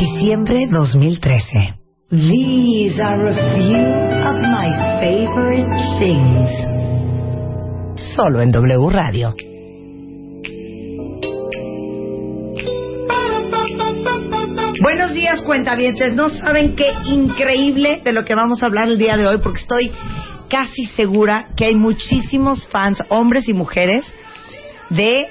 Diciembre 2013. These are a few of my favorite things. Solo en W Radio. Buenos días, cuentavientes. No saben qué increíble de lo que vamos a hablar el día de hoy, porque estoy casi segura que hay muchísimos fans, hombres y mujeres, de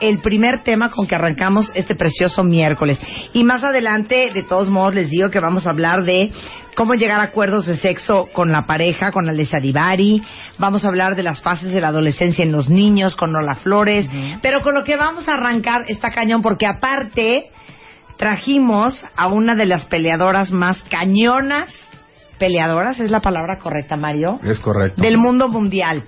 el primer tema con que arrancamos este precioso miércoles. Y más adelante, de todos modos, les digo que vamos a hablar de cómo llegar a acuerdos de sexo con la pareja, con Alessa Divari. Vamos a hablar de las fases de la adolescencia en los niños, con Lola Flores. Pero con lo que vamos a arrancar está cañón, porque aparte trajimos a una de las peleadoras más cañonas. Peleadoras, ¿es la palabra correcta, Mario? Es correcto. Del mundo mundial.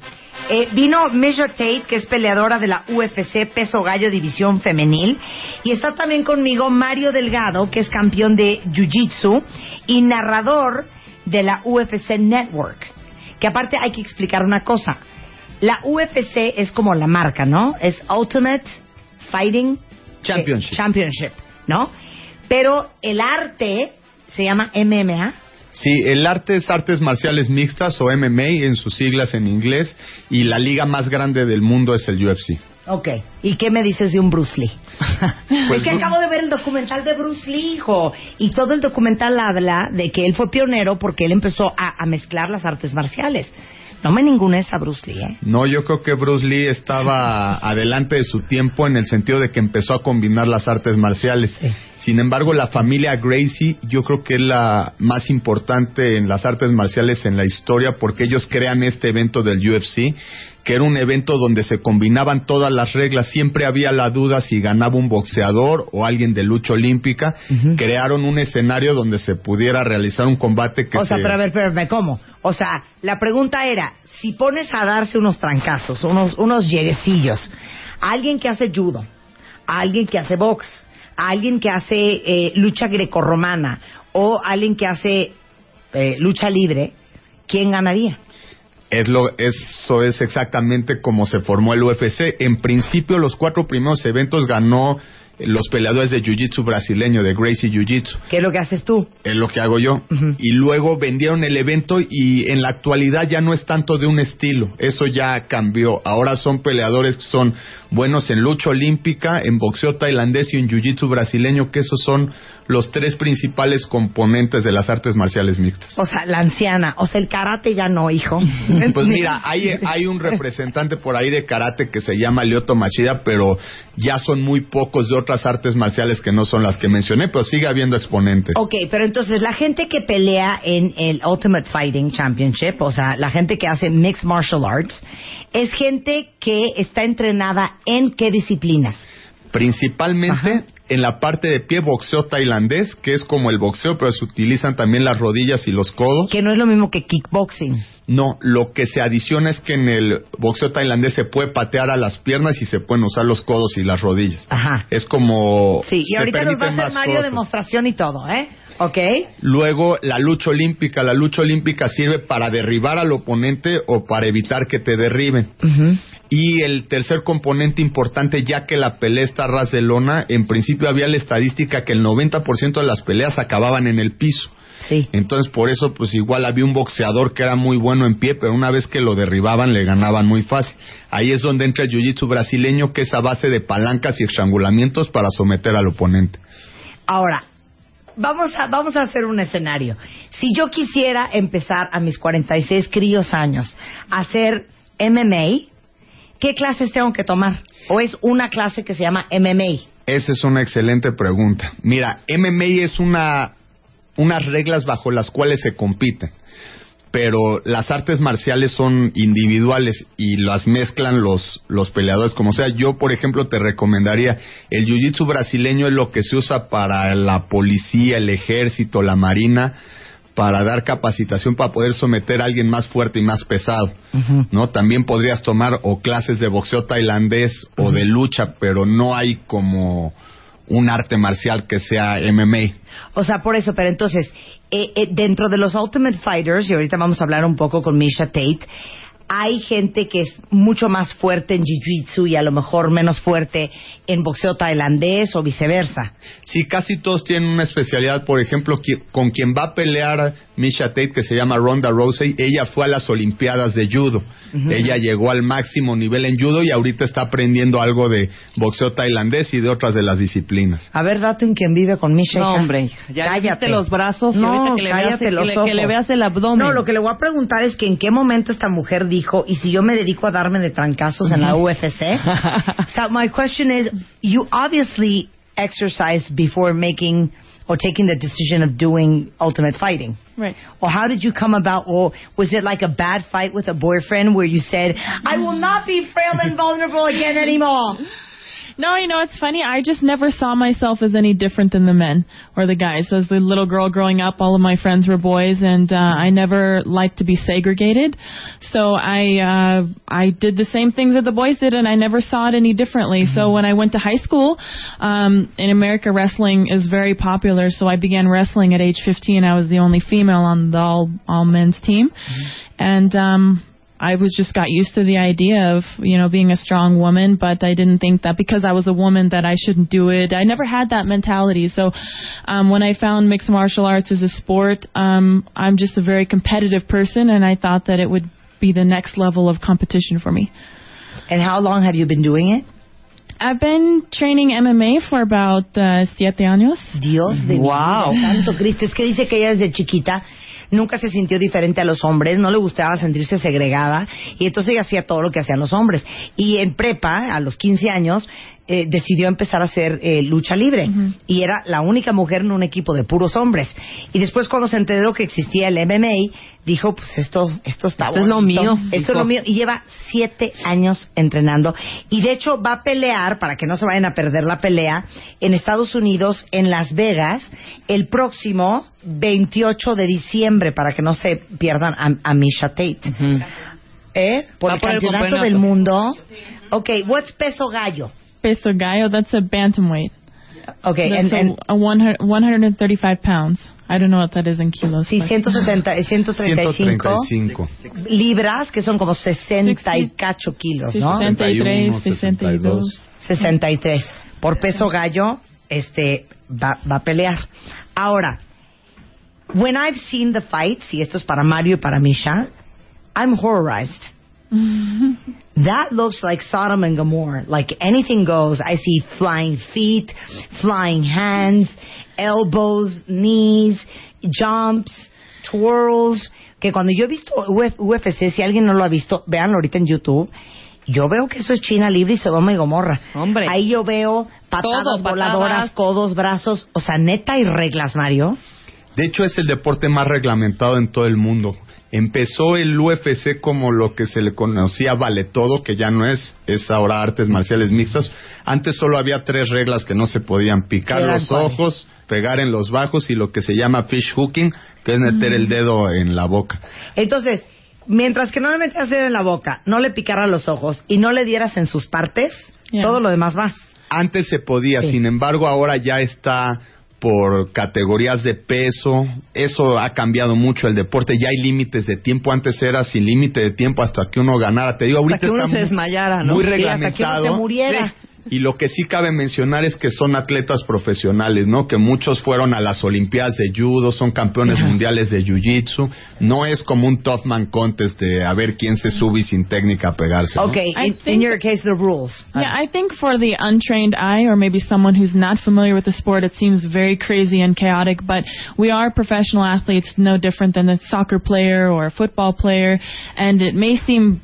Eh, vino Misha Tate, que es peleadora de la UFC Peso Gallo División Femenil. Y está también conmigo Mario Delgado, que es campeón de Jiu-Jitsu y narrador de la UFC Network. Que aparte hay que explicar una cosa. La UFC es como la marca, ¿no? Es Ultimate Fighting Championship. Championship, ¿no? Pero el arte se llama MMA. Sí, el arte es artes marciales mixtas o MMA en sus siglas en inglés y la liga más grande del mundo es el UFC. Ok. ¿Y qué me dices de un Bruce Lee? Pues es que acabo de ver el documental de Bruce Lee, hijo. Y todo el documental habla de que él fue pionero porque él empezó a, a mezclar las artes marciales. No me ningunes a Bruce Lee, ¿eh? No, yo creo que Bruce Lee estaba adelante de su tiempo en el sentido de que empezó a combinar las artes marciales. Sí. Sin embargo, la familia Gracie yo creo que es la más importante en las artes marciales en la historia porque ellos crean este evento del UFC, que era un evento donde se combinaban todas las reglas. Siempre había la duda si ganaba un boxeador o alguien de lucha olímpica. Crearon un escenario donde se pudiera realizar un combate que o sea, se... pero a ver, espérame, ¿cómo? O sea, la pregunta era, si pones a darse unos trancazos, unos, unos lleguecillos, a alguien que hace judo, a alguien que hace box, a alguien que hace eh, lucha grecorromana o alguien que hace eh, lucha libre, ¿quién ganaría? Es lo, eso es exactamente como se formó el UFC. En principio, los cuatro primeros eventos ganó los peleadores de Jiu-Jitsu brasileño, de Gracie Jiu-Jitsu. ¿Qué es lo que haces tú? Es lo que hago yo. Y luego vendieron el evento y en la actualidad ya no es tanto de un estilo. Eso ya cambió. Ahora son peleadores que son buenos en lucha olímpica, en boxeo tailandés y en Jiu-Jitsu brasileño, que esos son los tres principales componentes de las artes marciales mixtas. O sea, la anciana, o sea, el karate ya no, hijo. Pues mira, hay, hay un representante por ahí de karate que se llama Lyoto Machida, pero ya son muy pocos de otras artes marciales que no son las que mencioné, pero sigue habiendo exponentes. Ok, pero entonces la gente que pelea en el Ultimate Fighting Championship, o sea, la gente que hace Mixed Martial Arts, es gente que está entrenada en qué disciplinas. Principalmente Ajá. En la parte de pie boxeo tailandés, que es como el boxeo, pero se utilizan también las rodillas y los codos. Que no es lo mismo que kickboxing. No, lo que se adiciona es que en el boxeo tailandés se puede patear a las piernas y se pueden usar los codos y las rodillas. Ajá. Es como... Sí, y ahorita nos va a hacer Mario cosas. demostración y todo, ¿eh? Ok. Luego, la lucha olímpica. La lucha olímpica sirve para derribar al oponente o para evitar que te derriben. Ujú. Y el tercer componente importante, ya que la pelea está ras de lona, en principio había la estadística que el 90% de las peleas acababan en el piso. Sí. Entonces, por eso, pues igual había un boxeador que era muy bueno en pie, pero una vez que lo derribaban, le ganaban muy fácil. Ahí es donde entra el jiu-jitsu brasileño, que es a base de palancas y estrangulamientos para someter al oponente. Ahora, vamos a, vamos a hacer un escenario. Si yo quisiera empezar a mis 46 críos años a hacer MMA, ¿qué clases tengo que tomar? ¿O es una clase que se llama MMA? Esa es una excelente pregunta. Mira, MMA es una unas reglas bajo las cuales se compiten. pero las artes marciales son individuales y las mezclan los, los peleadores. Como sea, yo, por ejemplo, te recomendaría el jiu-jitsu brasileño es lo que se usa para la policía, el ejército, la marina para dar capacitación para poder someter a alguien más fuerte y más pesado, ¿no? También podrías tomar o clases de boxeo tailandés o de lucha, pero no hay como un arte marcial que sea MMA. O sea, por eso, pero entonces, eh, eh, dentro de los Ultimate Fighters, y ahorita vamos a hablar un poco con Misha Tate, hay gente que es mucho más fuerte en jiu-jitsu y a lo mejor menos fuerte en boxeo tailandés o viceversa. Sí, casi todos tienen una especialidad. Por ejemplo, con quien va a pelear Misha Tate, que se llama Ronda Rousey, ella fue a las Olimpiadas de Judo. Ella llegó al máximo nivel en Judo y ahorita está aprendiendo algo de boxeo tailandés y de otras de las disciplinas. A ver, date un quien vive con Misha. No, hombre, ya cállate los brazos no, que le cállate veas, los ojos. que le veas el abdomen. No, lo que le voy a preguntar es que en qué momento esta mujer dijo, y si yo me dedico a darme de trancazos en la UFC. so my question is, you obviously exercised before making or taking the decision of doing ultimate fighting. Right. Or how did you come about, or was it like a bad fight with a boyfriend where you said, I will not be frail and vulnerable again anymore? No, you know, it's funny. I just never saw myself as any different than the men or the guys. As the little girl growing up, all of my friends were boys, and uh, I never liked to be segregated. So I uh, I did the same things that the boys did, and I never saw it any differently. Mm-hmm. So when I went to high school, um, in America, wrestling is very popular. So I began wrestling at age 15. I was the only female on the all all men's team, mm-hmm. and um, I was just got used to the idea of you know being a strong woman, but I didn't think that because I was a woman that I shouldn't do it. I never had that mentality. So um, when I found mixed martial arts as a sport, um, I'm just a very competitive person, and I thought that it would be the next level of competition for me. And how long have you been doing it? I've been training MMA for about uh, siete años. Dios de wow. Santo Cristo, es que dice que ella desde chiquita nunca se sintió diferente a los hombres, no le gustaba sentirse segregada y entonces ella hacía todo lo que hacían los hombres. Y en prepa, a los 15 años, eh, decidió empezar a hacer eh, lucha libre y era la única mujer en un equipo de puros hombres. Y después cuando se enteró que existía el MMA, dijo, pues esto, esto está esto es lo mío. Esto es lo mío. Y lleva siete años entrenando. Y de hecho va a pelear, para que no se vayan a perder la pelea, en Estados Unidos, en Las Vegas, el próximo 28 de diciembre, para que no se pierdan a, Misha Tate. ¿Eh? Por el campeonato del mundo. Ok, what's peso gallo? Peso gallo, that's a bantamweight. Okay, that's and, and a, a 100, 135 pounds. I don't know what that is in kilos. Sí, 170, 135, 135 libras, que son como 60 y cacho kilos, ¿no? 63, 62. 63. Por peso gallo, este, va, va a pelear. Ahora, when I've seen the fights, y esto es para Mario y para Misha, I'm horrorized. that looks like Sodom and Gomorrah. Like anything goes. I see flying feet, flying hands, elbows, knees, jumps, twirls. Que cuando yo he visto UFC, si alguien no lo ha visto, véanlo ahorita en YouTube. Yo veo que eso es China libre y Sodoma y Gomorra. Hombre. Ahí yo veo patadas voladoras, codos, brazos. O sea, neta hay reglas, Mario. De hecho, es el deporte más reglamentado en todo el mundo. Empezó el UFC como lo que se le conocía vale todo, que ya no es, es ahora artes marciales mixtas. Antes solo había tres reglas que no se podían picar los ojos, pegar en los bajos y lo que se llama fish hooking, que es meter el dedo en la boca. Entonces, mientras que no le metías el dedo en la boca, no le picara los ojos y no le dieras en sus partes, todo lo demás va. Antes se podía, sin embargo ahora ya está por categorías de peso. Eso ha cambiado mucho el deporte. Ya hay límites de tiempo. Antes era sin límite de tiempo hasta que uno ganara. Te digo, ahorita hasta que uno se desmayara, ¿no? muy reglamentado. se muriera. Y lo que sí cabe mencionar es que son atletas profesionales, ¿no? Que muchos fueron a las Olimpiadas de Judo, son campeones mundiales de Jiu-Jitsu. No es como un tough man contest de a ver quién se sube sin técnica a pegarse. ¿no? Okay, in, in, your case, the rules. Yeah, I think for the untrained eye or maybe someone who's not familiar with the sport, it seems very crazy and chaotic, but we are professional athletes, no different than a soccer player or a football player, and it may seem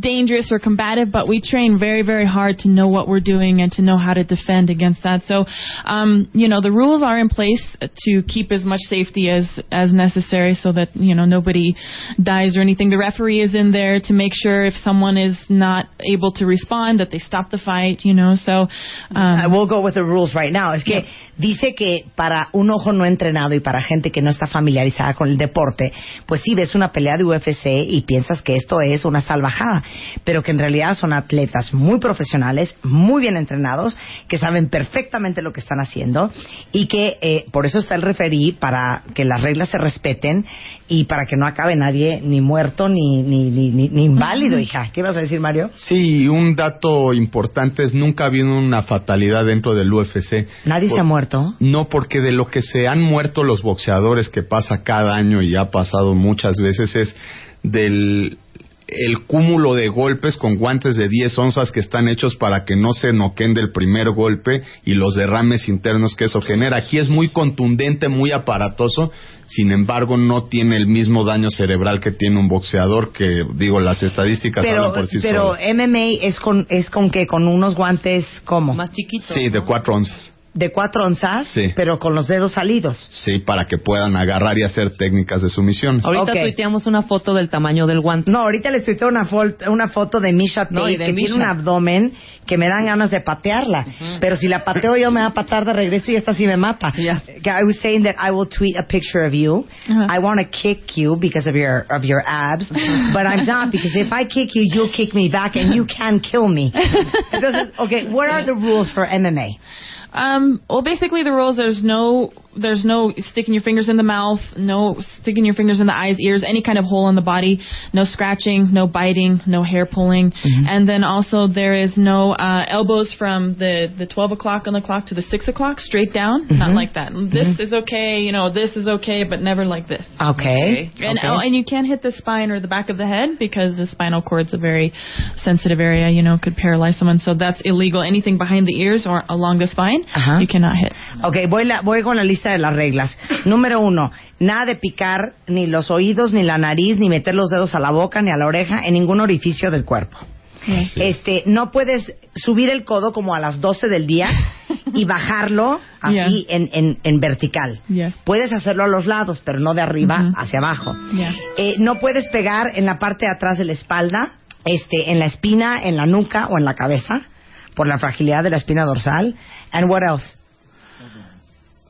dangerous or combative, but we train very, very hard to know what we're doing and to know how to defend against that. So, um, you know, the rules are in place to keep as much safety as as necessary, so that you know nobody dies or anything. The referee is in there to make sure if someone is not able to respond, that they stop the fight. You know, so um, I will go with the rules right now. Es que dice que para un ojo no entrenado y para gente que no está familiarizada con el deporte, pues sí ves una pelea de UFC y piensas que esto es una salvajada, pero que en realidad son atletas muy profesionales, muy bien entrenados, que saben perfectamente lo que están haciendo y que eh, por eso está el referí para que las reglas se respeten y para que no acabe nadie ni muerto ni, ni, ni, ni inválido, hija. ¿Qué vas a decir, Mario? Sí, un dato importante es nunca ha habido una fatalidad dentro del UFC. ¿Nadie se ha muerto? No, porque de lo que se han muerto los boxeadores que pasa cada año y ha pasado muchas veces es del el cúmulo de golpes con guantes de 10 onzas que están hechos para que no se noquen del primer golpe y los derrames internos que eso genera. Aquí es muy contundente, muy aparatoso, sin embargo no tiene el mismo daño cerebral que tiene un boxeador, que digo, las estadísticas pero, hablan por sí Pero MMA es con, es con que con unos guantes, ¿cómo? Más chiquitos. Sí, de 4 onzas de cuatro onzas, sí. pero con los dedos salidos. Sí, para que puedan agarrar y hacer técnicas de sumisión. Ahorita okay. tuiteamos una foto del tamaño del guante. No, ahorita les tuiteo una, una foto de Misha Tate, no, de que Misha. tiene un abdomen que me dan ganas de patearla. Uh -huh. Pero si la pateo yo me va a patar de regreso y esta sí me mata. Yeah. I was saying that I will tweet a picture of you. Uh -huh. I want to kick you because of your of your abs, but I'm not because if I kick you, you'll kick me back and you can kill me. Entonces, okay, what are the rules for MMA? Um, well, basically the rules there's no there's no sticking your fingers in the mouth, no sticking your fingers in the eyes, ears, any kind of hole in the body, no scratching, no biting, no hair pulling, mm-hmm. and then also there is no uh, elbows from the the 12 o'clock on the clock to the 6 o'clock straight down, mm-hmm. not like that. This mm-hmm. is okay, you know, this is okay, but never like this. Okay. okay. And okay. Oh, and you can't hit the spine or the back of the head because the spinal cord's a very sensitive area, you know, could paralyze someone. So that's illegal. Anything behind the ears or along the spine, uh-huh. you cannot hit. Okay, voy la, voy con la lista de las reglas. Número uno, nada de picar ni los oídos, ni la nariz, ni meter los dedos a la boca, ni a la oreja, en ningún orificio del cuerpo. Este, no puedes subir el codo como a las 12 del día y bajarlo así Yeah. en, en, en vertical. Puedes hacerlo a los lados, pero no de arriba hacia abajo. Yeah. Eh, no puedes pegar en la parte de atrás de la espalda, este, en la espina, en la nuca o en la cabeza, por la fragilidad de la espina dorsal. And what else?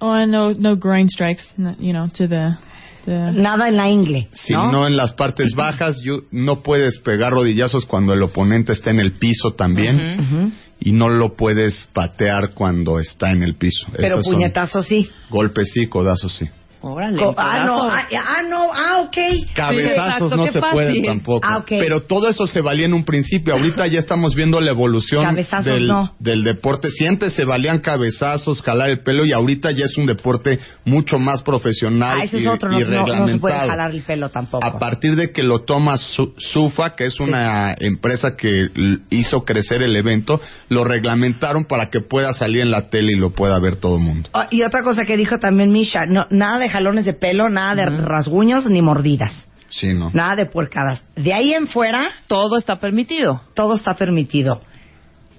Oh, no no groin strikes, you know, to the the. Nada en la ingle, Si ¿no? no en las partes bajas, yo- no puedes pegar rodillazos cuando el oponente está en el piso también. Ujú. Y no lo puedes patear cuando está en el piso. Pero Esos puñetazos sí. golpes sí, codazos sí. Órale. Co- ah, no, ah, ah, no, ah, ok. Cabezazos no se pueden tampoco. Ah. Pero todo eso se valía en un principio. Ahorita ya estamos viendo la evolución del, no. del deporte. Si antes se valían cabezazos, jalar el pelo y ahorita ya es un deporte mucho más profesional Ah, eso y, es otro, y no, no, no se puede reglamentado. jalar el pelo tampoco. A partir de que lo toma Su- Sufa, que es una empresa que hizo crecer el evento, lo reglamentaron para que pueda salir en la tele y lo pueda ver todo el mundo. Y otra cosa que dijo también Misha, no, nada de jalones de pelo, nada de rasguños ni mordidas, Sí, ¿no? nada de puercadas. De ahí en fuera, Todo está permitido. todo está permitido.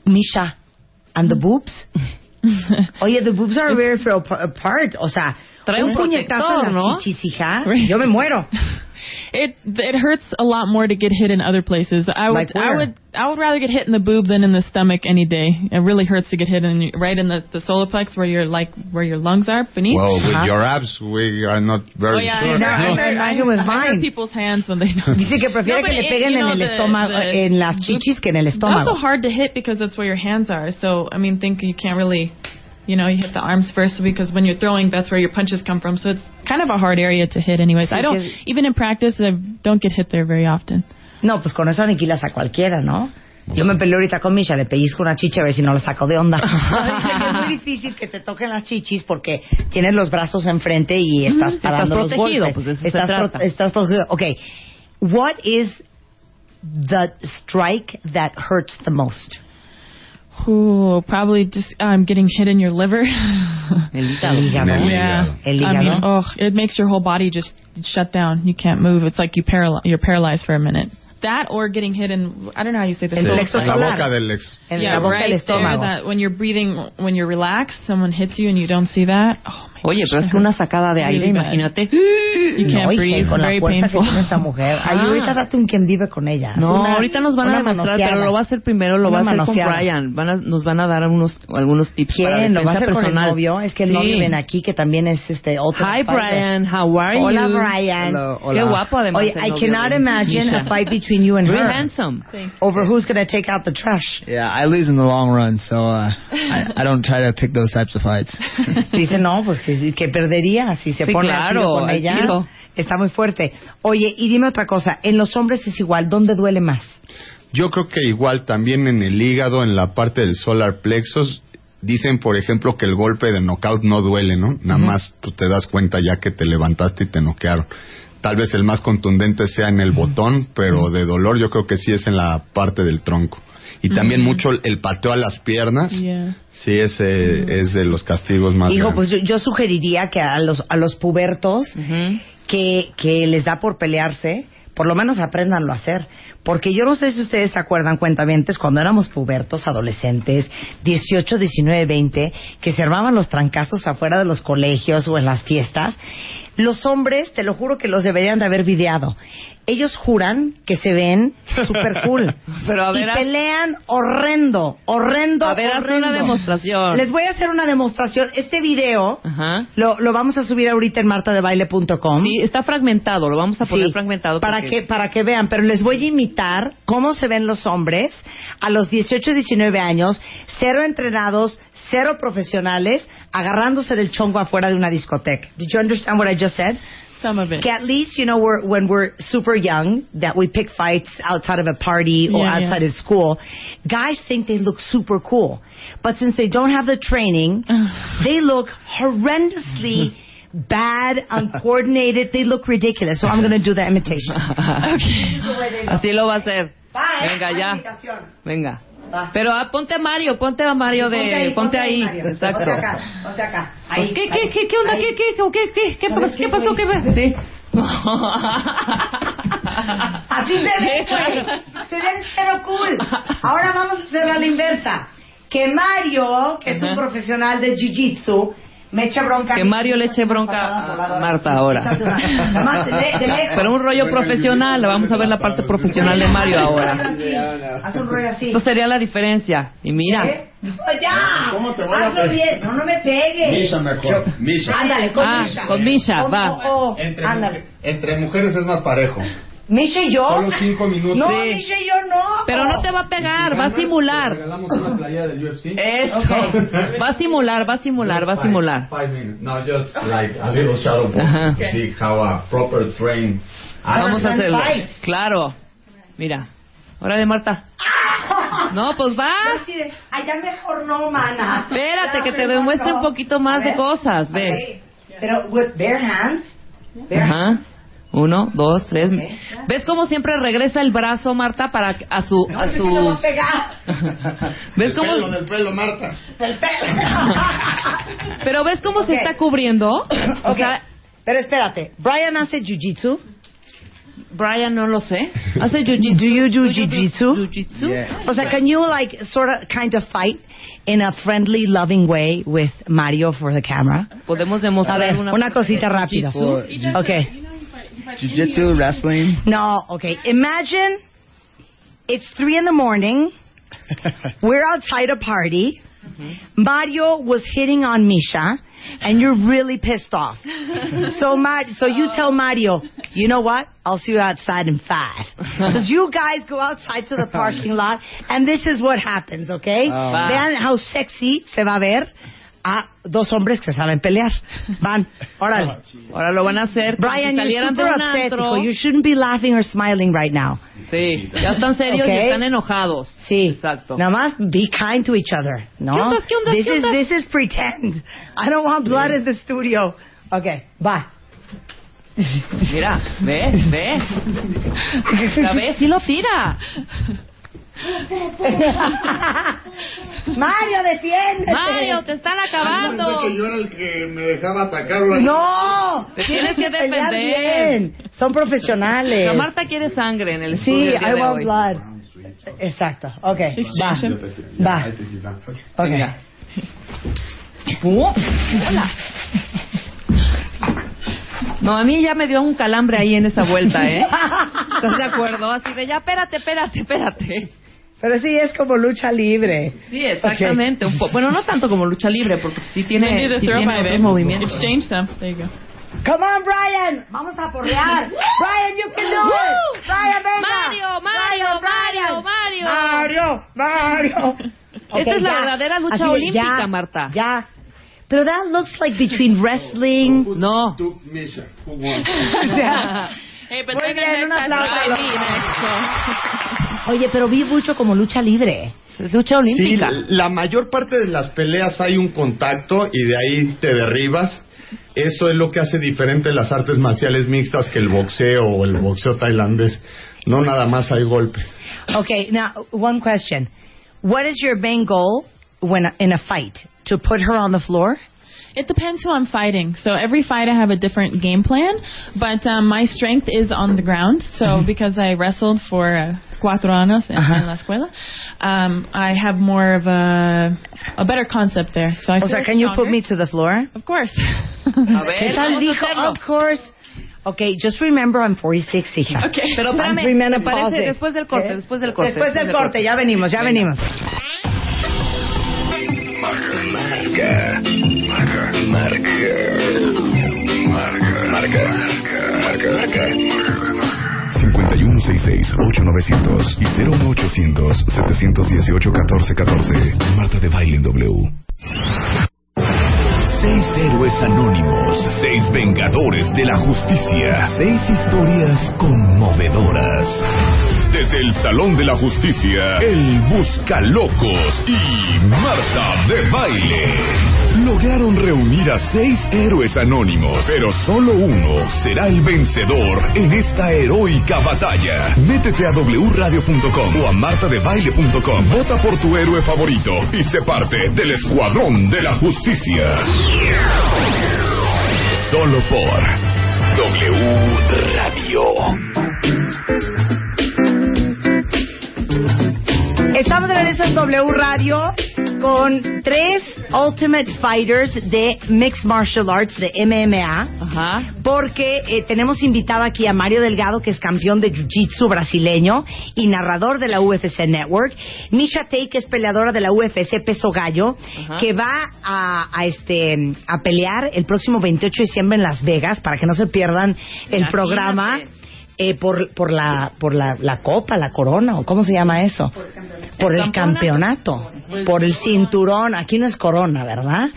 Misha, and the boobs? Oye, the boobs are very far apart. O sea, Trae un un puñetazo en las ¿no? chichis, hija. Yo me muero. It it hurts a lot more to get hit in other places. I would Like? I would I would rather get hit in the boob than in the stomach any day. It really hurts to get hit in right in the the solar plex where your like where your lungs are beneath. Well, with Ajá. your abs, we are not very oh yeah, sure. I, know, No. heard, I, Imagine with I heard mine. people's hands when they don't. Dice que prefiere No, que le peguen you know, en el the- estómago, the- en las chichis que en el It's also hard to hit because that's where your hands are. So I mean, think you can't really, you know, you hit the arms first because when you're throwing, that's where your punches come from. So it's kind of a hard area to hit, anyways. I don't even in practice, I don't get hit there very often. No, pues con eso aniquilas a cualquiera, ¿no? Yo me peleo ahorita con Misha, le pellizco una chicha a ver si no la saco de onda. Es muy difícil que te toquen las chichis porque tienes los brazos enfrente y estás parando los protegido, golpes. pues de eso se estás, trata. estás protegido. Okay, what is the strike that hurts the most? Ooh, probably just um, getting hit in your liver. El hígado. El hígado. El yeah, hígado. I mean, oh, it makes your whole body just shut down. You can't move. It's like you paral- you're paralyzed for a minute. that or getting hit in I don't know how you say this. El Sí, plexo en la solar. boca del ex. En yeah, la boca right del there. That when you're breathing, when you're relaxed, someone hits you and you don't see that. Oh my Oye, pero es que una sacada de aire, imagínate. You can't No, hija, breathe. con la Very fuerza painful. que tiene esta mujer. Ay, Ah. ahorita date un quien vive con ella. No, Una- ahorita nos van a demostrar, manoseada. pero lo va a hacer primero, lo Una va a hacer con manoseada. Brian. Van a, nos van a dar unos, algunos tips para ¿Quién? ¿Lo va a defensa hacer con el personal. novio? Es que el Sí. novio ven aquí, que también es este otro. Hi. Brian. How are Hola, you? Brian. Qué guapo, además. Oye, I cannot imagine Misha. a fight between you and Very her handsome. over who's going to take out the trash. Yeah, I lose in the long run, so uh, I, I don't try to pick those types of fights. Dice, no, pues que, que perdería si se Sí, pone claro, con ella. tiro. Está muy fuerte. Oye, y dime otra cosa. En los hombres es igual. ¿Dónde duele más? Yo creo que igual también en el hígado, en la parte del solar plexus, dicen, por ejemplo, que el golpe de knockout no duele, ¿no? Nada más tú te das cuenta ya que te levantaste y te noquearon. Tal vez el más contundente sea en el botón, pero de dolor yo creo que sí es en la parte del tronco. Y también mucho el- pateo a las piernas, Yeah. sí ese es de los castigos más Hijo, pues yo, yo sugeriría que a los, a los pubertos que, que les da por pelearse, por lo menos apréndanlo a hacer. Porque yo no sé si ustedes se acuerdan, cuentavientes, cuando éramos pubertos, adolescentes, 18, 19, 20, que se armaban los trancazos afuera de los colegios o en las fiestas. Los hombres, te lo juro que los deberían de haber videado. Ellos juran que se ven super cool. Pero a ver, y pelean horrendo, horrendo, A ver, horrendo. una demostración. Les voy a hacer una demostración. Este video Ajá. lo, lo vamos a subir ahorita en martadebaile.com. Sí, está fragmentado, lo vamos a poner Sí, fragmentado. para porque- que para que vean, pero les voy a imitar cómo se ven los hombres a los 18, 19 años, cero entrenados, cero profesionales, agarrándose del chongo afuera de una discoteca. Did you understand what I just said? Some of it. At least, you know, we're, when we're super young, that we pick fights outside of a party or Yeah, outside yeah. of school, guys think they look super cool. But since they don't have the training, they look horrendously bad, uncoordinated. They look ridiculous. So I'm going to do the imitation. Así lo va a hacer. Bye. Venga, ya. Venga. Va. Pero ah, ponte a Mario, ponte a Mario de... Ponte ahí. Mario. Exacto. Ponte acá, ponte acá. Ahí, ¿Qué, ahí, qué, qué, qué onda? ahí. ¿Qué, qué, qué, qué, qué, qué, ¿Sabes pasó? qué, ¿Qué pasó? ¿Qué pasó? Sí. Así se ve, güey. Se ven cero cool. Ahora vamos a hacer a la inversa. Que Mario, que es un Ajá. profesional de Jiu-Jitsu, me eche bronca. Que Mario le eche bronca a Marta ahora. De, de. Pero un rollo profesional, vamos a ver la parte profesional de Mario ahora. Haz un rollo así. Esto sería la diferencia. Y mira, ¿Eh? No, ya. ¿Cómo te voy a Hazlo pe- bien. No, no me pegues. mejor. Misha. Ándale, con Ah, Misha. con Misha, va. o- o- Entre, ándale. entre mujeres es más parejo. Misha y yo. Solo cinco minutos. No, Sí. Misha y yo no. pero no te va a pegar, va a simular. Regalamos una playa del UFC. Eso. Va a simular, va a simular, va a simular. Five minutes. No, just like a little shadow box Ajá. to see how a proper train. Vamos a hacerlo. Claro. Mira. Órale, Marta. No, pues de, Ay, ya mejor no, mana. Espérate, que te demuestre un poquito más de cosas, ve. Pero with bare hands. Bare hands. Ajá. Uno, dos, tres. ¿Ves cómo siempre regresa el brazo, Marta, para que- a su, No, a a sus... pegar. ¿Ves cómo? Pelo del pelo, Marta. El pelo. Pero ves cómo se está cubriendo. O sea, Pero espérate, Brian hace jiu-jitsu. Brian no lo sé. Hace jiu-jitsu. Do you do jiu-jitsu? Jiu-jitsu. Yeah. O sea, can you like sort of kind of fight in a friendly, loving way with Mario for the camera? Podemos A demostrar ver, una, una cosita rápida. Okay. Jiu-jitsu, wrestling. No, okay. Imagine it's three in the morning. We're outside a party. Mm-hmm. Mario was hitting on Misha, and you're really pissed off. So, Mar- so you tell Mario, you know what? I'll see you outside in five. Because you guys go outside to the parking lot, and this is what happens, okay? Oh. Vean how sexy se va a ver a dos hombres que saben pelear. Van, órale. Ahora lo van a hacer. Brian, si you're super un upset. You shouldn't be laughing or smiling right now. Sí, ya están serios Ok. y están enojados. Sí. Exacto. Nada más be kind to each other. No. ¿Qué ondas, qué ondas, this qué is this is pretend. I don't want blood in the studio. Okay, bye. Mira, ve, ve. La ve, sí lo tira. Mario, defiéndete. Mario, te están acabando. yo era el que me dejaba atacar. No, Te tienes que defender. bien. Son profesionales. La Marta quiere sangre en el Sí, I want hoy. blood. Exacto. Ok. Va. Va. Ok. Uh, hola. No, a mí ya me dio un calambre ahí en esa vuelta, ¿eh? ¿Estás de acuerdo? Así de ya, espérate, espérate, espérate. Pero sí es como lucha libre. Sí, exactamente. Un po- bueno, no tanto como lucha libre, porque sí tiene, sí tiene otros movimientos. Exchange them. There you go. Come on, Brian. Vamos a porrear. Brian, you can do it. Brian, venga. Mario, Mario, Brian, Mario, Mario. Mario. Esta Ok, es la ya. verdadera lucha Así olímpica, ya, Marta. Ya. Pero that looks like between wrestling. No. O sea, Hey, but Muy bien, un aplauso. Oye, pero vi mucho como lucha libre. Lucha Sí, olímpica. la mayor parte de las peleas hay un contacto y de ahí te derribas. Eso es lo que hace diferente las artes marciales mixtas que el boxeo o el boxeo tailandés. No nada más hay golpes. Okay, now one question: What is your main goal when in a fight? To put her on the floor? It depends who I'm fighting. So every fight I have a different game plan, but um, my strength is on the ground. So because I wrestled for uh, cuatro años in, Ajá. in la escuela, um, I have more of a a better concept there. So I O feel sea, can you put me to the floor? Of course. A ¿Qué ver, tal vamos dijo? Of course. Okay, just remember I'm 46, hija. Okay. Pero I'm espérame, ¿te premenopausal. parece después del corte? ¿Eh? Después del corte. Después del corte, ya venimos, ya venimos. Marca, marca, marca, marca, marca, marca, marca. 5166-8900 y 01800-718-1414. Marta de Baile en W. Seis héroes anónimos, seis vengadores de la justicia, seis historias conmovedoras. Desde el Salón de la Justicia, el Buscalocos y Marta de Baile lograron reunir a seis héroes anónimos, pero solo uno será el vencedor en esta heroica batalla. Métete a wradio.com o a martadebaile.com, vota por tu héroe favorito y sé parte del Escuadrón de la Justicia. Solo por W Radio. Estamos de regreso en W Radio con tres Ultimate Fighters de Mixed Martial Arts, de MMA. Ajá. porque eh, tenemos invitado aquí a Mario Delgado, que es campeón de Jiu-Jitsu brasileño y narrador de la UFC Network, Misha Tate, que es peleadora de la UFC Peso Gallo, Ajá. que va a, a, este, a pelear el próximo 28 de diciembre en Las Vegas, para que no se pierdan el Imagínate. programa. Eh, por por la por la, la copa, la corona o cómo se llama eso, por el, El campeonato, por el cinturón. Aquí no es corona, ¿verdad?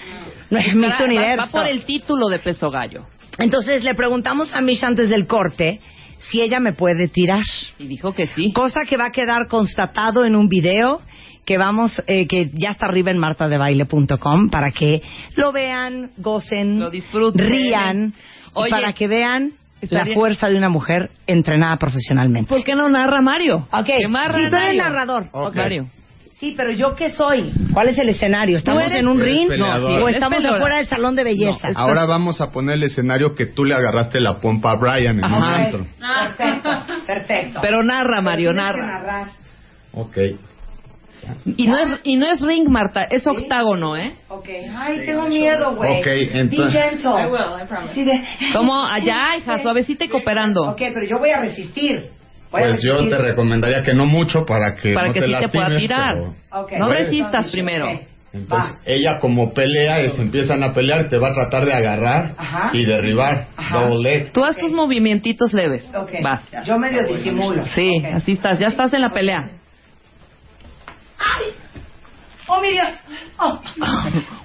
No es Miss va- Universo. Va por el título de peso gallo. Entonces le preguntamos a Misha antes del corte si ella me puede tirar. Y dijo que sí. Cosa que va a quedar constatado en un video que vamos, eh, que ya está arriba en martadebaile.com para que lo vean, gocen, Lo disfruten. rían, y Oye, para que vean la fuerza de una mujer entrenada profesionalmente. ¿Por qué no narra Mario? Ok, Que narra sí, tú eres Mario. narrador. Ok. Mario. Sí, pero ¿yo qué soy? ¿Cuál es el escenario? ¿Estamos eres- en un Eres ring peleador. o Eres estamos peleadora. afuera del salón de belleza? Ahora vamos a poner el escenario que tú le agarraste la pompa a Brian en un Ajá. antro. Perfecto, perfecto. Pero narra, Mario, Tienes que narra. narrar. Ok. Y no, es, y no es ring, Marta, es octágono, ¿eh? Ok. Ay, tengo miedo, güey. Ok, entonces- Be gentle. I will, I promise. Sí, de- Como allá, hija, suavecita y cooperando. Ok, pero yo voy a resistir. Voy a Pues yo resistir. te recomendaría que no mucho para que Para no que te sí te pueda lastimes, tirar. pero- Ok. No Bueno, resistas primero. ok. Entonces, Va. ella como pelea, es, empiezan a pelear, te va a tratar de agarrar Ajá. y derribar. Ajá. Double leg. Tú haz tus movimientitos leves. Ok. Vas. Yo medio disimulo. Sí, Ok. así estás. Ya estás en la pelea. ¡Ay! ¡Oh, mi Dios! ¡Oh!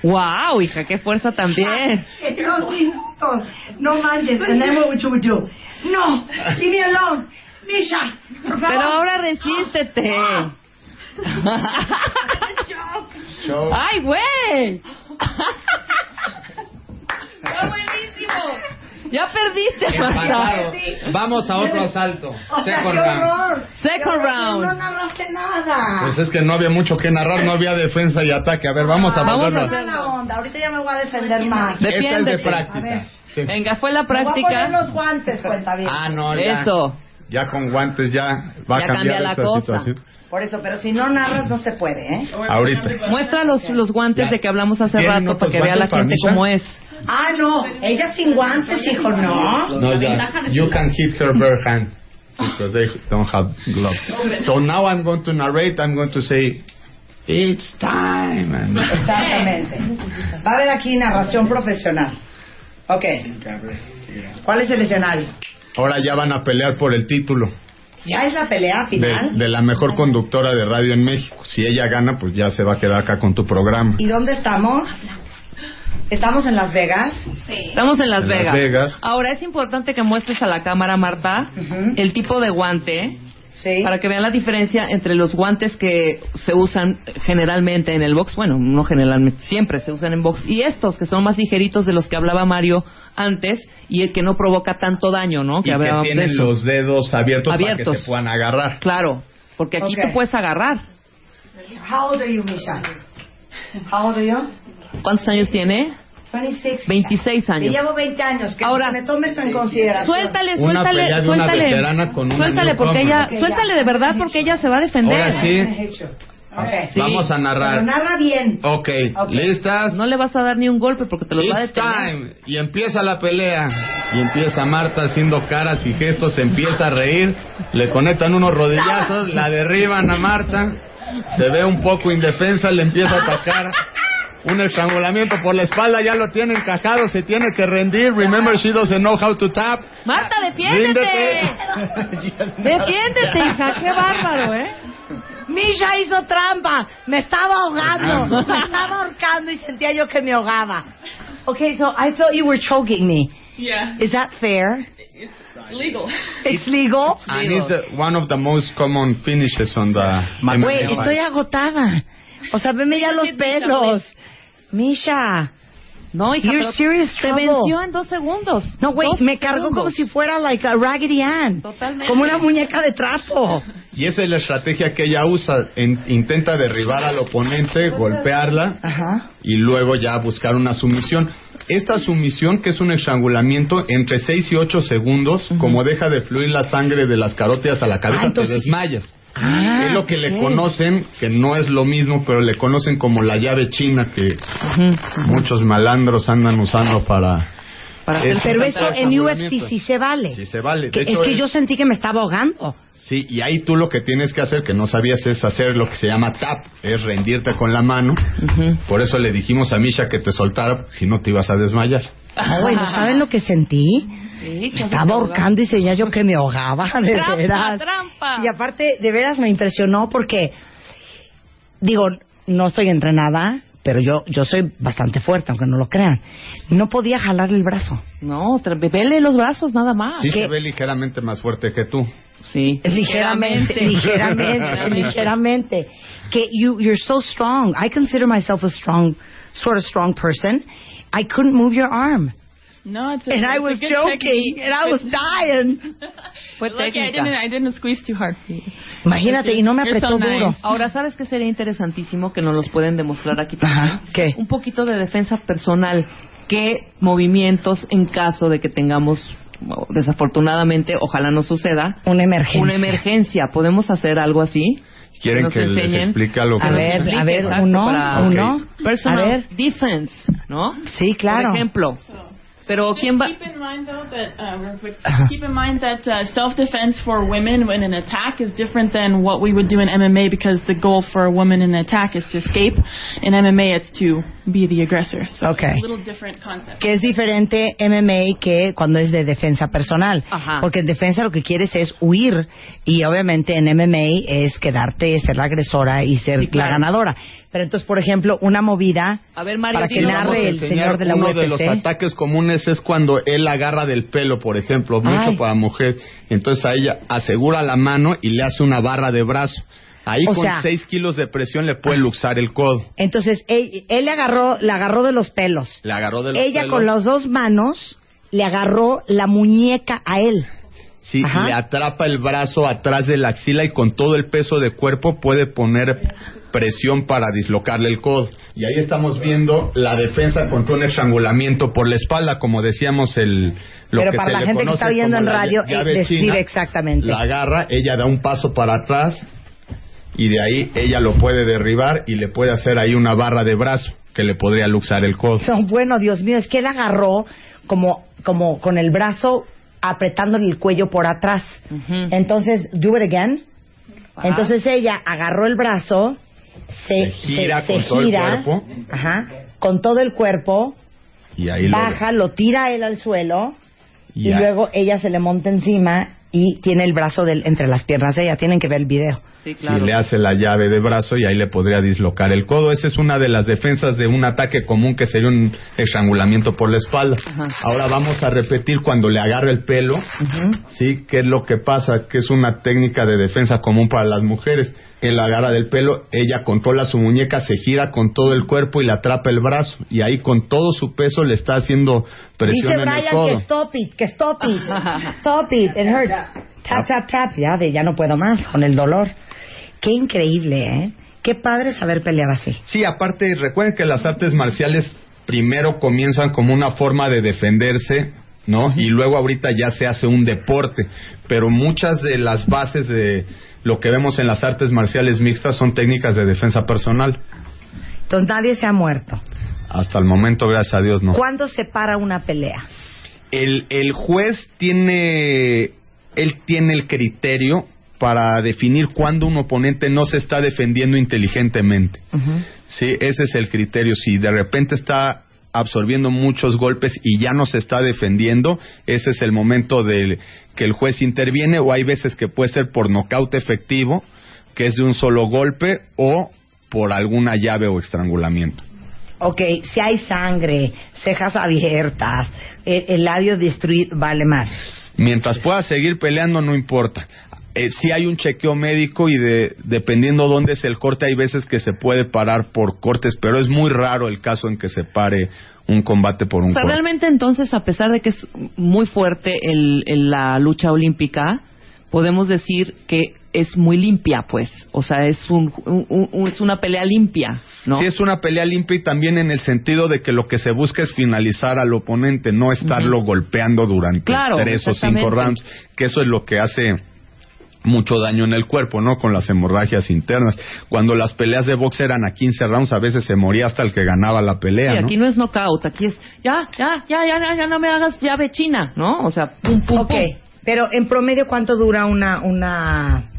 Wow, hija, qué fuerza también. Dos minutos. No manches. And then what would you do? No, leave me alone. Misha, por favor. Pero ahora resístete. Show. ¡Ay, güey! ¡Está buenísimo! Ya perdiste, Marta. Vamos a otro asalto. O sea, Second qué round. horror. Second round. No narraste nada. Pues es que no había mucho que narrar, no había defensa y ataque. A ver, vamos a Vamos a hacer- la onda. Ahorita ya me voy a defender más. De- Esta es de práctica. Sí. Venga, fue la Me voy a poner práctica. los guantes, cuenta bien. Ah, no, ya. Eso. Ya con guantes ya va Ya a cambiar cambia la esta cosa. situación. Por eso, pero si no narras no se puede, ¿eh? Ahorita. Muestra los, los guantes de que hablamos hace ¿Tienen rato para que vea la guantes para gente cómo es. Ah, no. Ella sin guantes, hijo, no. No, ya. You can hit her bare hand because they don't have gloves. So now I'm going to narrate. I'm going to say, "It's time." And Exactamente. Va a haber aquí narración profesional. Ok. ¿Cuál es el escenario? ahora ya van a pelear por el título Ya es la pelea de, final. de la mejor conductora de radio en México. Si ella gana, pues ya se va a quedar acá con tu programa. ¿Y dónde estamos? ¿Estamos en Las Vegas? Estamos en Las, En Las Vegas. Vegas. Ahora es importante que muestres a la cámara, Marta, el tipo de guante Sí. para que vean la diferencia entre los guantes que se usan generalmente en el box, bueno, no generalmente, siempre se usan en box, y estos que son más ligeritos de los que hablaba Mario antes y el que no provoca tanto daño, ¿no? Y que hablábamos de tienen eso. los dedos abiertos, para que se puedan agarrar. Claro, porque aquí Ok. te puedes agarrar. How old are you, Misha? How old are you? ¿Cuántos años tiene? 26. 26 Te años. llevo 20 años. Que Ahora- me tome eso en consideración. Suéltale, Una suéltale, pelea de una suéltale. veterana con una suéltale porque ella, Ok, ya. suéltale de verdad porque ella se va a defender. Ahora sí. Ok. Sí. Vamos a narrar. Pero narra bien. Ok, Ok. listas. No le vas a dar ni un golpe porque te los va a It's detener. time. Y empieza la pelea. Y empieza Marta haciendo caras y gestos, se empieza a reír. Le conectan unos rodillazos, la derriban a Marta. Se ve un poco indefensa, le empieza a atacar. Un estrangulamiento por la espalda, ya lo tiene encajado, se tiene que rendir. Remember, she doesn't know how to tap. Marta, defiéndete. Ríndete. Defiéndete, hija, qué bárbaro, ¿eh? Misha hizo trampa. Me estaba ahogando. me estaba ahorcando y sentía yo que me ahogaba. Okay, so I felt you were choking me. Yeah. Is that fair? It's legal. It's legal? And it's uh, one of the most common finishes on the Güey, estoy agotada. O sea, veme ya los pelos. Misha. No, hija, You're serious te trouble. venció en dos segundos. No, güey, me cargó segundos. como si fuera like a Raggedy Ann. Totalmente. Como una muñeca de trapo. Y esa es la estrategia que ella usa. En- intenta derribar al oponente, golpearla Ajá. y luego ya buscar una sumisión. Esta sumisión, que es un estrangulamiento entre 6 y 8 segundos, como deja de fluir la sangre de las carótidas a la cabeza, Ah, entonces- te desmayas. Ah, es lo que le conocen, que no es lo mismo, pero le conocen como la llave china que muchos malandros andan usando para... Para Pero eso en UFC sí se vale. Sí se vale. Que- De es que es- yo sentí que me estaba ahogando. Sí, y ahí tú lo que tienes que hacer, que no sabías, es hacer lo que se llama tap, es rendirte con la mano. Por eso le dijimos a Misha que te soltara, si no te ibas a desmayar. Ay, ¿no saben lo que sentí? Sí, Me estaba ahorcando y sentía yo que me ahogaba, de Trampa, veras. trampa. Y aparte, de veras me impresionó porque, digo, no estoy entrenada, pero yo, yo soy bastante fuerte, aunque no lo crean. No podía jalarle el brazo. No, vele los brazos nada más. Sí ¿qué? se ve ligeramente más fuerte que tú. Sí. Ligeramente, ligeramente, ligeramente. Que you, you're so strong. I consider myself a strong, sort of strong person. I couldn't move your arm. No, it's a, And I it's a was good joking, technique. and I was dying. Fue I técnica. didn't, I didn't squeeze too hard. Imagínate, y no me apretó nice. duro. Ahora, ¿sabes qué sería interesantísimo que nos los pueden demostrar aquí también? Ajá, ¿qué? Un poquito de defensa personal. ¿Qué movimientos en caso de que tengamos, desafortunadamente, ojalá no suceda, Una emergencia. una emergencia? ¿Podemos hacer algo así? ¿Quieren nos que les explique algo? A que- ver, Explique, a ver, uno, para- uno. Ok. Personal A ver. defense, ¿no? Sí, claro. Por ejemplo. Pero Just ¿quién va? keep in mind though that uh, real quick, keep in mind that uh, self-defense for women when an attack is different than what we would do in MMA because the goal for a woman in an attack is to escape. In MMA, it's to be the aggressor. So Okay. it's a little different concept. Que es diferente MMA que cuando es de defensa personal. Ajá. Porque en defensa lo que quieres es huir. Y obviamente en MMA es quedarte, ser la agresora y ser Sí, claro. la ganadora. Pero entonces, por ejemplo, una movida A ver, Mario, para que narre el señor de la uno UFC. de los ataques comunes es cuando él agarra del pelo, por ejemplo, mucho Ay. para mujer. Entonces a ella asegura la mano y le hace una barra de brazo. Ahí O con sea- 6 kilos de presión le puede luxar el codo. Entonces, él, él le agarró, la agarró de los pelos. Le agarró de los Ella pelos. con las dos manos le agarró la muñeca a él. Sí, Ajá. le atrapa el brazo atrás de la axila y con todo el peso de cuerpo puede poner presión para dislocarle el codo. Y ahí estamos viendo la defensa contra un estrangulamiento por la espalda, como decíamos el lo Pero que para se la le gente que conoce está viendo en la radio, eh, describe china. exactamente. La agarra, ella da un paso para atrás y de ahí ella lo puede derribar y le puede hacer ahí una barra de brazo que le podría luxar el codo. No, bueno, Dios mío, es que él agarró como, como con el brazo apretándole el cuello por atrás. Entonces, do it again. Entonces ella agarró el brazo, se, Se gira se- con se todo el cuerpo. Ajá, con todo el cuerpo, Y ahí lo- baja, lo tira a él al suelo y, y ahí- luego ella se le monta encima y tiene el brazo del, entre las piernas de ella. Tienen que ver el video. Sí, claro. le hace la llave de brazo y ahí le podría dislocar el codo. Esa es una de las defensas de un ataque común que sería un estrangulamiento por la espalda. Ahora vamos a repetir cuando le agarra el pelo, ¿sí? ¿Qué es lo que pasa? Que es una técnica de defensa común para las mujeres. Él agarra del pelo, ella controla su muñeca, se gira con todo el cuerpo y le atrapa el brazo. Y ahí con todo su peso le está haciendo presión Dice en el Brian que codo. stop it, que stop it, stop it, it hurts. Tap, tap, tap, ya, de, ya no puedo más con el dolor. Qué increíble, ¿eh? Qué padre saber pelear así. Sí, aparte, recuerden que las artes marciales primero comienzan como una forma de defenderse, ¿no? Y luego ahorita ya se hace un deporte. Pero muchas de las bases de lo que vemos en las artes marciales mixtas son técnicas de defensa personal. Entonces nadie se ha muerto. Hasta el momento, gracias a Dios, no. ¿Cuándo se para una pelea? El, el juez tiene, él tiene el criterio para definir cuándo un oponente no se está defendiendo inteligentemente. Sí, ese es el criterio. Si de repente está absorbiendo muchos golpes y ya no se está defendiendo, ese es el momento de que el juez interviene o hay veces que puede ser por nocaut efectivo, que es de un solo golpe o por alguna llave o estrangulamiento. Ok, si hay sangre, cejas abiertas, el, el labio destruido, vale más. Mientras pueda seguir peleando, no importa. Eh, si hay un chequeo médico y de, dependiendo dónde es el corte, hay veces que se puede parar por cortes, pero es muy raro el caso en que se pare un combate por un O sea, corte. realmente entonces, a pesar de que es muy fuerte el, el- la lucha olímpica, podemos decir que es muy limpia, pues. O sea, es, un, un- un- es una pelea limpia, ¿no? Sí, es una pelea limpia y también en el sentido de que lo que se busca es finalizar al oponente, no estarlo golpeando durante Claro, tres o cinco rounds, que eso es lo que hace mucho daño en el cuerpo, ¿no? Con las hemorragias internas. Cuando las peleas de box eran a 15 rounds, a veces se moría hasta el que ganaba la pelea, Sí, ¿no? aquí no es knockout, aquí es ya, ya, ya, ya, ya, ya no me hagas llave china, ¿no? O sea, pum, pum, Ok, pum. pero en promedio, ¿cuánto dura una, una,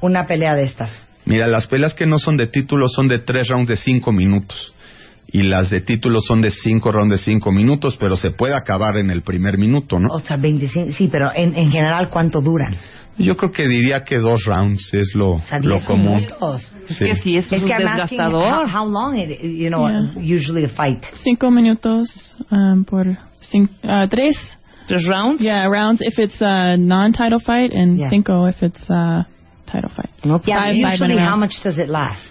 una pelea de estas? Mira, las peleas que no son de título son de tres rounds de cinco minutos. Y las de título son de cinco rounds de cinco minutos, pero se puede acabar en el primer minuto, ¿no? O sea, 25, sí, pero en, en general, ¿cuánto duran? Yo creo que diría que dos rounds es lo, O sea, lo común. minutos. Es que sí, es, Es un que I'm how, desgastador. how long it, you know, Yeah. usually a fight. Cinco minutos um, por cin- uh, tres. Tres rounds. Yeah, rounds if it's a non-title fight, and Yeah. cinco if it's a title fight. No, Yeah, Five, five usually minute how rounds. much does it last?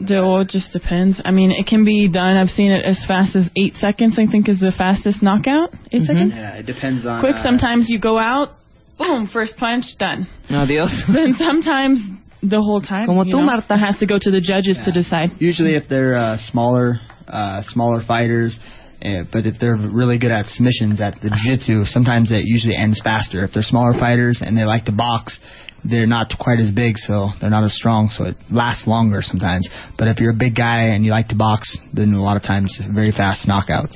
It just depends. I mean, it can be done. I've seen it as fast as eight seconds. I think is the fastest knockout. 8 seconds. Yeah, it depends on. Quick. uh, Sometimes you go out, boom, first punch, done. Adiós. then sometimes the whole time. Como you tú, know, Marta. has to go to the judges to decide. Usually, if they're uh, smaller, uh, smaller fighters, uh, but if they're really good at submissions at the jiu-jitsu, sometimes it usually ends faster. If they're smaller fighters and they like to box, they're not quite as big, so they're not as strong, so it lasts longer sometimes. But if you're a big guy and you like to box, then a lot of times very fast knockouts.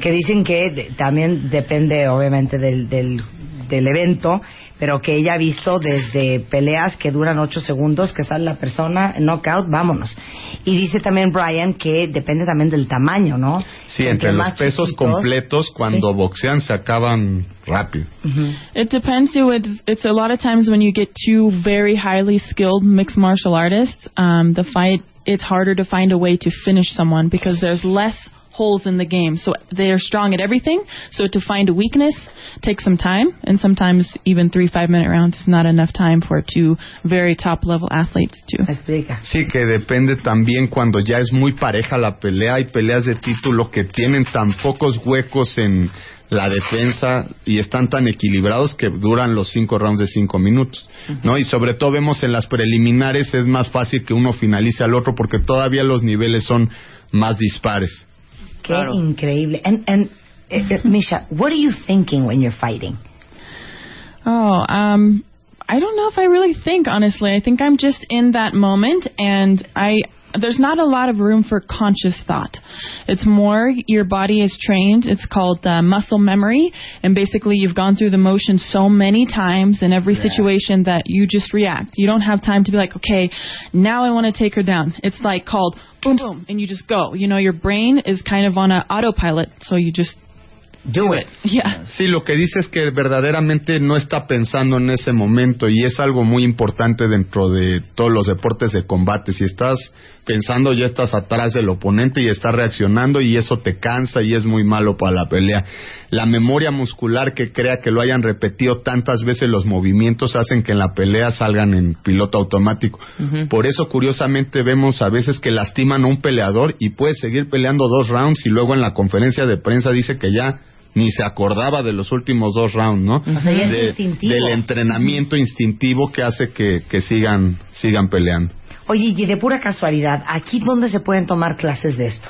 Que dicen que también depende, obviamente, del, del, del evento, pero que ella ha visto desde peleas que duran ocho segundos, que sale la persona, knockout, vámonos. Y dice también Brian que depende también del tamaño, ¿no? Sí, Porque entre los pesos chiquitos- completos, cuando boxean se acaban rápido. It depends. It's, it's a lot of times when you get two very highly skilled mixed martial artists, um, the fight it's harder to find a way to finish someone because there's less holes in the game. So they're strong at everything. So to find a weakness takes some time, and sometimes even three five minute rounds is not enough time for two very top level athletes to. Explica. Sí, que depende también cuando ya es muy pareja la pelea. Hay peleas de título que tienen tan pocos huecos en la defensa y están tan equilibrados que duran los cinco rounds de cinco minutos, ¿no? Y sobre todo vemos en las preliminares es más fácil que uno finalice al otro porque todavía los niveles son más dispares. Qué increíble. And, and uh, Misha, what are you thinking when you're fighting? Oh, um, I don't know if I really think, honestly. I think I'm just in that moment, and I there's not a lot of room for conscious thought. It's more your body is trained. It's called uh, muscle memory, and basically you've gone through the motion so many times in every yeah. situation that you just react. You don't have time to be like, okay, now I want to take her down. It's like called boom boom, and you just go. You know, your brain is kind of on an autopilot, so you just Do it. Yeah. Sí, lo que dice es que verdaderamente no está pensando en ese momento y es algo muy importante dentro de todos los deportes de combate. Si estás pensando, ya estás atrás del oponente y estás reaccionando y eso te cansa y es muy malo para la pelea. La memoria muscular que crea que lo hayan repetido tantas veces los movimientos hacen que en la pelea salgan en piloto automático. Por eso, curiosamente, vemos a veces que lastiman a un peleador y puede seguir peleando dos rounds y luego en la conferencia de prensa dice que ya ni se acordaba de los últimos dos rounds, ¿no? del entrenamiento instintivo que hace que, que sigan, sigan peleando. Oye, y de pura casualidad, ¿aquí dónde se pueden tomar clases de esto?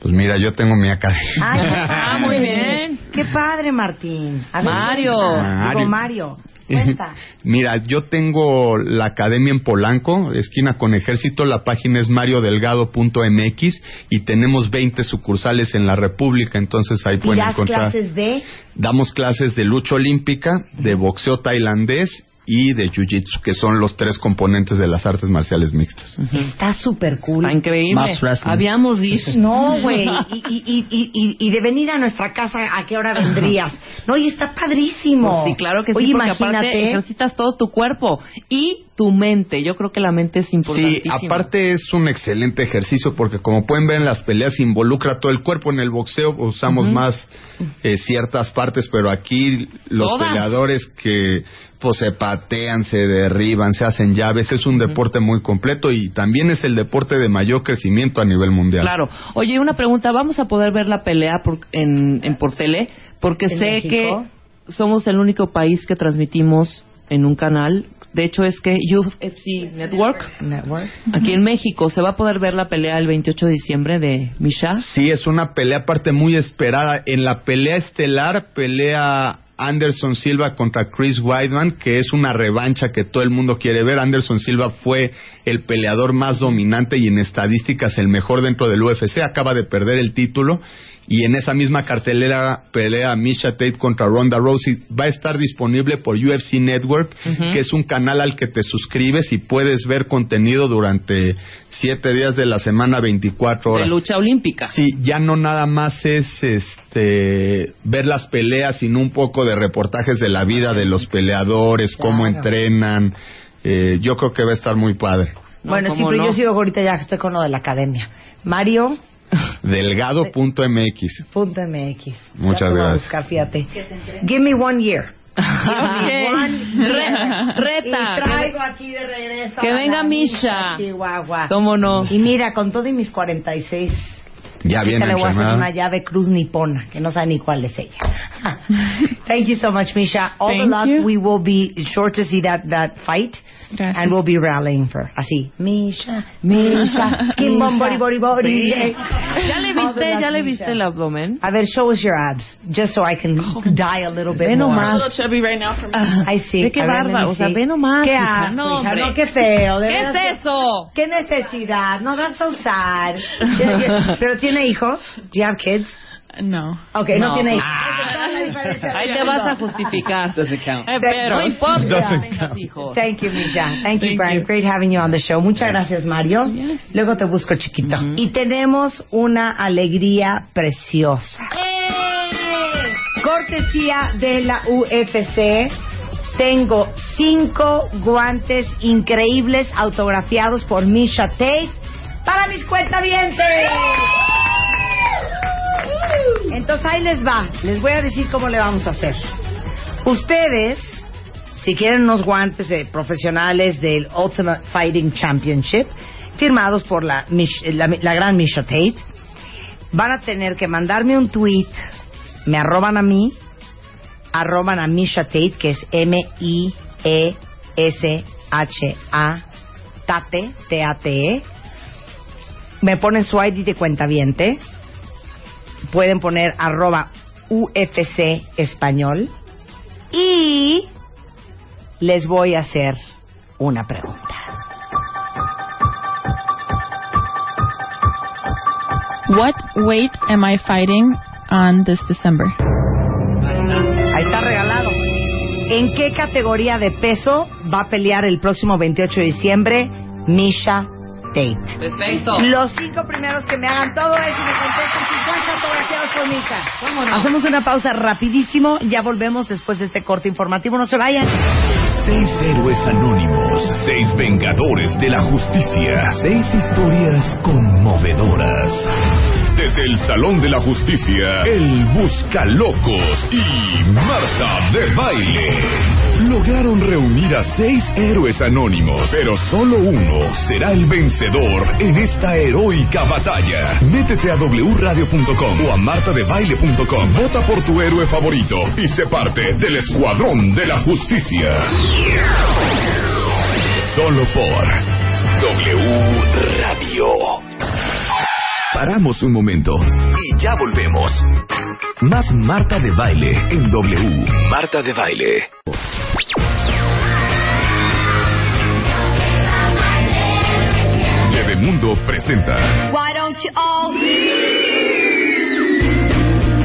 Pues mira, yo tengo mi academia. ah, muy bien. Qué padre, Martín. Mario. Mario. Mario. Mira, yo tengo la academia en Polanco, esquina con ejército, la página es mariodelgado.mx y tenemos 20 sucursales en la República, entonces ahí pueden encontrar. clases de? Damos clases de lucha olímpica, de boxeo tailandés y de Jiu-Jitsu, que son los tres componentes de las artes marciales mixtas. Está súper cool. Está increíble. Habíamos dicho. No, güey. Y, y, y, y, de venir a nuestra casa, ¿a qué hora vendrías? No, y está padrísimo. Pues sí, claro que sí, porque aparte ejercitas todo tu cuerpo y tu mente. Yo creo que la mente es importantísima. Sí, aparte es un excelente ejercicio porque como pueden ver en las peleas involucra todo el cuerpo. En el boxeo usamos más eh, ciertas partes, pero aquí los peleadores que pues se patean, se derriban, se hacen llaves. Es un deporte muy completo y también es el deporte de mayor crecimiento a nivel mundial. Claro. Oye, una pregunta. ¿Vamos a poder ver la pelea por, en, en por tele? Porque sé que somos el único país que transmitimos en un canal de hecho, es que UFC Network, aquí en México, se va a poder ver la pelea el 28 de diciembre de Misha. Sí, es una pelea aparte muy esperada. En la pelea estelar pelea Anderson Silva contra Chris Weidman, que es una revancha que todo el mundo quiere ver. Anderson Silva fue el peleador más dominante y en estadísticas el mejor dentro del UFC. Acaba de perder el título y en esa misma cartelera pelea Misha Tate contra Ronda Rousey. Va a estar disponible por UFC Network, que es un canal al que te suscribes y puedes ver contenido durante siete días de la semana, 24 horas. De lucha olímpica. Sí, ya no nada más es este ver las peleas, sino un poco de reportajes de la vida de los peleadores, cómo entrenan. Eh, yo creo que va a estar muy padre. Bueno, sí, pero yo sigo ahorita ya que estoy con lo de la academia. Mario. Delgado.mx. Punto MX. Muchas gracias. Buscar, fíjate. Give me one year. Reta. Y traigo aquí de regreso. Que venga Misha. Chihuahua. ¿Cómo no? Y mira, con todo y mis 46 ya viene le voy a hacer una llave cruz nipona, que no sabe ni cuál es ella. Thank you so much, Misha. All Thank the luck. You. We will be sure to see that, that fight. Gracias. And we'll be rallying for así. Misha, Misha, skin bum, body, body, body. ¿Ya le viste, ya le viste el abdomen? A ver, show us your abs, just so I can die a little bit Ve more. nomás. A little chubby right now for me. I see. Ve qué o sea, ve nomás, Qué hija, asco, no, hija, hombre. no, qué feo. de ¿Qué veras es eso? ¿Qué necesidad? No, that's so sad. ¿Pero tiene hijos? Do you have kids? No. Okay, no, No. tiene hijos. Ah. Ahí te vas a justificar. Doesn't count. Eh, pero. No importa hijos. Thank you, Misha. Thank you, Thank Brian. you. Great having you on the show. Muchas gracias, Mario. Luego te busco, chiquito. Y tenemos una alegría preciosa. Cortesía de la UFC. Tengo cinco guantes increíbles autografiados por Misha Tate para mis cuentavientes. Entonces ahí les va. Les voy a decir cómo le vamos a hacer. Ustedes, si quieren unos guantes profesionales del Ultimate Fighting Championship, firmados por la, la, la gran Misha Tate, van a tener que mandarme un tweet me arroban a mí, arroban a Misha Tate, que es M-I-E-S-H-A, Tate, T-A-T-E. Me ponen su ID de cuenta viente. Pueden poner arroba UFC Español. Y les voy a hacer una pregunta. What weight am I fighting on this December? Ahí está regalado. ¿En qué categoría de peso va a pelear el próximo 28 de diciembre Misha Perfecto. Los cinco primeros que me hagan todo eso y me contesten 50 fotografiados por Misha. ¿Cómo no? Hacemos una pausa rapidísimo, ya volvemos después de este corte informativo, no se vayan. Seis héroes anónimos, seis vengadores de la justicia, seis historias conmovedoras. Desde el Salón de la Justicia, el Buscalocos y Marta de Baile lograron reunir a seis héroes anónimos, pero solo uno será el vencedor en esta heroica batalla. Métete a wradio.com o a martadebaile.com. Vota por tu héroe favorito y sé parte del Escuadrón de la Justicia. Solo por W. Paramos un momento y ya volvemos. Más Marta de Baile en W. Marta de Baile. Mundo presenta. Why don't you all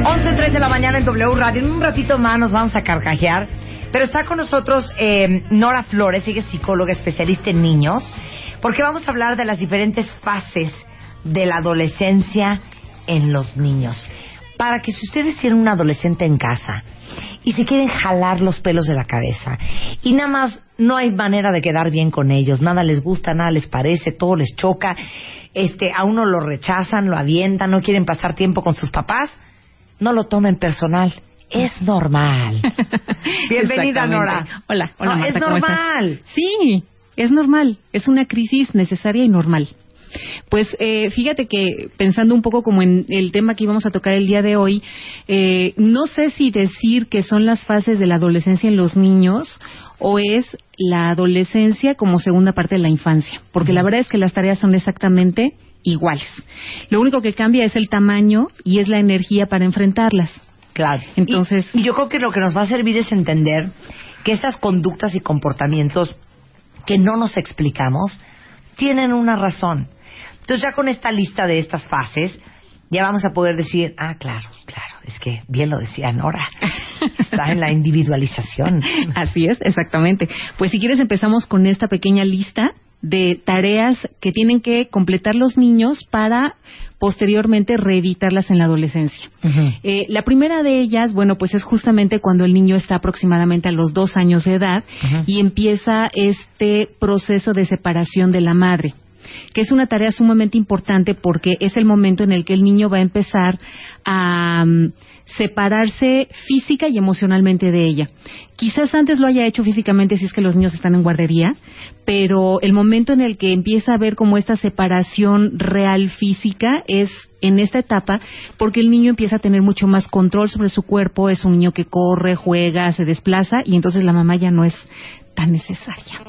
11.03 de la mañana en W Radio. En un ratito más nos vamos a carcajear. Pero está con nosotros eh, Nora Flores, ella es psicóloga especialista en niños, porque vamos a hablar de las diferentes fases de la adolescencia en los niños. Para que si ustedes tienen un adolescente en casa y se quieren jalar los pelos de la cabeza y nada más no hay manera de quedar bien con ellos, nada les gusta, nada les parece, todo les choca, este, a uno lo rechazan, lo avientan, no quieren pasar tiempo con sus papás, no lo tomen personal. Es normal. Bienvenida. Nora. Hola, hola, No, Marta, es ¿cómo estás? normal. Sí, es normal. Es una crisis necesaria y normal. Pues eh, fíjate que pensando un poco como en el tema que íbamos a tocar el día de hoy, eh, no sé si decir que son las fases de la adolescencia en los niños o es la adolescencia como segunda parte de la infancia, porque la verdad es que las tareas son exactamente iguales. Lo único que cambia es el tamaño y es la energía para enfrentarlas. Claro. Entonces- Y, y yo creo que lo que nos va a servir es entender que esas conductas y comportamientos que no nos explicamos tienen una razón. Entonces ya con esta lista de estas fases, ya vamos a poder decir, ah, claro, claro, es que bien lo decía Nora, está en la individualización. Así es, exactamente. Pues si quieres empezamos con esta pequeña lista de tareas que tienen que completar los niños para posteriormente reeditarlas en la adolescencia. Eh, la primera de ellas, bueno, pues es justamente cuando el niño está aproximadamente a los dos años de edad y empieza este proceso de separación de la madre que es una tarea sumamente importante porque es el momento en el que el niño va a empezar a mm, separarse física y emocionalmente de ella. Quizás antes lo haya hecho físicamente si es que los niños están en guardería, pero el momento en el que empieza a ver como esta separación real física es en esta etapa porque el niño empieza a tener mucho más control sobre su cuerpo, es un niño que corre, juega, se desplaza y entonces la mamá ya no es tan necesaria.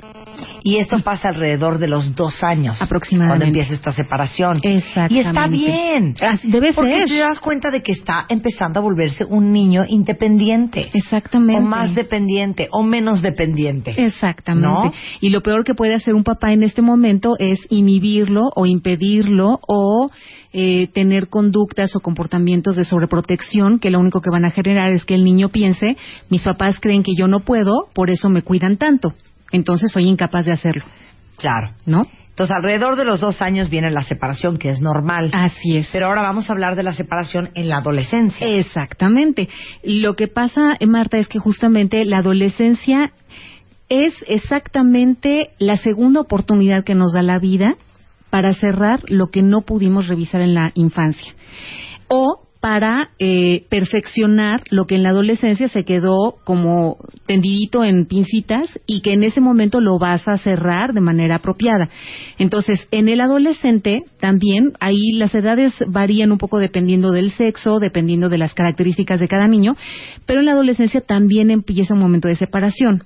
Y esto pasa alrededor de los dos años. Aproximadamente. Cuando empieza esta separación. Exactamente. Y está bien. Debe Porque ser. te das cuenta de que está empezando a volverse un niño independiente. Exactamente. O más dependiente, o menos dependiente. Exactamente. ¿No? Y lo peor que puede hacer un papá en este momento es inhibirlo o impedirlo o eh, tener conductas o comportamientos de sobreprotección que lo único que van a generar es que el niño piense, mis papás creen que yo no puedo, por eso me cuidan tanto. Entonces soy incapaz de hacerlo, Claro. ¿no? Entonces, alrededor de los dos años viene la separación, que es normal. Así es. Pero ahora vamos a hablar de la separación en la adolescencia. Exactamente. Lo que pasa, eh, Marta, es que justamente la adolescencia es exactamente la segunda oportunidad que nos da la vida para cerrar lo que no pudimos revisar en la infancia. O para eh, perfeccionar lo que en la adolescencia se quedó como tendidito en pincitas y que en ese momento lo vas a cerrar de manera apropiada. Entonces, en el adolescente también ahí las edades varían un poco dependiendo del sexo, dependiendo de las características de cada niño, pero en la adolescencia también empieza un momento de separación.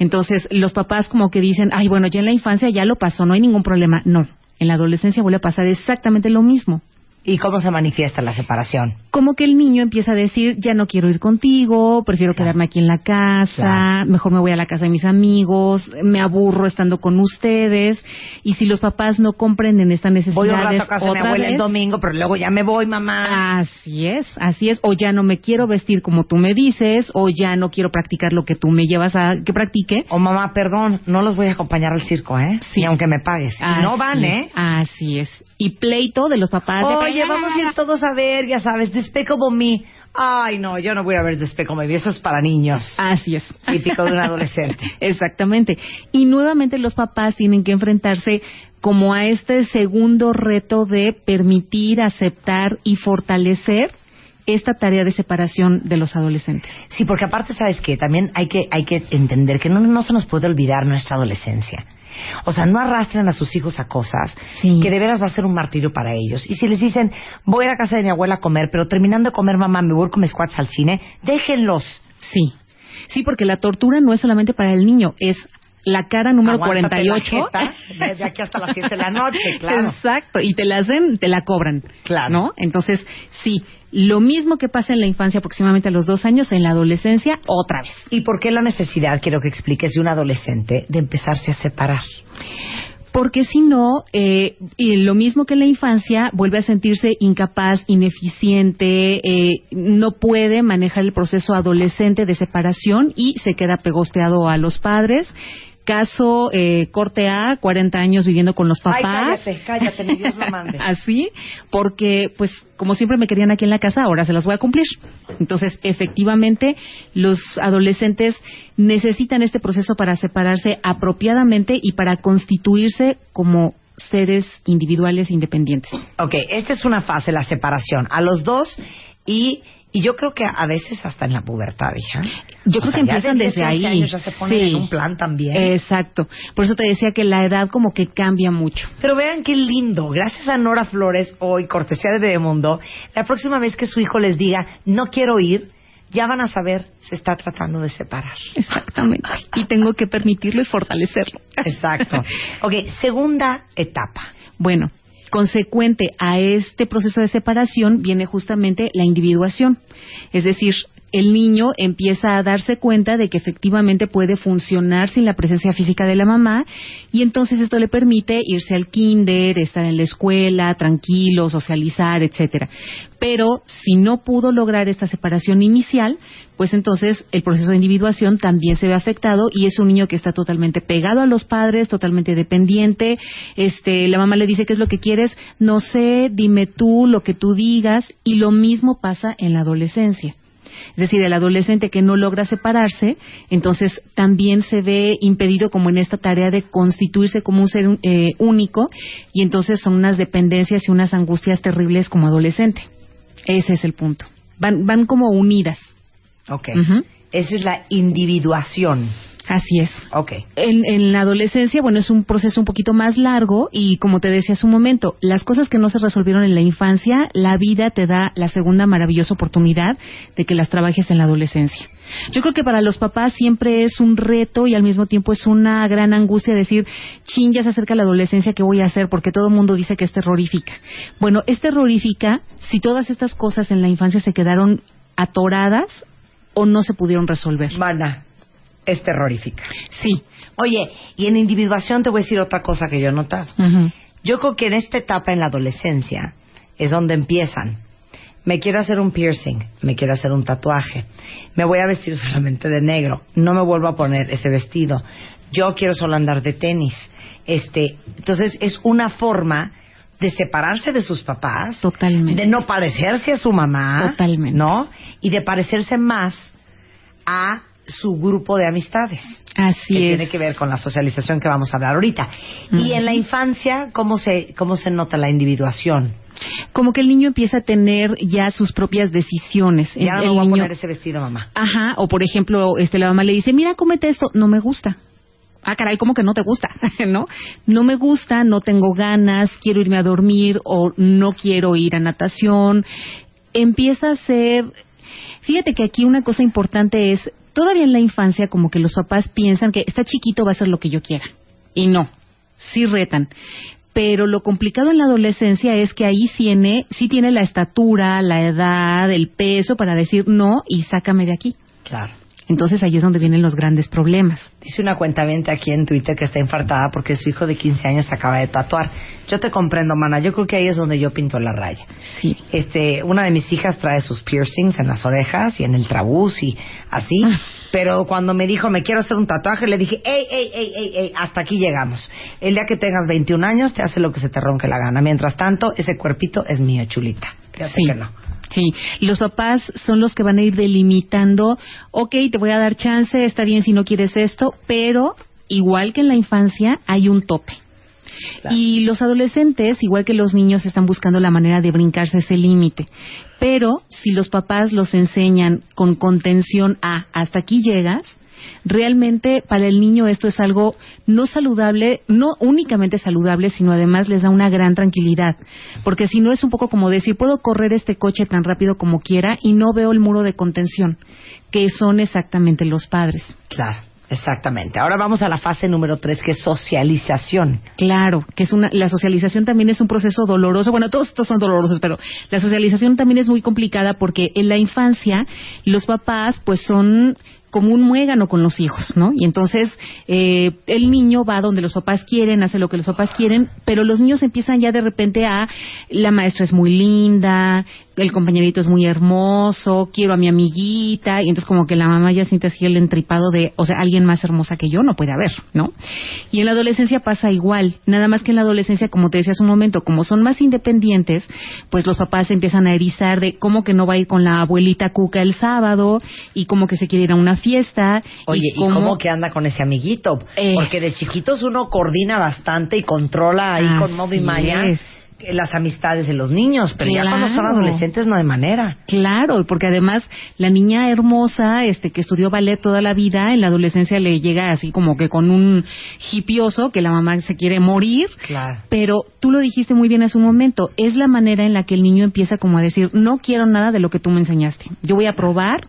Entonces, los papás como que dicen, ay, bueno, ya en la infancia ya lo pasó, no hay ningún problema. No, en la adolescencia vuelve a pasar exactamente lo mismo. ¿Y cómo se manifiesta la separación? Como que el niño empieza a decir, ya no quiero ir contigo, prefiero quedarme aquí en la casa, mejor me voy a la casa de mis amigos, me aburro estando con ustedes. Y si los papás no comprenden esta necesidad, voy un rato a casa de mi abuela el domingo, pero luego ya me voy, mamá. Así es, así es. O ya no me quiero vestir como tú me dices, o ya no quiero practicar lo que tú me llevas a que practique. O mamá, perdón, no los voy a acompañar al circo, ¿eh? Sí. aunque me pagues. no van, ¿eh? Así es. Y pleito de los papás. Oye, vamos a ir todos a ver, ya sabes, Despicable Me. Ay, no, yo no voy a ver Despicable Me, eso es para niños. Así es. Típico de un adolescente. Exactamente. Y nuevamente los papás tienen que enfrentarse como a este segundo reto de permitir, aceptar y fortalecer esta tarea de separación de los adolescentes. Sí, porque aparte, ¿sabes qué? También hay que, hay que entender que no, no se nos puede olvidar nuestra adolescencia. O sea, no arrastren a sus hijos a cosas que de veras va a ser un martirio para ellos. Y si les dicen, voy a la casa de mi abuela a comer, pero terminando de comer, mamá, me voy con mis squats al cine, déjenlos. Sí. Sí, porque la tortura no es solamente para el niño, es la cara número 48. desde aquí hasta las 7 de la noche, claro. Exacto, y te la hacen, te la cobran. Claro. ¿No? Entonces, sí, lo mismo que pasa en la infancia, aproximadamente a los dos años, en la adolescencia, otra vez. ¿Y por qué la necesidad, quiero que expliques, de un adolescente de empezarse a separar? porque si no, eh, lo mismo que en la infancia, vuelve a sentirse incapaz, ineficiente, eh, no puede manejar el proceso adolescente de separación y se queda pegosteado a los padres caso eh, corte A, 40 años viviendo con los papás. Ay, cállate, cállate, Dios lo mande. Así, porque pues como siempre me querían aquí en la casa, ahora se las voy a cumplir. Entonces, efectivamente, los adolescentes necesitan este proceso para separarse apropiadamente y para constituirse como seres individuales independientes. Ok, esta es una fase, la separación. A los dos y y yo creo que a veces hasta en la pubertad, hija. Yo creo que empiezan desde ahí. Años ya se ponen en un plan también. Exacto. Por eso te decía que la edad como que cambia mucho. Pero vean qué lindo. Gracias a Nora Flores, hoy, cortesía de Bebemundo, la próxima vez que su hijo les diga, no quiero ir, ya van a saber, se está tratando de separar. Exactamente. Y tengo que permitirlo y fortalecerlo. Exacto. Ok, segunda etapa. Bueno, consecuente a este proceso de separación viene justamente la individuación. Es decir, el niño empieza a darse cuenta de que efectivamente puede funcionar sin la presencia física de la mamá y entonces esto le permite irse al kinder, estar en la escuela, tranquilo, socializar, etcétera. Pero si no pudo lograr esta separación inicial, pues entonces el proceso de individuación también se ve afectado y es un niño que está totalmente pegado a los padres, totalmente dependiente. Este, la mamá le dice qué es lo que quieres, no sé, dime tú lo que tú digas y lo mismo pasa en la adolescencia es decir, el adolescente que no logra separarse, entonces también se ve impedido como en esta tarea de constituirse como un ser eh, único y entonces son unas dependencias y unas angustias terribles como adolescente. Ese es el punto. Van, van como unidas. Ok. Esa es la individuación. Así es. Ok. En, la adolescencia, bueno, es un proceso un poquito más largo y como te decía hace un momento, las cosas que no se resolvieron en la infancia, la vida te da la segunda maravillosa oportunidad de que las trabajes en la adolescencia. Yo creo que para los papás siempre es un reto y al mismo tiempo es una gran angustia decir, chin, ya se acerca la adolescencia, ¿qué voy a hacer? Porque todo el mundo dice que es terrorífica. Bueno, es terrorífica si todas estas cosas en la infancia se quedaron atoradas o no se pudieron resolver es terrorífica. Sí. Oye, y en individuación te voy a decir otra cosa que yo he notado. Yo creo que en esta etapa en la adolescencia es donde empiezan. Me quiero hacer un piercing, me quiero hacer un tatuaje, me voy a vestir solamente de negro, no me vuelvo a poner ese vestido. Yo quiero solo andar de tenis. Este, entonces es una forma de separarse de sus papás, totalmente, de no parecerse a su mamá, totalmente, ¿no? Y de parecerse más a su grupo de amistades. Así que Tiene que ver con la socialización que vamos a hablar ahorita. Y en la infancia, ¿cómo se, cómo se nota la individuación? como que el niño empieza a tener ya sus propias decisiones. Ya no el me voy a niño- poner ese vestido, mamá. Ajá, o por ejemplo, este la mamá le dice, mira, cómete esto, no me gusta. Ah, caray, ¿cómo que no te gusta? ¿No? No me gusta, no tengo ganas, quiero irme a dormir o no quiero ir a natación. Empieza a ser... Fíjate que aquí una cosa importante es, todavía en la infancia como que los papás piensan que está chiquito va a hacer lo que yo quiera. Y no, sí retan. Pero lo complicado en la adolescencia es que ahí tiene, sí tiene la estatura, la edad, el peso para decir no y sácame de aquí. Claro. Entonces ahí es donde vienen los grandes problemas. Dice una cuentamente aquí en Twitter que está infartada porque su hijo de 15 años se acaba de tatuar. Yo te comprendo, mana. Yo creo que ahí es donde yo pinto la raya. Sí. Este, una de mis hijas trae sus piercings en las orejas y en el trabús y así. Ah. Pero cuando me dijo, me quiero hacer un tatuaje, le dije, ey, ey, ey, ey, ey, hasta aquí llegamos. El día que tengas 21 años, te hace lo que se te ronque la gana. Mientras tanto, ese cuerpito es mío, chulita. Fíjate Sí. que no. Sí, los papás son los que van a ir delimitando, ok, te voy a dar chance, está bien si no quieres esto, pero igual que en la infancia hay un tope. Y los adolescentes, igual que los niños, están buscando la manera de brincarse ese límite. Pero si los papás los enseñan con contención a hasta aquí llegas, realmente para el niño esto es algo no saludable, no únicamente saludable, sino además les da una gran tranquilidad. Porque si no es un poco como decir, puedo correr este coche tan rápido como quiera y no veo el muro de contención, que son exactamente los padres. Claro, exactamente. Ahora vamos a la fase número 3, que es socialización. Claro, que es una, la socialización también es un proceso doloroso. Bueno, todos estos son dolorosos, pero la socialización también es muy complicada porque en la infancia los papás pues son como un muégano con los hijos, ¿no? Y entonces eh, el niño va donde los papás quieren, hace lo que los papás quieren, pero los niños empiezan ya de repente a la maestra es muy linda, el compañerito es muy hermoso, quiero a mi amiguita, y entonces como que la mamá ya siente así el entripado de, o sea, alguien más hermosa que yo no puede haber, ¿no? Y en la adolescencia pasa igual, nada más que en la adolescencia, como te decía hace un momento, como son más independientes, pues los papás empiezan a erizar de cómo que no va a ir con la abuelita Cuca el sábado, y como que se quiere ir a una fiesta, Oye, ¿y cómo, que anda con ese amiguito? Eh. Porque de chiquitos uno coordina bastante y controla ahí con modo y malla es. Las amistades de los niños, pero ya cuando son adolescentes no hay manera. Claro, porque además la niña hermosa, este que estudió ballet toda la vida, en la adolescencia le llega así como que con un hipioso que la mamá se quiere morir. Claro. Pero tú lo dijiste muy bien hace un momento, es la manera en la que el niño empieza como a decir, no quiero nada de lo que tú me enseñaste. Yo voy a probar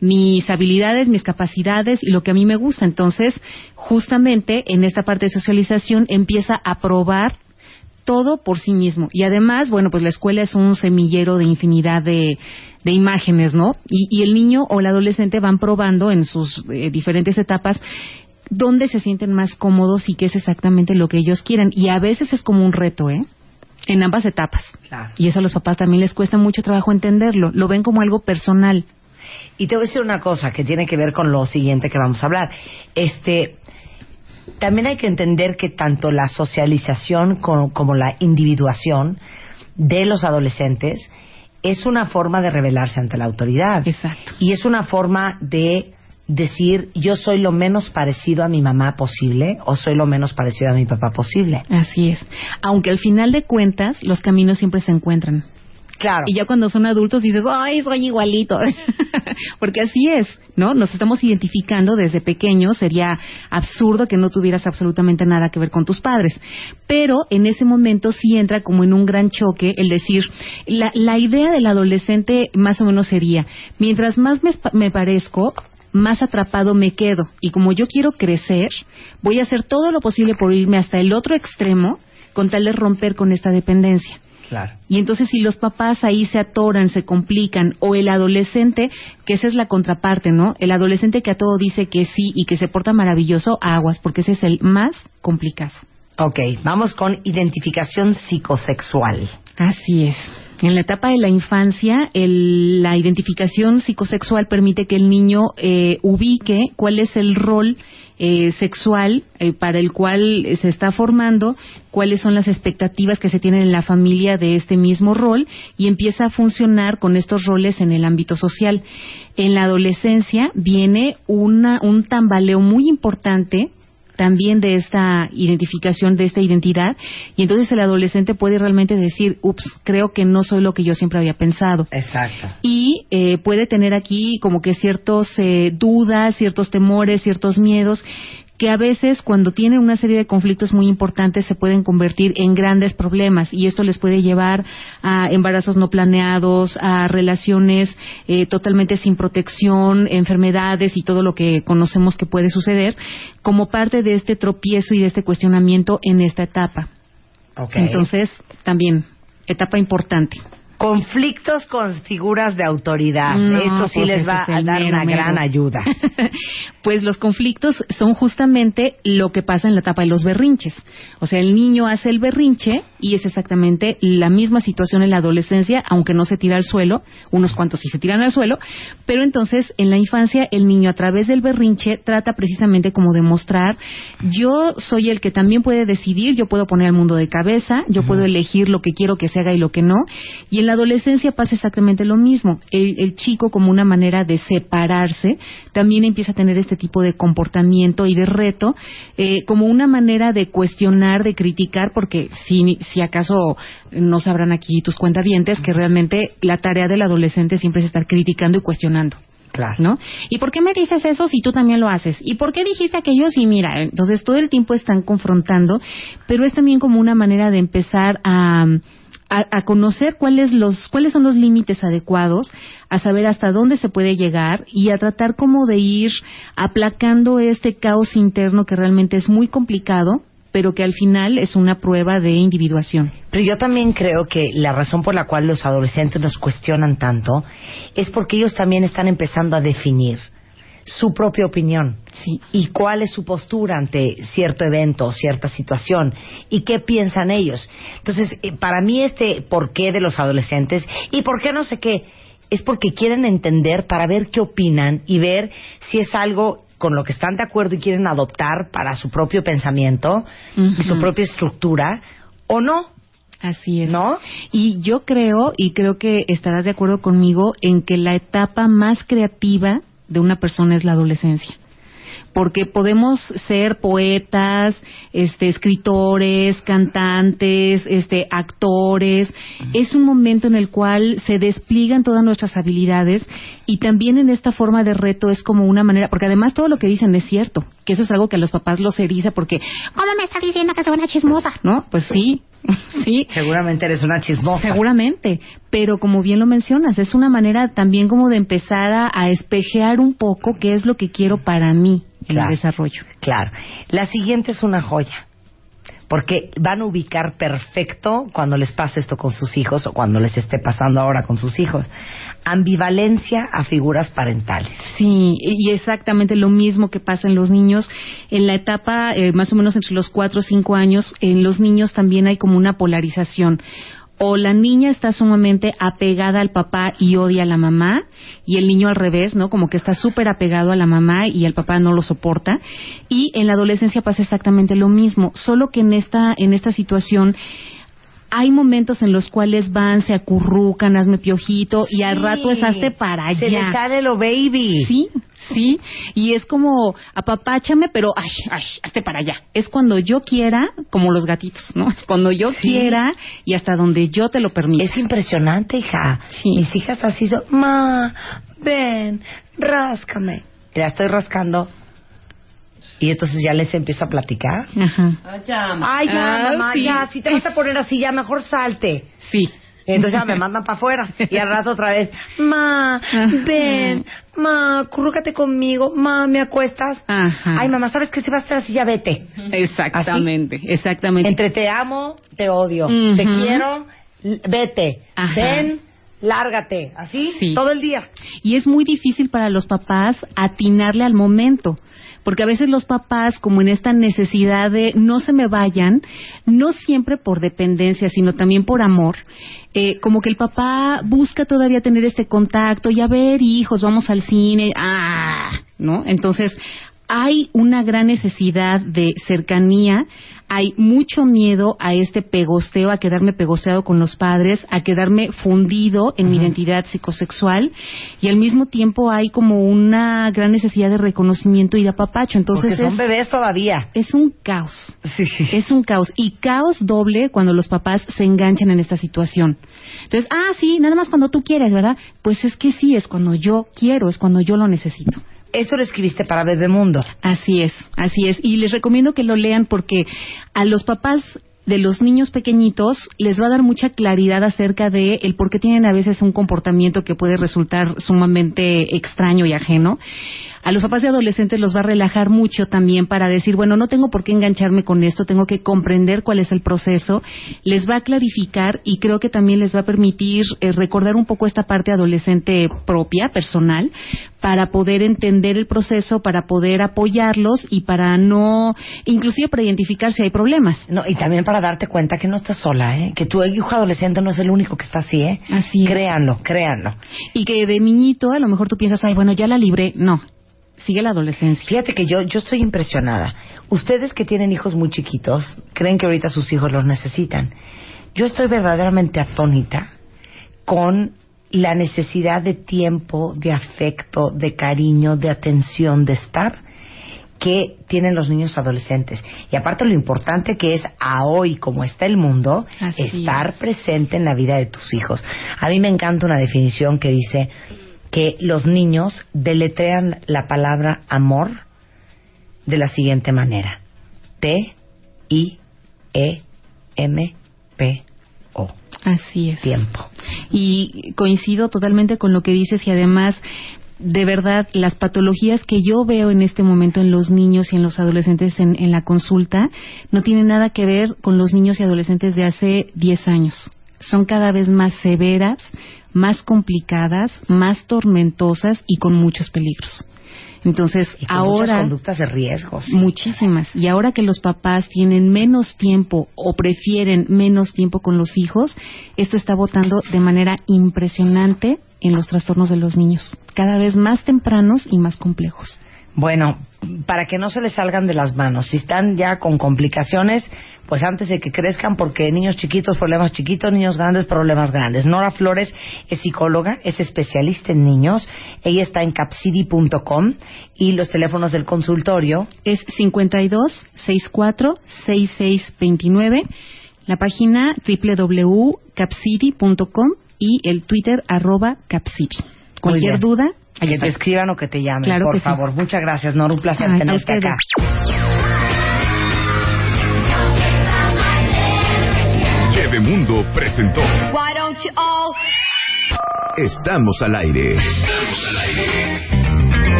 mis habilidades, mis capacidades y lo que a mí me gusta. Entonces, justamente en esta parte de socialización empieza a probar todo por sí mismo. Y además, bueno, pues la escuela es un semillero de infinidad de, de imágenes, ¿no? Y, y el niño o el adolescente van probando en sus eh, diferentes etapas dónde se sienten más cómodos y qué es exactamente lo que ellos quieren. Y a veces es como un reto, ¿eh? En ambas etapas. Claro. Y eso a los papás también les cuesta mucho trabajo entenderlo. Lo ven como algo personal. Y te voy a decir una cosa que tiene que ver con lo siguiente que vamos a hablar. Este, también hay que entender que tanto la socialización como, como la individuación de los adolescentes es una forma de rebelarse ante la autoridad. Exacto. Y es una forma de decir yo soy lo menos parecido a mi mamá posible o soy lo menos parecido a mi papá posible. Así es. Aunque al final de cuentas los caminos siempre se encuentran. Claro. Y ya cuando son adultos dices, ay, soy igualito. Porque así es, ¿no? Nos estamos identificando desde pequeños. Sería absurdo que no tuvieras absolutamente nada que ver con tus padres. Pero en ese momento sí entra como en un gran choque el decir, la, la idea del adolescente más o menos sería, mientras más me, me parezco, más atrapado me quedo. Y como yo quiero crecer, voy a hacer todo lo posible por irme hasta el otro extremo con tal de romper con esta dependencia. Claro. Y entonces si los papás ahí se atoran, se complican, o el adolescente, que esa es la contraparte, ¿no? El adolescente que a todo dice que sí y que se porta maravilloso, aguas, porque ese es el más complicado. Ok, vamos con identificación psicosexual. Así es. En la etapa de la infancia, el- la identificación psicosexual permite que el niño eh, ubique cuál es el rol eh, sexual eh, para el cual se está formando, cuáles son las expectativas que se tienen en la familia de este mismo rol y empieza a funcionar con estos roles en el ámbito social. En la adolescencia viene una, un tambaleo muy importante también de esta identificación, de esta identidad, y entonces el adolescente puede realmente decir, ups, creo que no soy lo que yo siempre había pensado. Exacto. Y eh, puede tener aquí como que ciertos eh, dudas, ciertos temores, ciertos miedos que a veces cuando tienen una serie de conflictos muy importantes se pueden convertir en grandes problemas y esto les puede llevar a embarazos no planeados, a relaciones eh, totalmente sin protección, enfermedades y todo lo que conocemos que puede suceder como parte de este tropiezo y de este cuestionamiento en esta etapa. Ok. Entonces, también, etapa importante. Conflictos con figuras de autoridad. No, Esto sí pues les va a el dar mero, una mero. gran ayuda. pues los conflictos son justamente lo que pasa en la etapa de los berrinches. O sea, el niño hace el berrinche y es exactamente la misma situación en la adolescencia, aunque no se tira al suelo, unos cuantos sí se tiran al suelo, pero entonces en la infancia el niño a través del berrinche trata precisamente como de mostrar, yo soy el que también puede decidir, yo puedo poner al mundo de cabeza, yo puedo elegir lo que quiero que se haga y lo que no, y en la adolescencia pasa exactamente lo mismo. El, el chico como una manera de separarse también empieza a tener este tipo de comportamiento y de reto eh, como una manera de cuestionar, de criticar, porque si, si acaso no sabrán aquí tus cuentavientes que realmente la tarea del adolescente siempre es estar criticando y cuestionando. Claro. ¿No? ¿Y por qué me dices eso si tú también lo haces? ¿Y por qué dijiste aquello si mira? Entonces todo el tiempo están confrontando, pero es también como una manera de empezar a a, a conocer cuáles los cuáles son los límites adecuados, a saber hasta dónde se puede llegar y a tratar como de ir aplacando este caos interno que realmente es muy complicado, pero que al final es una prueba de individuación. Pero yo también creo que la razón por la cual los adolescentes nos cuestionan tanto es porque ellos también están empezando a definir su propia opinión Sí. y cuál es su postura ante cierto evento, cierta situación y qué piensan ellos. Entonces, eh, para mí este por qué de los adolescentes y por qué no sé qué es porque quieren entender para ver qué opinan y ver si es algo con lo que están de acuerdo y quieren adoptar para su propio pensamiento y su propia estructura o no. Así es. ¿No? Y yo creo, y creo que estarás de acuerdo conmigo, en que la etapa más creativa de una persona es la adolescencia. Porque podemos ser poetas, este, escritores, cantantes, este, actores. Es un momento en el cual se despliegan todas nuestras habilidades y también en esta forma de reto es como una manera, porque además todo lo que dicen es cierto, que eso es algo que a los papás los eriza porque, ¿cómo me está diciendo que soy una chismosa? ¿No? Pues sí, sí. Seguramente eres una chismosa. Seguramente, pero como bien lo mencionas, es una manera también como de empezar a, a espejear un poco qué es lo que quiero para mí en Claro. el desarrollo. Claro. La siguiente es una joya. Porque van a ubicar perfecto cuando les pase esto con sus hijos o cuando les esté pasando ahora con sus hijos. Ambivalencia a figuras parentales. Sí, y exactamente lo mismo que pasa en los niños. En la etapa, eh, más o menos entre los cuatro o cinco años, en los niños también hay como una polarización. O la niña está sumamente apegada al papá y odia a la mamá, y el niño al revés, ¿no? Como que está súper apegado a la mamá y el papá no lo soporta. Y en la adolescencia pasa exactamente lo mismo, solo que en esta, en esta situación hay momentos en los cuales van, se acurrucan, hazme piojito, y al rato es hazte para allá. Se les sale lo baby. Sí, sí. Y es como, apapáchame, pero, ay, ay, hazte para allá. Es cuando yo quiera, como los gatitos, ¿no? Es cuando yo Sí. quiera y hasta donde yo te lo permita. Es impresionante, hija. Sí. Mis hijas así son, ma, ven, ráscame. La estoy rascando. Y entonces ya les empiezo a platicar. Ajá. Ay, ya, Ah, mamá, sí. ya, si te vas a poner así, ya mejor salte. Sí. Entonces ya me mandan para afuera. Y al rato otra vez, ma, ven, ma, acurrúcate conmigo, ma, ¿me acuestas? Ajá. Ay, mamá, ¿sabes qué? Si vas a estar así, ya vete. Exactamente, exactamente. Entre te amo, te odio. Ujú. Te quiero, vete. Ajá. Ven, lárgate. Así, Sí. todo el día. Y es muy difícil para los papás atinarle al momento. Porque a veces los papás, como en esta necesidad de no se me vayan, no siempre por dependencia, sino también por amor, eh, como que el papá busca todavía tener este contacto y a ver, hijos, vamos al cine, ah, ¿no? Entonces, hay una gran necesidad de cercanía, hay mucho miedo a este pegosteo, a quedarme pegosteado con los padres, a quedarme fundido en mi identidad psicosexual y al mismo tiempo hay como una gran necesidad de reconocimiento y de apapacho. Entonces Porque son es, bebés todavía. es un caos. Sí, sí, sí. Es un caos. Y caos doble cuando los papás se enganchan en esta situación. Entonces, ah, sí, nada más cuando tú quieres, ¿verdad? Pues es que sí, es cuando yo quiero, es cuando yo lo necesito. Eso lo escribiste para Bebemundo. Así es, así es. Y les recomiendo que lo lean porque a los papás de los niños pequeñitos les va a dar mucha claridad acerca de el por qué tienen a veces un comportamiento que puede resultar sumamente extraño y ajeno. A los papás de adolescentes los va a relajar mucho también para decir, bueno, no tengo por qué engancharme con esto, tengo que comprender cuál es el proceso. Les va a clarificar y creo que también les va a permitir eh, recordar un poco esta parte adolescente propia, personal, para poder entender el proceso, para poder apoyarlos y para no, inclusive para identificar si hay problemas. No, y también para darte cuenta que no estás sola, ¿eh? Que tu hijo adolescente no es el único que está así, ¿eh? Así. Créanlo, créanlo. Y que de niñito a lo mejor tú piensas, ay, bueno, ya la libré. No, sigue la adolescencia. Fíjate que yo, yo estoy impresionada. Ustedes que tienen hijos muy chiquitos, creen que ahorita sus hijos los necesitan. Yo estoy verdaderamente atónita con la necesidad de tiempo, de afecto, de cariño, de atención, de estar que tienen los niños adolescentes. Y aparte lo importante que es a hoy, como está el mundo, Así estar es. presente en la vida de tus hijos. A mí me encanta una definición que dice que los niños deletrean la palabra amor de la siguiente manera. T I E M P O. Así es. Tiempo. Y coincido totalmente con lo que dices y además, de verdad, las patologías que yo veo en este momento en los niños y en los adolescentes en, en la consulta no tienen nada que ver con los niños y adolescentes de hace 10 años. Son cada vez más severas, más complicadas, más tormentosas y con muchos peligros. Entonces, Y con ahora conductas de riesgo. sí. Muchísimas. Y ahora que los papás tienen menos tiempo o prefieren menos tiempo con los hijos, esto está votando de manera impresionante en los trastornos de los niños, cada vez más tempranos y más complejos. Bueno, para que no se les salgan de las manos, si están ya con complicaciones, pues antes de que crezcan, porque niños chiquitos, problemas chiquitos, niños grandes, problemas grandes. Nora Flores es psicóloga, es especialista en niños, ella está en capcidi.com y los teléfonos del consultorio. Es 52 64 66 29, la página www.capcity.com y el Twitter arroba capcity. Cualquier duda, Que te escriban o que te llamen, Claro por sí. favor. Muchas gracias, Nora. Un placer Ay, tenerte acá. Bebemundo presentó. Estamos al aire.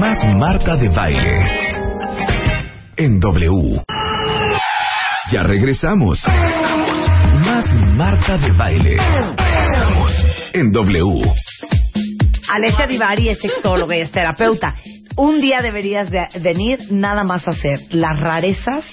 Más Marta de Baile. En W. Ya regresamos. Más Marta de Baile. Estamos en W. Alessia Divari es sexóloga y es terapeuta. Un día deberías de venir nada más a hacer las rarezas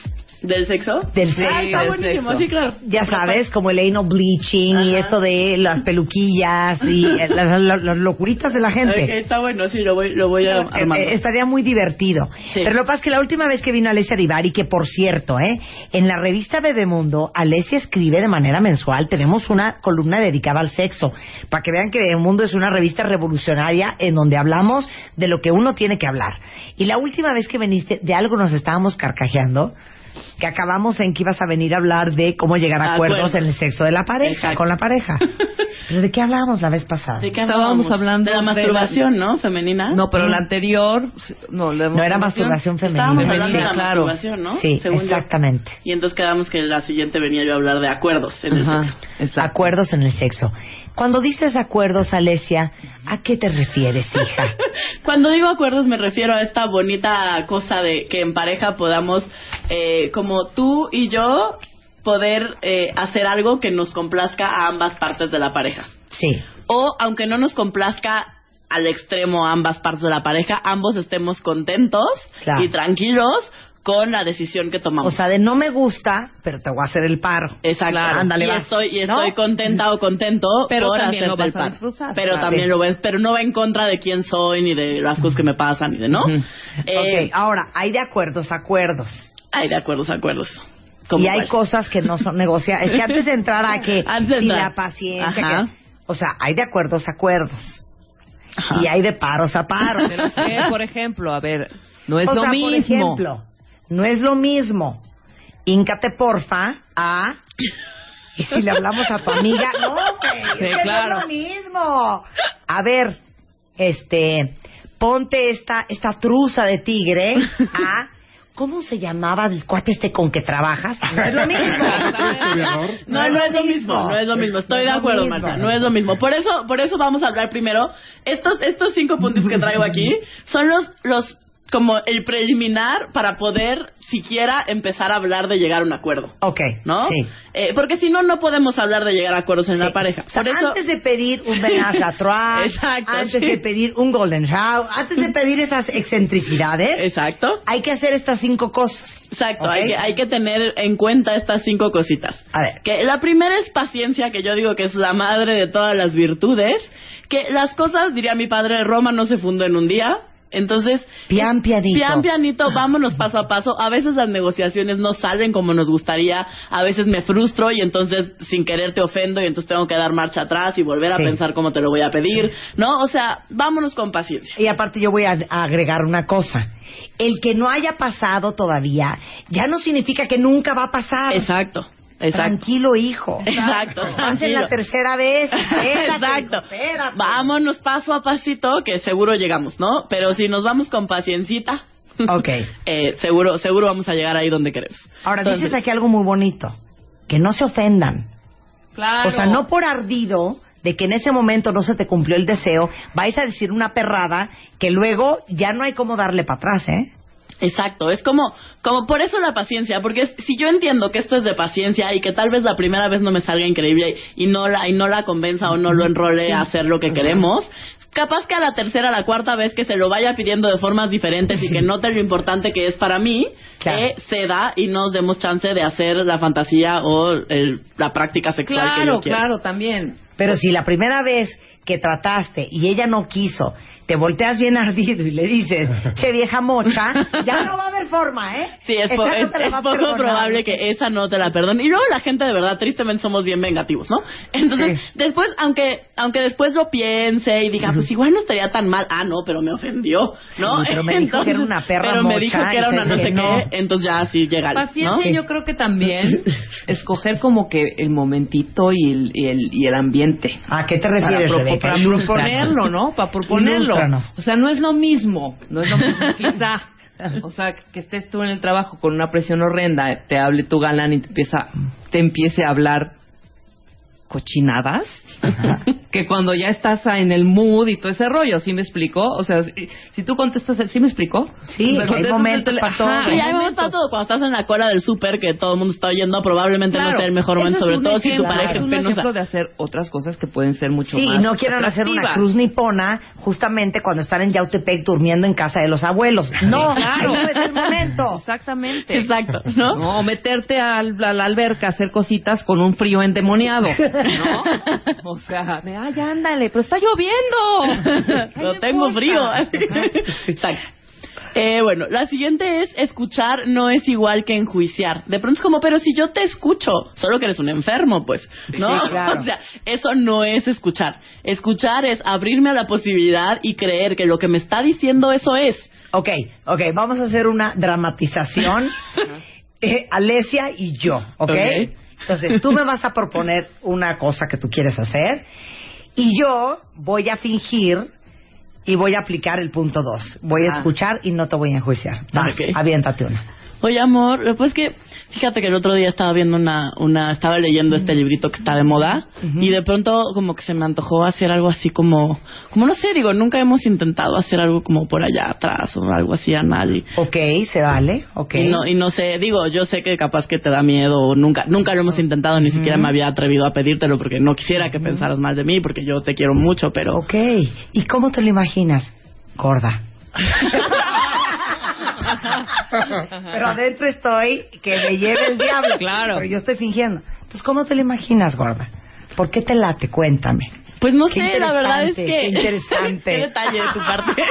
¿Del sexo? del Ah, sexo. está buenísimo, sí, claro. Ya sabes, como el anal bleaching y esto de las peluquillas y eh, las, las- las locuritas de la gente. está bueno, sí, lo voy, lo voy a Eh, armar. eh, estaría muy divertido. Sí. Pero lo que pasa es que la última vez que vino Alessia Divari, que por cierto, ¿eh? en la revista Bebemundo, Alessia escribe de manera mensual. Tenemos una columna dedicada al sexo. Para que vean que Bebemundo es una revista revolucionaria en donde hablamos de lo que uno tiene que hablar. Y la última vez que viniste, de algo nos estábamos carcajeando. Que acabamos en que ibas a venir a hablar de cómo llegar a acuerdos Acuerdos. en el sexo de la pareja, Exacto. con la pareja. ¿Pero de qué hablábamos la vez pasada? ¿De qué Estábamos hablábamos? hablando de la de la- masturbación, ¿no? Femenina. No, pero la anterior, no, la No era masturbación femenina. Estábamos hablando de la claro. masturbación, ¿no? Sí, Según yo. exactamente. Y entonces quedamos que la siguiente venía yo a hablar de acuerdos en el Ajá, sexo. exacto. Acuerdos en el sexo. Cuando dices acuerdos, Alesia, ¿a qué te refieres, hija? Cuando digo acuerdos me refiero a esta bonita cosa de que en pareja podamos, eh, como tú y yo, poder eh, hacer algo que nos complazca a ambas partes de la pareja. Sí. O aunque no nos complazca al extremo a ambas partes de la pareja, ambos estemos contentos Claro. y tranquilos con la decisión que O tomamos. sea, de no me gusta, pero te voy a hacer el paro. Exacto. Ándale, y vas. estoy, y ¿No? estoy contenta o contento Pero por también lo hacerte el paro. disfrutar, Pero claro. también lo ves, pero no va en contra de quién soy, ni de las cosas que me pasan, ni de no. Eh, ok, ahora, hay de acuerdos, acuerdos. Hay de acuerdos, acuerdos. Y ¿Cómo hay cuál? cosas que no son negociables. Es que antes de entrar a que Antes de si entrar. la paciencia, que- o sea, hay de acuerdos, acuerdos. Ajá. Y hay de paros a paros. Pero que, por ejemplo, a ver, no es o lo sea, mismo. por ejemplo, no es lo mismo. Híncate, porfa, a... Y si le hablamos a tu amiga, no, Sí, es claro. lo mismo. A ver, este, ponte esta, esta truza de tigre a... ¿Cómo se llamaba el cuate este con que trabajas? No es lo mismo. No, no es lo mismo, no es lo mismo. Estoy de acuerdo. Marta. No es lo mismo. Por eso, por eso vamos a hablar primero. Estos, estos cinco puntos que traigo aquí son los, los, como el preliminar para poder siquiera empezar a hablar de llegar a un acuerdo. Ok, ¿No? sí. Eh, porque si no, no podemos hablar de llegar a acuerdos en Sí. la pareja. O sea, Por eso, antes de pedir un menage à trois, Exacto, antes sí. de pedir un golden shower, antes de pedir esas excentricidades, Exacto. hay que hacer estas cinco cosas. Exacto, hay, que, hay que tener en cuenta estas cinco cositas. A ver. Que la primera es paciencia, que yo digo que es la madre de todas las virtudes. Que las cosas, diría mi padre, Roma no se fundó en un día. Entonces, Pian pianito. pian pianito, vámonos paso a paso. A veces las negociaciones no salen como nos gustaría. A veces me frustro y entonces sin querer te ofendo y entonces tengo que dar marcha atrás y volver a Sí. pensar cómo te lo voy a pedir. ¿No? O sea, vámonos con paciencia. Y aparte yo voy a, a agregar una cosa. El que no haya pasado todavía ya no significa que nunca va a pasar. Exacto. Exacto. Tranquilo, hijo. Exacto, Vas en tranquilo. la tercera vez. Espérate, Exacto. espérate. Vámonos paso a pasito que seguro llegamos, ¿no? Pero si nos vamos con paciencita, Ok. eh, seguro, seguro vamos a llegar ahí donde queremos. Ahora Entonces, dices aquí algo muy bonito. Que no se ofendan. Claro. O sea, no por ardido de que en ese momento no se te cumplió el deseo, vais a decir una perrada que luego ya no hay cómo darle para atrás, ¿eh? Exacto, es como, como por eso la paciencia, porque es- si yo entiendo que esto es de paciencia y que tal vez la primera vez no me salga increíble y no la, y no la convenza o no lo enrole a hacer lo que queremos, capaz que a la tercera, a la cuarta vez que se lo vaya pidiendo de formas diferentes y que note lo importante que es para mí, Claro. que ceda y nos demos chance de hacer la fantasía o el- la práctica sexual que yo Claro, claro, también. Pero si la primera vez que trataste y ella no quiso, te volteas bien ardido y le dices, che vieja mocha, ya no va a haber forma, ¿eh? Sí, es, po- no poco perdonar. probable que esa no te la perdone. Y luego la gente de verdad, tristemente, somos bien vengativos, ¿no? Entonces, Sí. después, aunque aunque después lo piense y diga, pues igual no estaría tan mal. Ah, no, pero me ofendió, ¿no? Sí, pero me dijo que era una perra Pero me dijo que era una no sé no. qué, entonces ya sí llega, ¿no? Paciencia, yo creo que también escoger como que el momentito y el, y el, y el ambiente. ¿A qué te Para, refieres, propo- Rebeca? para proponerlo, ¿no? Para proponerlo. O sea, no es lo mismo, no es lo mismo, quizá. O sea, que estés tú en el trabajo con una presión horrenda, te hable tu galán y te empieza, te empiece a hablar cochinadas, que cuando ya estás en el mood y todo ese rollo, ¿sí me explicó? O sea, si, si tú contestas, el- ¿sí me explicó? Sí, O sea, hay momentos para todo. Ajá, Sí, hay momentos. todo. Cuando estás en la cola del súper que todo el mundo está oyendo, probablemente no sea el mejor momento, sobre todo si tu ejemplo, pareja es es un ejemplo de hacer otras cosas que pueden ser mucho Sí, más y no quieran hacer una cruz nipona justamente cuando están en Yautepec durmiendo en casa de los abuelos. No, claro. no es el momento. Exactamente. Exacto, ¿no? No, o meterte al- a la alberca a hacer cositas con un frío endemoniado, ¿no? O sea, de, ay, ándale, pero está lloviendo. Pero no tengo importa. frío. Exacto. Eh, bueno, la siguiente es escuchar no es igual que enjuiciar. De pronto es como, pero si yo te escucho, solo que eres un enfermo, pues, ¿no? Sí, claro. O sea, eso no es escuchar. Escuchar es abrirme a la posibilidad y creer que lo que me está diciendo eso es. Ok, ok, vamos a hacer una dramatización. Eh, Alesia y yo, ¿ok? Ok. Entonces, tú me vas a proponer una cosa que tú quieres hacer y yo voy a fingir y voy a aplicar el punto dos. Voy a Ah. escuchar y no te voy a enjuiciar. Vas, Ok. aviéntate una. Oye, amor, lo que pasa es que, fíjate que el otro día estaba viendo una, una, estaba leyendo este librito que está de moda y de pronto como que se me antojó hacer algo así como, como no sé, digo, nunca hemos intentado hacer algo como por allá atrás o algo así anal y, Ok, se vale, ok. y no, y no sé, digo, yo sé que capaz que te da miedo o nunca, nunca lo hemos intentado, ni siquiera me había atrevido a pedírtelo porque no quisiera que pensaras mal de mí porque yo te quiero mucho, pero... Ok, ¿y cómo te lo imaginas? Gorda. Pero adentro estoy que me lleve el diablo. Claro. Pero yo estoy fingiendo. Entonces, ¿cómo te lo imaginas, gorda? ¿Por qué te late? Cuéntame. Pues no Qué sé, la verdad es que... qué interesante. qué detalle de tu parte.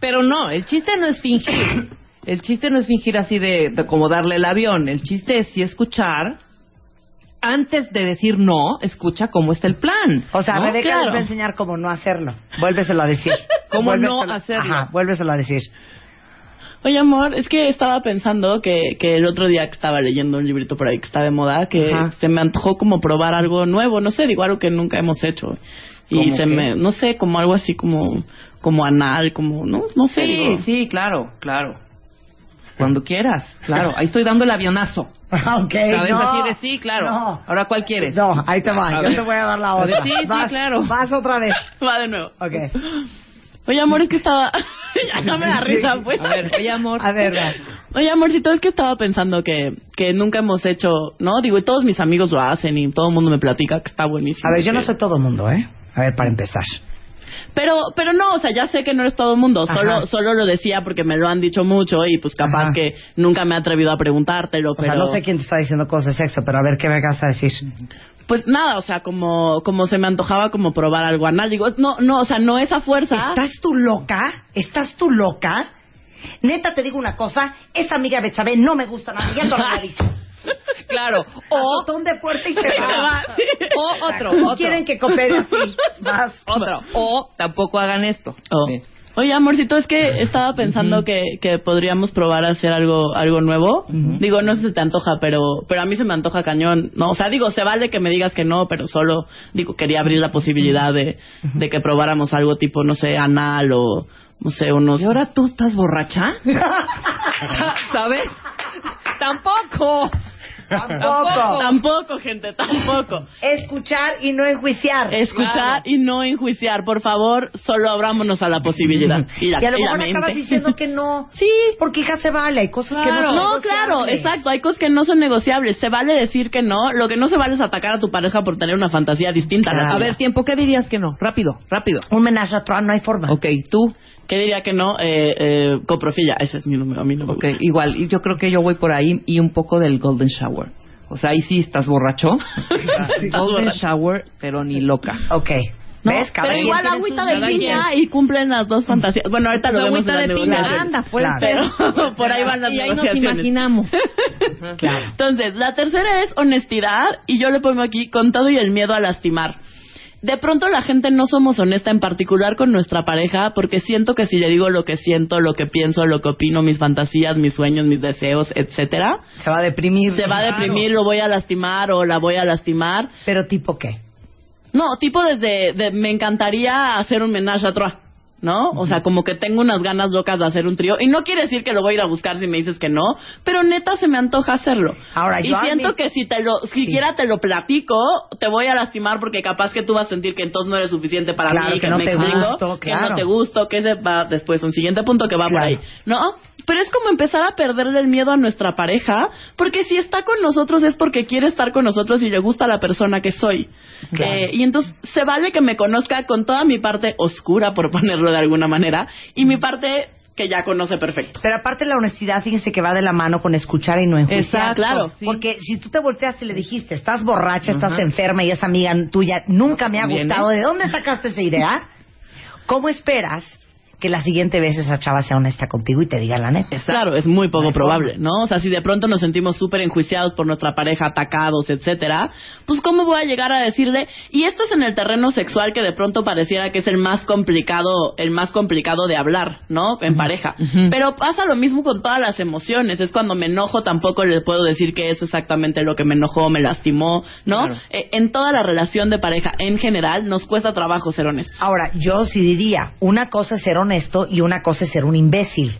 Pero no, el chiste no es fingir. El chiste no es fingir así de, de como darle el avión. El chiste es sí escuchar. Antes de decir no, escucha cómo está el plan. O sea, ¿no? Rebeca Claro. les va a enseñar cómo no hacerlo. Vuélveselo a decir. ¿Cómo no hacerlo? Ajá, vuélveselo a decir. Oye, amor, es que estaba pensando que, que el otro día que estaba leyendo un librito por ahí que está de moda, que Ajá. se me antojó como probar algo nuevo, no sé, digo algo que nunca hemos hecho. Y ¿Cómo se qué? me, no sé, como algo así como, como anal, como, no, no sé. Sí, digo. sí, claro, claro. Cuando quieras, claro. Ahí estoy dando el avionazo. ok, ¿Sabes? no. Así de sí, claro. No. Ahora, ¿cuál quieres? No, ahí te va. A Yo ver. te voy a dar la otra. Sí, sí, claro. Vas otra vez. Va de nuevo. Ok. Oye, amor, es que estaba, ya no me da risa, pues. A ver, oye, amor. A ver, va. Oye, amorcito, es que estaba pensando que, que nunca hemos hecho, ¿no? Digo, y todos mis amigos lo hacen y todo el mundo me platica que está buenísimo. A ver, yo no soy todo mundo, ¿eh? A ver, para empezar. Pero, pero no, o sea, ya sé que no eres todo el mundo. Ajá. Solo, solo lo decía porque me lo han dicho mucho y pues capaz Ajá. que nunca me he atrevido a preguntártelo. O pero, sea, no sé quién te está diciendo cosas de sexo, pero a ver qué me vas a decir. Pues nada, o sea, como, como se me antojaba como probar algo anal. Digo, no, no, o sea, no esa fuerza. ¿Estás tú loca? ¿Estás tú loca? Neta, te digo una cosa. Esa amiga Betsabe no me gusta nada. Ya te lo había dicho. Claro. O, Botón de puerta y se va. sí. o otro, ¿Cómo otro. quieren que coopere así? Vas. Otro. O tampoco hagan esto. Oh. Sí. Oye, amorcito, es que estaba pensando que, que podríamos probar a hacer algo algo nuevo. Digo, no sé si te antoja, pero pero a mí se me antoja cañón. No, o sea, digo, se vale que me digas que no, pero solo digo quería abrir la posibilidad de, de que probáramos algo tipo, no sé, anal o no sé, unos ¿Y ahora tú estás borracha? ¿Sabes? Tampoco. Tampoco. Tampoco, gente, tampoco. Escuchar y no enjuiciar. Escuchar Claro. y no enjuiciar, por favor, solo abrámonos a la posibilidad. Y, la, Y a lo mejor acabas diciendo que no. Sí, Porque hija se vale, hay cosas que no Claro. son No, claro, negociables. exacto. Hay cosas que no son negociables. Se vale decir que no. Lo que no se vale es atacar a tu pareja por tener una fantasía distinta. a Claro. Ver, tiempo, ¿qué dirías que no? Rápido, rápido. Un menaje a no hay forma. Ok, tú. ¿Qué diría que no? Eh, eh, coprofilla. Ese es mi número. Ok, gusta. igual. Y yo creo que yo voy por ahí y un poco del Golden Shower. O sea, ahí sí estás borracho. golden borracho. Shower, pero ni loca. Ok. No, ¿Ves? Cada pero igual agüita de piña y cumplen las dos fantasías. Bueno, ahorita lo vemos agüita en de piña, anda, pues. Claro. Pero por ahí van las Y ahí nos imaginamos. Claro. Entonces, la tercera es honestidad y yo le pongo aquí con todo y el miedo a lastimar. De pronto la gente no somos honesta en particular con nuestra pareja porque siento que si le digo lo que siento, lo que pienso, lo que opino, mis fantasías, mis sueños, mis deseos, etcétera, Se va a deprimir. se va a deprimir, lo voy a lastimar o la voy a lastimar. Pero tipo qué? No, tipo desde de, me encantaría hacer un menage a trois. ¿No? O sea, como que tengo unas ganas locas de hacer un trío. Y no quiere decir que lo voy a ir a buscar si me dices que no, pero neta se me antoja hacerlo. Ahora, y yo siento que si te lo, siquiera te lo platico, te voy a lastimar porque capaz que tú vas a sentir que entonces no eres suficiente para Claro, mí, que no me te explico, gusto, que no te gusto, que ese va después, un siguiente punto que va por ahí. ¿No? Pero es como empezar a perderle el miedo a nuestra pareja, porque si está con nosotros es porque quiere estar con nosotros y le gusta la persona que soy. Claro. Eh, y entonces se vale que me conozca con toda mi parte oscura, por ponerlo de alguna manera, y mi parte que ya conoce perfecto. Pero aparte la honestidad, fíjense que va de la mano con escuchar y no enjuiciar. Exacto, claro. sí. Porque si tú te volteaste y le dijiste, estás borracha, estás enferma y esa amiga tuya nunca me ha Conviene. gustado, ¿de dónde sacaste esa idea? ¿Cómo esperas que la siguiente vez esa chava sea honesta contigo y te diga la neta? Claro, es muy poco No probable, forma. ¿no? O sea, si de pronto nos sentimos súper enjuiciados por nuestra pareja, atacados, etcétera, pues ¿cómo voy a llegar a decirle? Y esto es en el terreno sexual que de pronto pareciera que es el más complicado, el más complicado de hablar, ¿no? En pareja. Pero pasa lo mismo con todas las emociones. Es cuando me enojo tampoco le puedo decir que es exactamente lo que me enojó, me lastimó, ¿no? Claro. Eh, en toda la relación de pareja en general nos cuesta trabajo ser honestos. Ahora, yo sí diría, una cosa es ser honesto y una cosa es ser un imbécil.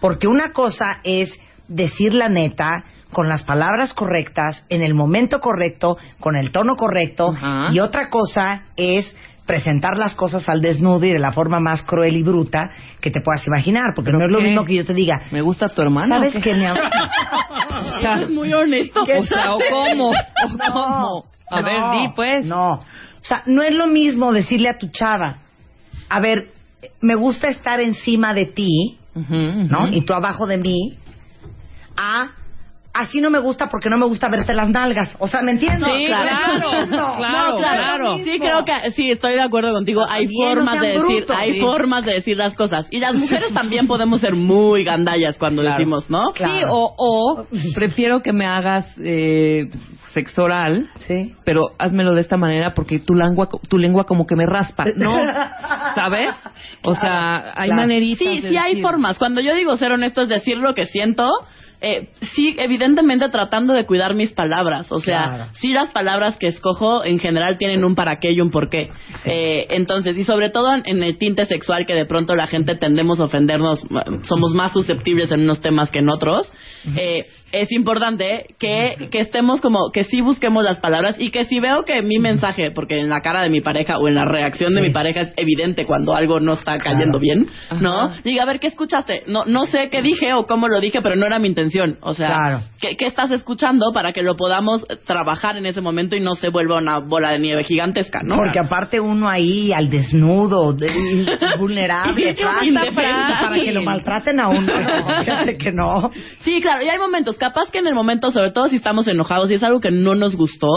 Porque una cosa es decir la neta con las palabras correctas, en el momento correcto, con el tono correcto, y otra cosa es presentar las cosas al desnudo y de la forma más cruel y bruta que te puedas imaginar, porque no es lo mismo que yo te diga, ¿Me gusta tu hermano? ¿sabes qué? mi amor? O sea, es muy honesto. o sea, ¿o cómo? ¿O cómo? A no, ver, di pues. No. O sea, no es lo mismo decirle a tu chava, a ver, me gusta estar encima de ti, ¿no? Y tú abajo de mí, a así no me gusta porque no me gusta verte las nalgas. O sea, ¿me entiendes? Sí, claro, claro, claro. Sí, creo que sí, estoy de acuerdo contigo. Hay formas de decir, hay formas de decir las cosas. Y las mujeres también podemos ser muy gandallas cuando decimos, ¿no? Sí, o, o prefiero que me hagas eh, sexo oral, sí. pero házmelo de esta manera porque tu lengua, tu lengua como que me raspa, ¿no? ¿Sabes? O sea, hay maneritas. Sí, de sí hay formas. Cuando yo digo ser honesto es decir lo que siento. Eh, sí, evidentemente tratando de cuidar mis palabras. O sea, Claro. sí las palabras que escojo en general tienen un para qué y un por qué. Eh, entonces, y sobre todo en, el tinte sexual que de pronto la gente tendemos a ofendernos, somos más susceptibles en unos temas que en otros. Eh, es importante que, que estemos como, que sí busquemos las palabras y que si veo que mi mensaje, porque en la cara de mi pareja o en la reacción de mi pareja es evidente cuando algo no está cayendo bien, ¿no? Ajá. Diga, a ver, ¿qué escuchaste? No, no sé qué dije o cómo lo dije, pero no era mi intención. O sea, Claro. ¿qué, qué estás escuchando para que lo podamos trabajar en ese momento y no se vuelva una bola de nieve gigantesca, ¿no? Porque aparte uno ahí al desnudo, de- vulnerable, para que lo maltraten a uno. No, que no. Sí, claro, y hay momentos, capaz que en el momento, sobre todo si estamos enojados y es algo que no nos gustó,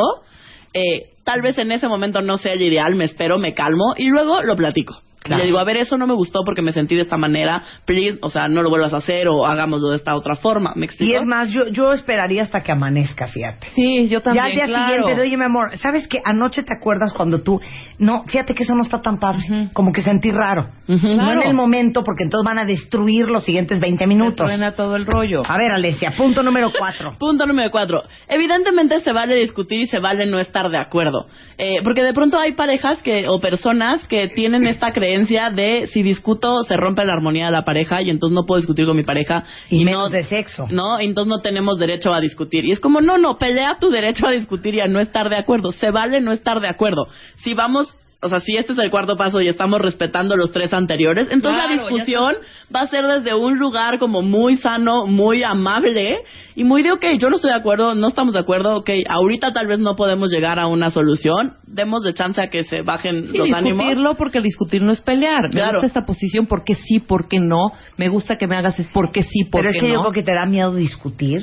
eh, tal vez en ese momento no sea el ideal, me espero, me calmo y luego lo platico. Claro. Y le digo, a ver, eso no me gustó porque me sentí de esta manera, please, o sea, no lo vuelvas a hacer o hagámoslo de esta otra forma, ¿me explico? Y es más, yo, yo esperaría hasta que amanezca, fíjate. Sí, yo también, Ya al día claro. siguiente, oye, mi amor, ¿sabes que anoche te acuerdas cuando tú... No, fíjate que eso no está tan padre. Como que sentí raro. No Claro. en el momento, porque entonces van a destruir los siguientes 20 minutos. Truena todo el rollo. A ver, Alesia, punto número cuatro. Punto número cuatro. Evidentemente se vale discutir y se vale no estar de acuerdo. Eh, porque de pronto hay parejas que, o personas que tienen esta creencia de si discuto se rompe la armonía de la pareja y entonces no puedo discutir con mi pareja. Y no, menos de sexo. No, entonces no tenemos derecho a discutir. Y es como, no, no, pelea tu derecho a discutir y a no estar de acuerdo. Se vale no estar de acuerdo. Si vamos... O sea, si este es el cuarto paso y estamos respetando los tres anteriores, entonces Claro, la discusión va a ser desde un lugar como muy sano, muy amable y muy de, ok, yo no estoy de acuerdo, no estamos de acuerdo, ok, ahorita tal vez no podemos llegar a una solución, demos de chance a que se bajen Sí, los ánimos. discutirlo porque el discutir no es pelear. Me gusta esta posición porque sí, porque no. Me gusta que me hagas es porque sí, porque Pero es que no. yo creo que te da miedo discutir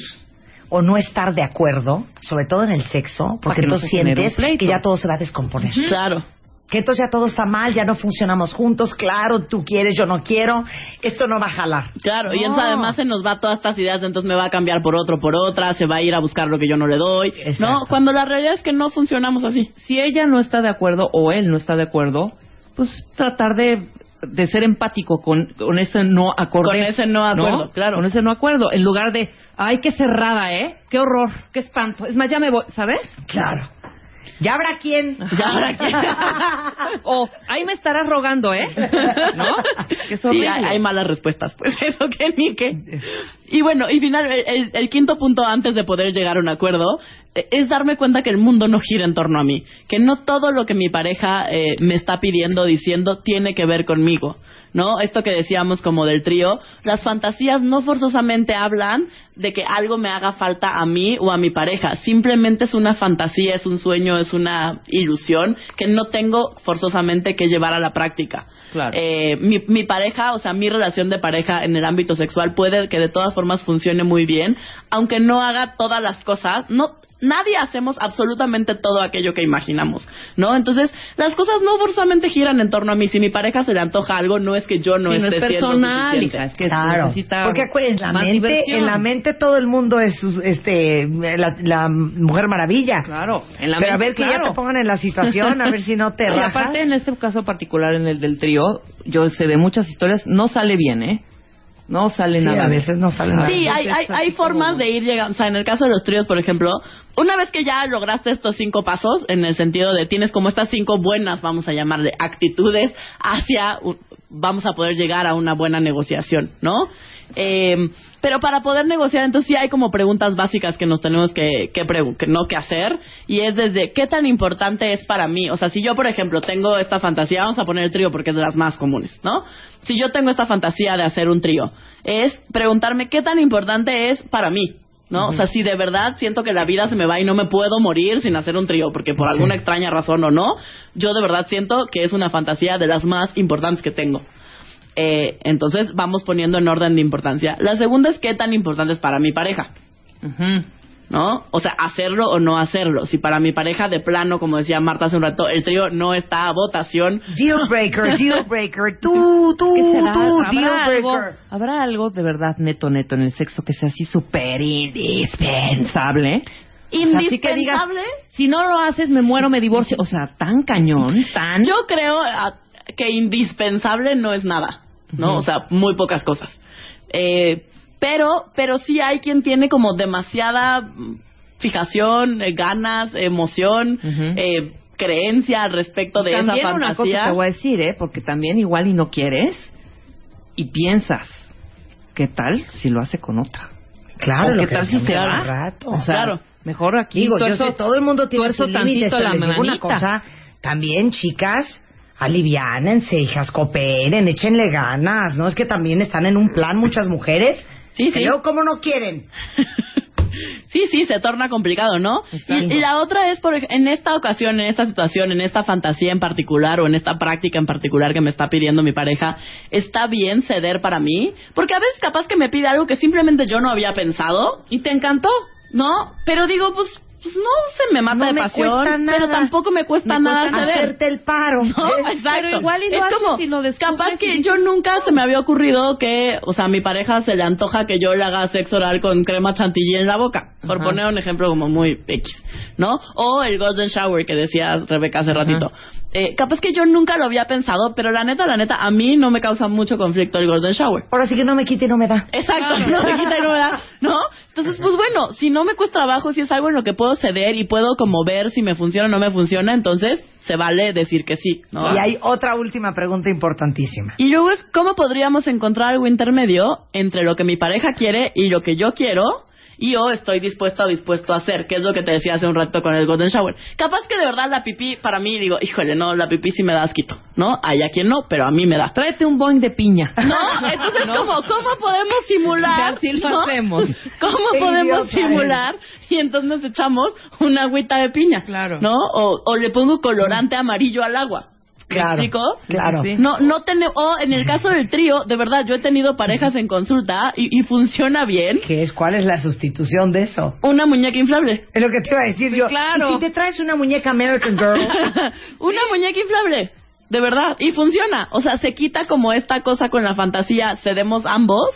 o no estar de acuerdo, sobre todo en el sexo, porque no genere sientes que ya todo se va a descomponer. Claro. Que entonces ya todo está mal, ya no funcionamos juntos, claro, tú quieres, yo no quiero, esto no va a jalar. Claro, y No. entonces además se nos va todas estas ideas, de entonces me va a cambiar por otro, por otra, se va a ir a buscar lo que yo no le doy, Exacto. ¿no? Cuando la realidad es que no funcionamos así. Si ella no está de acuerdo o él no está de acuerdo, pues tratar de, de ser empático con, con ese no acorde. Con ese no acuerdo, claro. Con ese no acuerdo. En lugar de, ay, qué cerrada, ¿eh? Qué horror, qué espanto. Es más, ya me voy, ¿sabes? Claro. Ya habrá quien. Ya habrá quien. o, ahí me estarás rogando, ¿eh? ¿No? Que Sí, hay, hay malas respuestas, pues eso que ni qué. Y bueno, y final, el, el- el quinto punto antes de poder llegar a un acuerdo es darme cuenta que el mundo no gira en torno a mí, que no todo lo que mi pareja eh, me está pidiendo, diciendo, tiene que ver conmigo, ¿no? Esto que decíamos como del trío, las fantasías no forzosamente hablan de que algo me haga falta a mí o a mi pareja, simplemente es una fantasía, es un sueño, es una ilusión que no tengo forzosamente que llevar a la práctica. Claro. Eh, mi, mi pareja, o sea, mi relación de pareja en el ámbito sexual puede que de todas formas funcione muy bien, aunque no haga todas las cosas, no nadie hacemos absolutamente todo aquello que imaginamos, ¿no? Entonces, las cosas no forzosamente giran en torno a mí. Si mi pareja se le antoja algo, no es que yo no no esté es siendo personal, hija, es que Claro, necesita porque acuérdense, la más mente, diversión. en la mente todo el mundo es sus- este la, la mujer maravilla. Claro, en la Pero a ver que ya te pongan en la situación, a ver si no te Y rajas. aparte, en este caso particular, en el del trío, yo sé de muchas historias, no sale bien, ¿eh? No sale Sí, nada a veces no sale nada. Sí, hay, hay, hay formas de ir llegando. O sea, en el caso de los tríos, por ejemplo, una vez que ya lograste estos cinco pasos, en el sentido de tienes como estas cinco buenas, vamos a llamarle, actitudes hacia, vamos a poder llegar a una buena negociación, ¿no? Eh, pero para poder negociar, entonces sí hay como preguntas básicas que nos tenemos que, que, que no que hacer, y es desde qué tan importante es para mí. O sea, si yo, por ejemplo, tengo esta fantasía, vamos a poner el trío porque es de las más comunes, ¿no? Si yo tengo esta fantasía de hacer un trío, es preguntarme qué tan importante es para mí. ¿No? O sea, si de verdad siento que la vida se me va y no me puedo morir sin hacer un trío, porque por alguna extraña razón o no, yo de verdad siento que es una fantasía de las más importantes que tengo. Eh, entonces vamos poniendo en orden de importancia. La segunda es qué tan importante es para mi pareja. ¿No? O sea, hacerlo o no hacerlo. Si para mi pareja de plano, como decía Marta hace un rato, el trío no está a votación. Deal breaker, deal breaker. Tú, tú, ¿Qué será? tú, ¿Habrá deal algo, breaker. ¿Habrá algo de verdad neto, neto en el sexo que sea así súper indispensable? O sea, así que digas, Indispensable. si no lo haces, me muero, me divorcio. O sea, tan cañón, tan... Yo creo que indispensable no es nada, ¿no? O sea, muy pocas cosas. Eh, pero, pero sí hay quien tiene como demasiada mm, fijación, eh, ganas, emoción, Ujú. eh, creencia al respecto de también esa una cosa fantasía. te voy a decir, ¿eh? Porque también igual y no quieres y piensas, ¿qué tal si lo hace con otra? Claro, ¿O lo qué tal si se va? rato. O sea, Claro. mejor aquí Digo, yo sé, todo el mundo tiene la les digo una cosa, también chicas, aliviánense, hijas, cooperen, échenle ganas, ¿no? Es que también están en un plan muchas mujeres, Sí, sí. pero como no quieren. Sí, sí, se torna complicado, ¿no? Y, y la otra es, por en esta ocasión, en esta situación, en esta fantasía en particular o en esta práctica en particular que me está pidiendo mi pareja, ¿está bien ceder para mí? Porque a veces capaz que me pide algo que simplemente yo no había pensado. ¿Y te encantó? ¿No? Pero digo, pues, pues no se me mata No de me pasión, cuesta nada. pero tampoco me cuesta Me nada cuesta ceder. hacerte el paro. No, exacto. Pero igual y lo es como, lo descubres capaz que yo nunca se me había ocurrido que, o sea, a mi pareja se le antoja que yo le haga sexo oral con crema chantilly en la boca, por Ajá. poner un ejemplo como muy X, ¿no? O el golden shower que decía Rebeca hace ratito. Eh, capaz que yo nunca lo había pensado, pero la neta, la neta, a mí no me causa mucho conflicto el golden shower. Ahora sí que no me quite y no me da. Exacto, no se quita y no me da, ¿no? Entonces, pues bueno, si no me cuesta trabajo, si es algo en lo que puedo ceder y puedo como ver si me funciona o no me funciona, entonces se vale decir que sí, ¿no? Y hay otra última pregunta importantísima. Y luego es cómo podríamos encontrar algo intermedio entre lo que mi pareja quiere y lo que yo quiero y yo estoy dispuesta o dispuesto a hacer, que es lo que te decía hace un rato con el Golden Shower. Capaz que de verdad la pipí, para mí, digo, híjole, no, la pipí sí me da asquito, ¿no? Hay a quien no, pero a mí me da. Tráete un boing de piña. No, entonces, ¿No? ¿cómo, ¿cómo podemos simular? Así lo ¿no? hacemos. ¿Cómo Qué podemos idiota simular? Y entonces nos echamos una agüita de piña. Claro. ¿No? O, o le pongo colorante amarillo al agua. ¿Me Claro, explico? claro. Sí. No, no tene- o en el caso del trío, de verdad, yo he tenido parejas en consulta y, y funciona bien. ¿Qué es? ¿Cuál es la sustitución de eso? Una muñeca inflable. Es lo que te iba a decir yo. claro. ¿Y si te traes una muñeca American Girl? Una muñeca inflable. De verdad. Y funciona. O sea, se quita como esta cosa con la fantasía, cedemos ambos.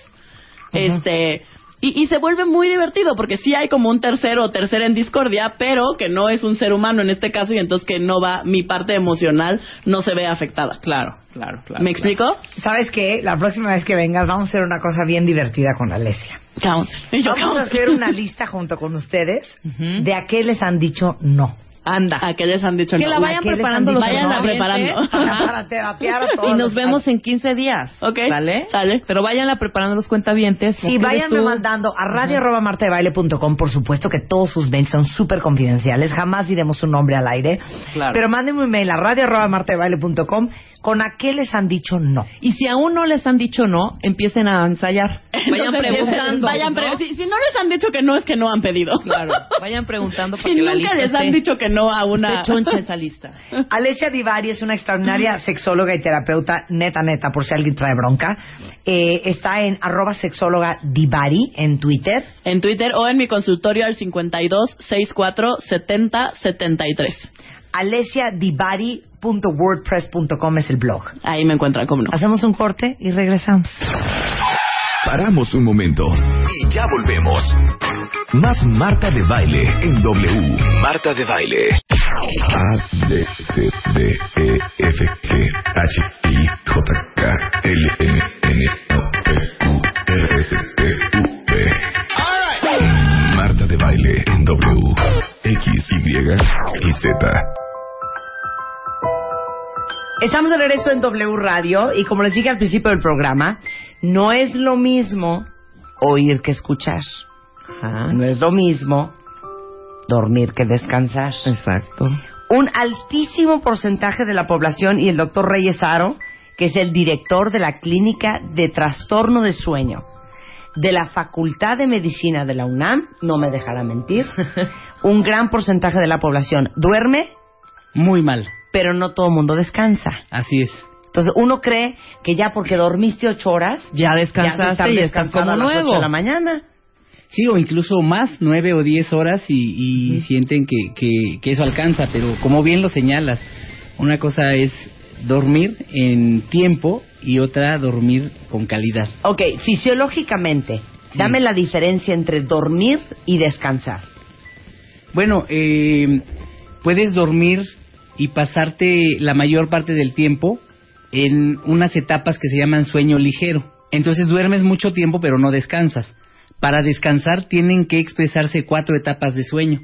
Este. Y, y se vuelve muy divertido porque sí hay como un tercero o tercera en discordia, pero que no es un ser humano en este caso y entonces que no va, mi parte emocional no se ve afectada. Claro, claro, claro. ¿Me explico? ¿Sabes qué? La próxima vez que vengas vamos a hacer una cosa bien divertida con Alesia. Vamos. A hacer una lista junto con ustedes de a qué les han dicho no. Anda. ¿A qué les han dicho Que no? la vayan ¿A qué les preparando han los dicho Vayan no? a preparando. Para terapiar a todos Y nos vemos en 15 días. Ok, ¿Sale? sale. Pero váyanla preparando los cuentavientes. Sí, ¿Qué váyanme tú? mandando a radio.martadebaile.com, por supuesto que todos sus mails son súper confidenciales, jamás diremos su nombre al aire. Claro. Pero mándenme un mail a radio.martadebaile.com con a qué les han dicho no. Y si aún no les han dicho no, empiecen a ensayar. Vayan Entonces, preguntando. Vayan ¿no? pre- si, si no les han dicho que no, es que no han pedido. Claro, vayan preguntando para Si que la nunca lista les han dicho que no a una... choncha esa lista. Alesia Divari es una extraordinaria sexóloga y terapeuta neta, neta, por si alguien trae bronca. Eh, está en arroba sexóloga Divari en Twitter. En Twitter o en mi consultorio al 52 64 70 73. alesiadivari.wordpress.com es el blog. Ahí me encuentran, cómo no. Hacemos un corte y regresamos. Paramos un momento y ya volvemos. Más Marta de Baile en W. Marta de Baile. A, B, C, D, E, F, G, H, I, J, K, L, M, N, O, P, Q, R, S, T, U, V. Marta de Baile en W. X, Y y Z. Estamos de regreso en W Radio y como les dije al principio del programa, no es lo mismo oír que escuchar. No es lo mismo dormir que descansar. Exacto. Un altísimo porcentaje de la población y el doctor Reyes Aro, que es el director de la Clínica de Trastorno de Sueño de la Facultad de Medicina de la UNAM, no me dejará mentir, un gran porcentaje de la población duerme, Muy mal. Pero no todo el mundo descansa. Así es. Entonces uno cree que ya porque dormiste ocho horas, ya descansaste y estás como a las nuevo. ocho de la mañana. Sí, o incluso más, nueve o diez horas y, y sienten que, que, que eso alcanza, pero como bien lo señalas, una cosa es dormir en tiempo y otra dormir con calidad. Ok, fisiológicamente, dame la diferencia entre dormir y descansar. Bueno, eh, puedes dormir y pasarte la mayor parte del tiempo en unas etapas que se llaman sueño ligero. Entonces duermes mucho tiempo pero no descansas. Para descansar tienen que expresarse cuatro etapas de sueño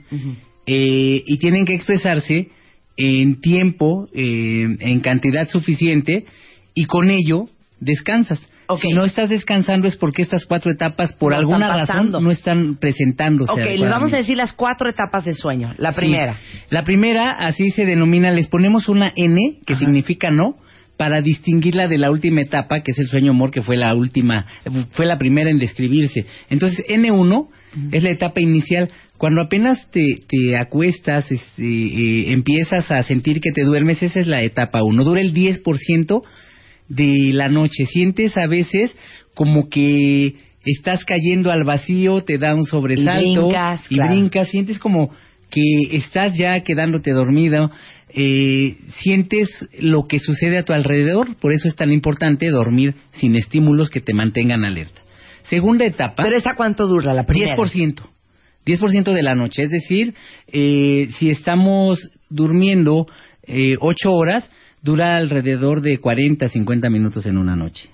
eh, y tienen que expresarse en tiempo, eh, en cantidad suficiente y con ello descansas. Si no estás descansando es porque estas cuatro etapas por No alguna razón no están presentándose. Ok, les vamos a decir las cuatro etapas de sueño. La Sí. primera. La primera, así se denomina, les ponemos una N, que significa no, para distinguirla de la última etapa, que es el sueño amor, que fue la última, fue la primera en describirse. Entonces, N1 es la etapa inicial. Cuando apenas te, te acuestas, este, eh, empiezas a sentir que te duermes, esa es la etapa 1. Dura el 10% de la noche. Sientes a veces como que estás cayendo al vacío, te da un sobresalto brincas, y claro. brincas, sientes como que estás ya quedándote dormido, eh, sientes lo que sucede a tu alrededor, por eso es tan importante dormir sin estímulos que te mantengan alerta. Segunda etapa. ¿Pero esa cuánto dura la primera? 10%. 10% de la noche. Es decir, eh, si estamos durmiendo eh, 8 horas, dura alrededor de 40, 50 minutos en una noche.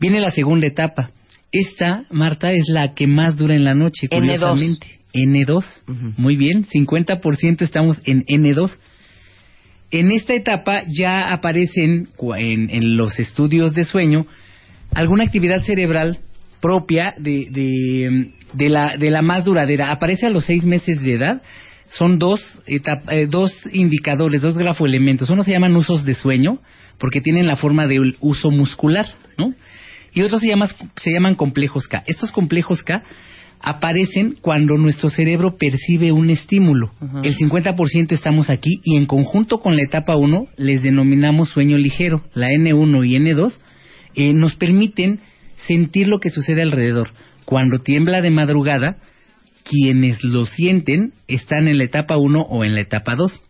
Viene la segunda etapa. Esta, Marta, es la que más dura en la noche, N2. curiosamente. N2. Muy bien, 50% estamos en N2. En esta etapa ya aparecen en, en los estudios de sueño alguna actividad cerebral propia de, de, de la, de la más duradera. Aparece a los seis meses de edad. Son dos, etap- eh, dos indicadores, dos grafoelementos. Uno se llaman usos de sueño, porque tienen la forma de uso muscular, ¿no? Y otros se, llaman se llaman complejos K. Estos complejos K aparecen cuando nuestro cerebro percibe un estímulo. El 50% estamos aquí y en conjunto con la etapa 1 les denominamos sueño ligero. La N1 y N2 eh, nos permiten sentir lo que sucede alrededor. Cuando tiembla de madrugada, quienes lo sienten están en la etapa 1 o en la etapa 2.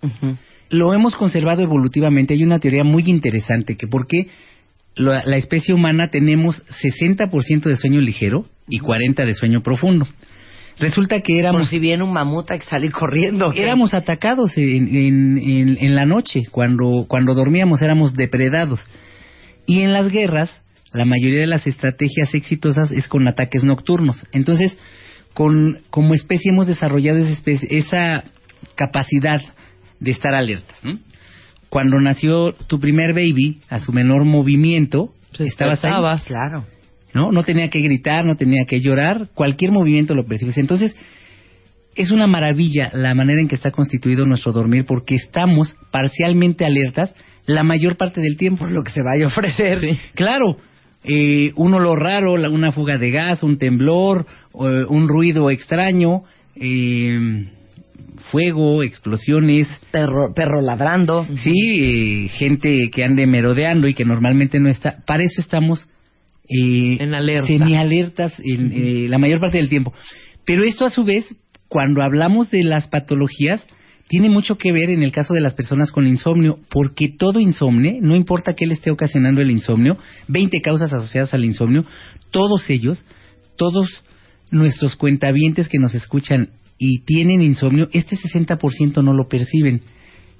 Lo hemos conservado evolutivamente. Hay una teoría muy interesante que por qué la, la especie humana tenemos 60% de sueño ligero y 40% de sueño profundo. Resulta que éramos... Por si viene un mamut hay que salir corriendo. Éramos atacados en, en- en- en la noche, cuando, cuando dormíamos éramos depredados. Y en las guerras, la mayoría de las estrategias exitosas es con ataques nocturnos. Entonces, con, como especie hemos desarrollado esa, especie- esa capacidad de estar alertas. ¿no? Cuando nació tu primer baby, a su menor movimiento, estabas ahí. Claro. ¿no? No tenía que gritar, no tenía que llorar, cualquier movimiento lo percibes. Entonces, es una maravilla la manera en que está constituido nuestro dormir porque estamos parcialmente alertas la mayor parte del tiempo. Por lo que se vaya a ofrecer. Claro, eh, un olor raro, una fuga de gas, un temblor, eh, un ruido extraño, eh, fuego, explosiones. Perro, perro ladrando. Sí, eh, gente que ande merodeando y que normalmente no está. Para eso estamos eh, En alerta. semialertas en, eh, la mayor parte del tiempo. Pero esto a su vez, cuando hablamos de las patologías, tiene mucho que ver en el caso de las personas con insomnio, porque todo insomnio, no importa qué le esté ocasionando el insomnio, 20 causas asociadas al insomnio, todos ellos, todos nuestros cuentavientes que nos escuchan y tienen insomnio, este 60% no lo perciben.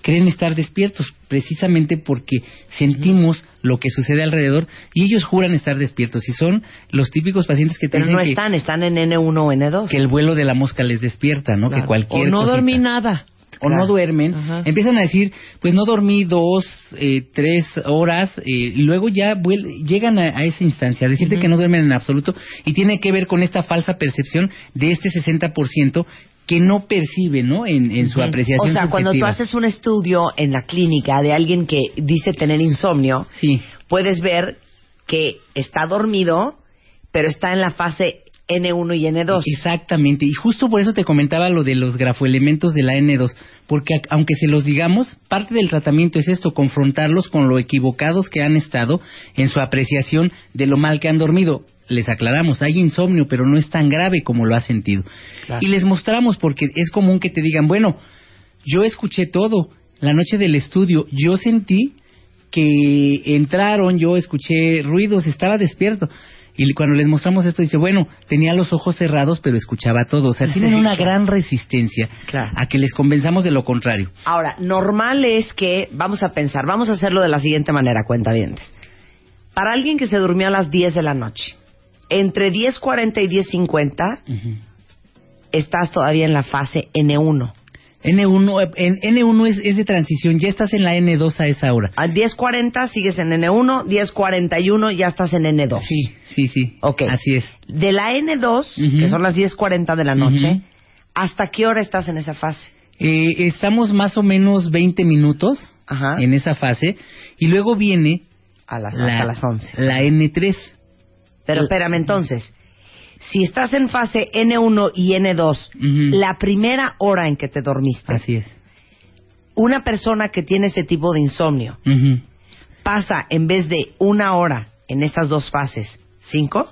Creen estar despiertos precisamente porque sentimos lo que sucede alrededor y ellos juran estar despiertos. Y son los típicos pacientes que te Pero dicen no que, están, están en N1 o N2. que el vuelo de la mosca les despierta, ¿no? Claro. Que cualquier O no cosita. dormí nada. O Claro. no duermen, Ajá. empiezan a decir, pues no dormí dos, eh, tres horas, eh, y luego ya llegan a, a esa instancia, a decirte que no duermen en absoluto, y tiene que ver con esta falsa percepción de este 60% que no percibe, ¿no? En, en su apreciación O sea, cuando tú haces un estudio en la clínica de alguien que dice tener insomnio, Sí, puedes ver que está dormido, pero está en la fase N1 y N2. Exactamente, y justo por eso te comentaba lo de los grafoelementos de la N2, porque aunque se los digamos, parte del tratamiento es esto, confrontarlos con lo equivocados que han estado en su apreciación de lo mal que han dormido. Les aclaramos, hay insomnio, pero no es tan grave como lo ha sentido. Y les mostramos, porque es común que te digan, bueno, yo escuché todo, la noche del estudio, yo sentí que entraron, yo escuché ruidos, estaba despierto. Y cuando les mostramos esto, dice, bueno, tenía los ojos cerrados, pero escuchaba todo. O sea, tienen una gran resistencia a que les convenzamos de lo contrario. Ahora, normal es que, vamos a pensar, vamos a hacerlo de la siguiente manera, cuenta Para alguien que se durmió a las 10 de la noche, entre 10.40 y 10.50, estás todavía en la fase N1. N1, eh, en N1 es, es de transición, ya estás en la N2 a esa hora. A 10.40 sigues en N1, 10.41 ya estás en N2. Sí, sí, sí. Ok. Así es. De la N2, que son las 10.40 de la noche, Ujú. ¿hasta qué hora estás en esa fase? Eh, estamos más o menos 20 minutos en esa fase y luego viene a las, la, hasta las 11. la N3. Pero espérame, entonces, si estás en fase N1 y N2, la primera hora en que te dormiste, Así es. una persona que tiene ese tipo de insomnio pasa en vez de una hora en estas dos fases, cinco.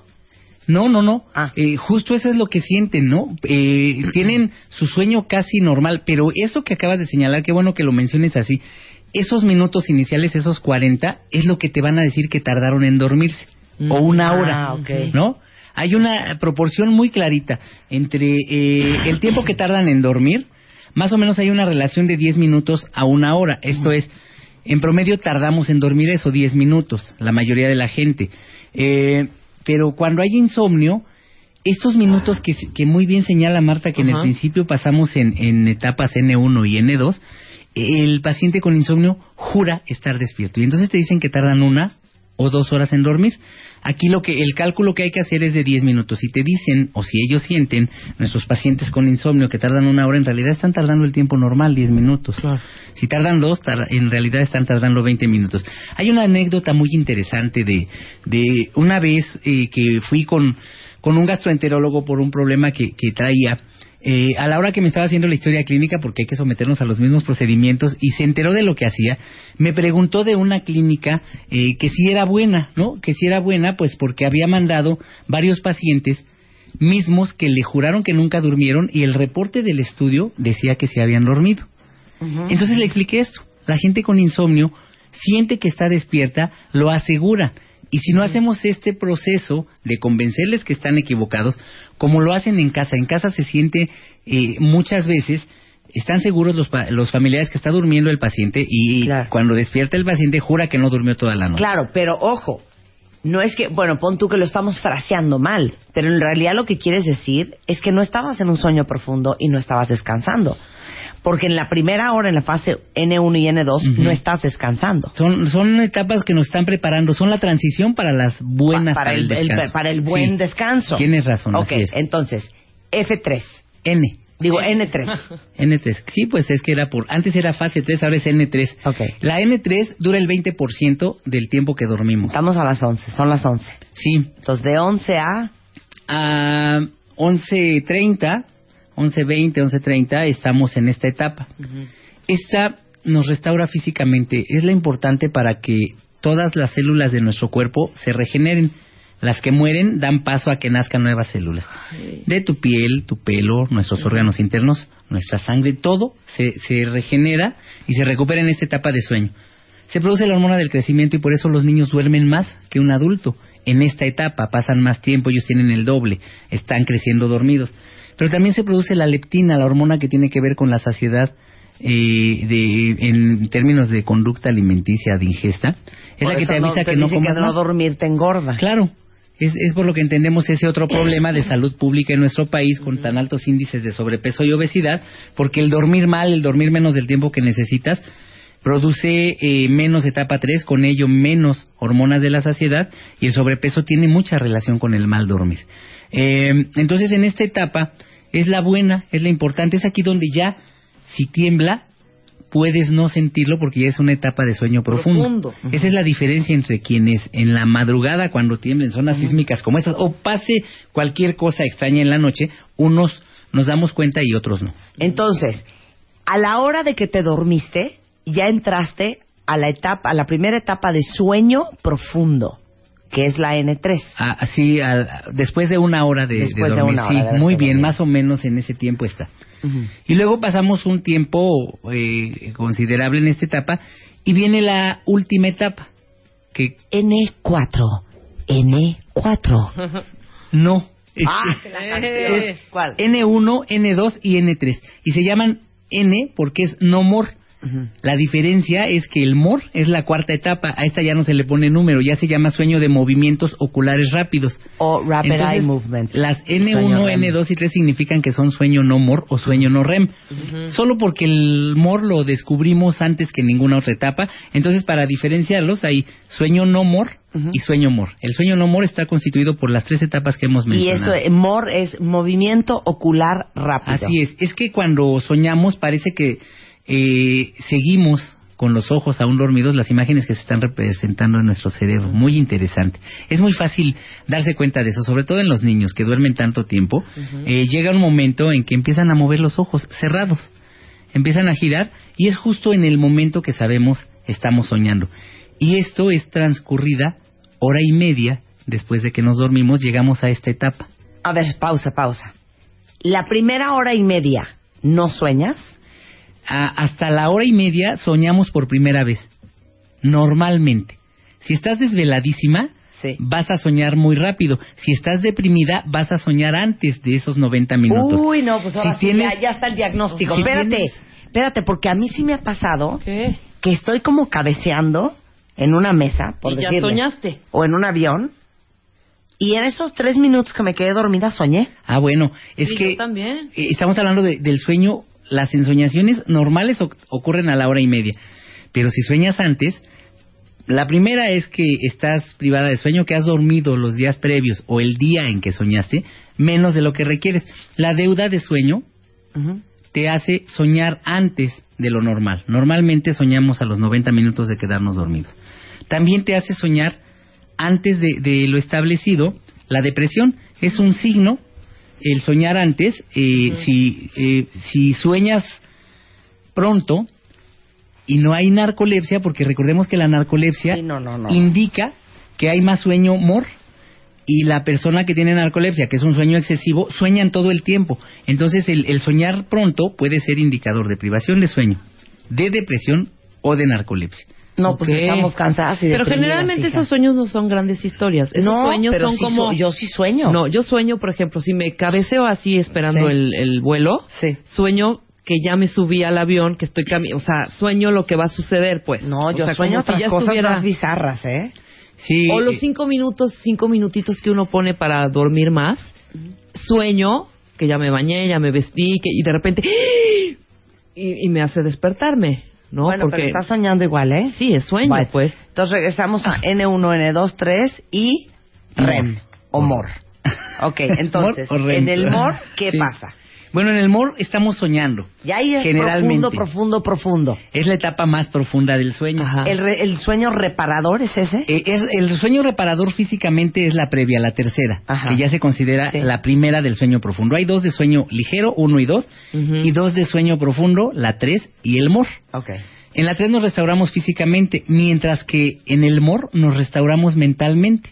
No, no, no. Ah. Eh, justo eso es lo que sienten, ¿no? Eh, tienen su sueño casi normal, pero eso que acabas de señalar, qué bueno que lo menciones así, esos minutos iniciales, esos 40, es lo que te van a decir que tardaron en dormirse, o una Ah, hora, ok. ¿no? Hay una proporción muy clarita entre eh, el tiempo que tardan en dormir, más o menos hay una relación de 10 minutos a una hora. Esto es, en promedio tardamos en dormir eso 10 minutos, la mayoría de la gente. Eh, pero cuando hay insomnio, estos minutos que, que muy bien señala Marta, que en el principio pasamos en, en etapas N1 y N2, el paciente con insomnio jura estar despierto. Y entonces te dicen que tardan una o dos horas en dormir. Aquí lo que el cálculo que hay que hacer es de 10 minutos. Si te dicen o si ellos sienten, nuestros pacientes con insomnio que tardan una hora, en realidad están tardando el tiempo normal, 10 minutos. Si tardan dos, tar- en realidad están tardando 20 minutos. Hay una anécdota muy interesante de, de una vez eh, que fui con, con un gastroenterólogo por un problema que, que traía. Eh, a la hora que me estaba haciendo la historia clínica, porque hay que someternos a los mismos procedimientos, y se enteró de lo que hacía, me preguntó de una clínica eh, que sí era buena, ¿no? Que sí era buena, pues porque había mandado varios pacientes mismos que le juraron que nunca durmieron y el reporte del estudio decía que se habían dormido. Entonces le expliqué esto. La gente con insomnio siente que está despierta, lo asegura. Y si no hacemos este proceso de convencerles que están equivocados, como lo hacen en casa, en casa se siente eh, muchas veces, están seguros los, los familiares que está durmiendo el paciente y cuando despierta el paciente jura que no durmió toda la noche. Claro, pero ojo, no es que, bueno, pon tú que lo estamos fraseando mal, pero en realidad lo que quieres decir es que no estabas en un sueño profundo y no estabas descansando. Porque en la primera hora, en la fase N1 y N2, no estás descansando. Son, son etapas que nos están preparando, son la transición para las buenas para, el, el- descanso. para el buen Sí. descanso. Tienes razón, Ok, así es. entonces, F3. N. Digo, N3. N3. Sí, pues es que era por... Antes era fase 3, ahora es N3. La N3 dura el 20% del tiempo que dormimos. Estamos a las 11, son las 11. Sí. Entonces, de 11 a... A 11.30, 11.20, 11.30 estamos en esta etapa. Esta nos restaura físicamente. Es la importante para que todas las células de nuestro cuerpo se regeneren. Las que mueren dan paso a que nazcan nuevas células. De tu piel, tu pelo, nuestros órganos internos, nuestra sangre, todo se, se regenera y se recupera en esta etapa de sueño. Se produce la hormona del crecimiento y por eso los niños duermen más que un adulto. En esta etapa pasan más tiempo, ellos tienen el doble, están creciendo dormidos. Pero también se produce la leptina, la hormona que tiene que ver con la saciedad eh, de, en términos de conducta alimenticia, de ingesta. Es Por la que te avisa te que no comas que no dormir te engorda. Claro, es, es por lo que entendemos ese otro problema de salud pública en nuestro país con tan altos índices de sobrepeso y obesidad, porque el dormir mal, el dormir menos del tiempo que necesitas, produce eh, menos etapa 3, con ello menos hormonas de la saciedad y el sobrepeso tiene mucha relación con el mal dormir. Eh, entonces en esta etapa es la buena, es la importante, es aquí donde ya si tiembla puedes no sentirlo porque ya es una etapa de sueño profundo. Profundo. Esa es la diferencia entre quienes en la madrugada cuando tiemblen zonas sísmicas como estas o pase cualquier cosa extraña en la noche, unos nos damos cuenta y otros no. Entonces, a la hora de que te dormiste, ya entraste a la etapa, a la primera etapa de sueño profundo, que es la N3. Ah, Así, al- después de una hora de, de Después de dormir, una sí, hora de muy dormir. bien, más o menos en ese tiempo está. Y luego pasamos un tiempo eh, considerable en esta etapa y viene la última etapa, que N4. N4. no. es Ah, canción. es ¿Cuál? N1, N2 y N3. Y se llaman N porque es no more. La diferencia es que el MOR es la cuarta etapa, a esta ya no se le pone número, ya se llama sueño de movimientos oculares rápidos. O Rapid Entonces, Eye Movement. Las Sueño N1, REM. N2 y 3 significan que son sueño no MOR o sueño no REM. Solo porque el MOR lo descubrimos antes que ninguna otra etapa. Entonces, para diferenciarlos, hay sueño no MOR y sueño MOR. El sueño no MOR está constituido por las tres etapas que hemos Y mencionado. eso, eh, MOR es movimiento ocular rápido. Así es. Es que cuando soñamos parece que eh, seguimos con los ojos aún dormidos las imágenes que se están representando en nuestro cerebro. Muy interesante. Es muy fácil darse cuenta de eso, sobre todo en los niños que duermen tanto tiempo. Eh, llega un momento en que empiezan a mover los ojos cerrados, empiezan a girar y es justo en el momento que sabemos estamos soñando. Y esto es transcurrida hora y media después de que nos dormimos, llegamos a esta etapa. A ver, pausa, pausa. La primera hora y media, ¿no sueñas? A- hasta la hora y media soñamos por primera vez. Normalmente. Si estás desveladísima, vas a soñar muy rápido. Si estás deprimida, vas a soñar antes de esos 90 minutos. Uy, no, pues ahora Si sí, tienes- ya, ya está el diagnóstico. Si espérate, tienes- espérate, porque a mí sí me ha pasado que estoy como cabeceando en una mesa, por Y ya decirle, soñaste. o en un avión, y en esos tres minutos que me quedé dormida soñé. Ah, bueno, es Sí, que yo también. eh, estamos hablando de- del sueño, las ensoñaciones normales oc- ocurren a la hora y media, pero si sueñas antes, la primera es que estás privada de sueño, que has dormido los días previos o el día en que soñaste, menos de lo que requieres. La deuda de sueño te hace soñar antes de lo normal. Normalmente soñamos a los 90 minutos de quedarnos dormidos. También te hace soñar antes de, de lo establecido. La depresión es un signo. El soñar antes, eh, si, eh, si sueñas pronto y no hay narcolepsia, porque recordemos que la narcolepsia Sí, no, no, no. indica que hay más sueño mor y la persona que tiene narcolepsia, que es un sueño excesivo, sueñan todo el tiempo. Entonces el, el soñar pronto puede ser indicador de privación de sueño, de depresión o de narcolepsia. No, pues Ok. estamos cansadas y Pero generalmente hija. esos sueños no son grandes historias. Esos No, sueños pero son sí como. yo sí sueño. No, yo sueño, por ejemplo, si me cabeceo así esperando Sí. el, el vuelo, sueño que ya me subí al avión, que estoy cami o sea, sueño lo que va a suceder, pues. No, O yo sea, sueño si otras ya cosas estuviera- más bizarras, ¿eh? Sí. O los cinco minutos, cinco minutitos que uno pone para dormir más. Sueño que ya me bañé, ya me vestí, que, y de repente y, y me hace despertarme, ¿no? Bueno, Porque pero estás soñando igual, ¿eh? sí es sueño, Bueno, pues. Entonces regresamos a N1, N2, 3 y REM o MOR. Ok, entonces, en el MOR, ¿qué Sí. pasa? Bueno, en el MOR estamos soñando. Y ahí es Generalmente. profundo, profundo, profundo. Es la etapa más profunda del sueño. ¿El, re- el sueño reparador es ese? Eh, es, el sueño reparador físicamente es la previa, la tercera, Ajá. que ya se considera Sí. la primera del sueño profundo. Hay dos de sueño ligero, uno y dos, y dos de sueño profundo, la tres y el MOR. Ok. En la tres nos restauramos físicamente, mientras que en el MOR nos restauramos mentalmente.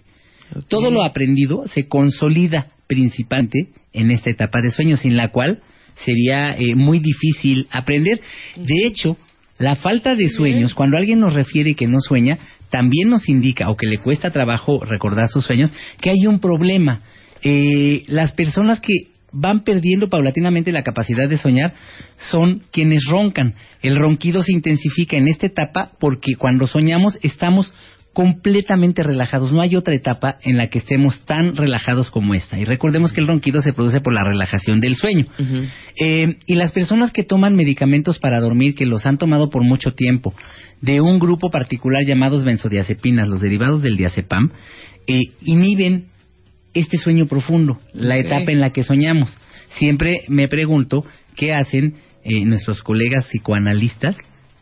Todo lo aprendido se consolida principalmente en esta etapa de sueño, sin la cual sería eh, muy difícil aprender. De hecho, la falta de sueños, cuando alguien nos refiere que no sueña, también nos indica, o que le cuesta trabajo recordar sus sueños, que hay un problema. Eh, las personas que van perdiendo paulatinamente la capacidad de soñar son quienes roncan. El ronquido se intensifica en esta etapa porque cuando soñamos estamos completamente relajados. No hay otra etapa en la que estemos tan relajados como esta. Y recordemos que el ronquido se produce por la relajación del sueño. Eh, y las personas que toman medicamentos para dormir, que los han tomado por mucho tiempo, de un grupo particular llamados benzodiazepinas, los derivados del diazepam, eh, inhiben este sueño profundo, la etapa en la que soñamos. Siempre me pregunto qué hacen eh, nuestros colegas psicoanalistas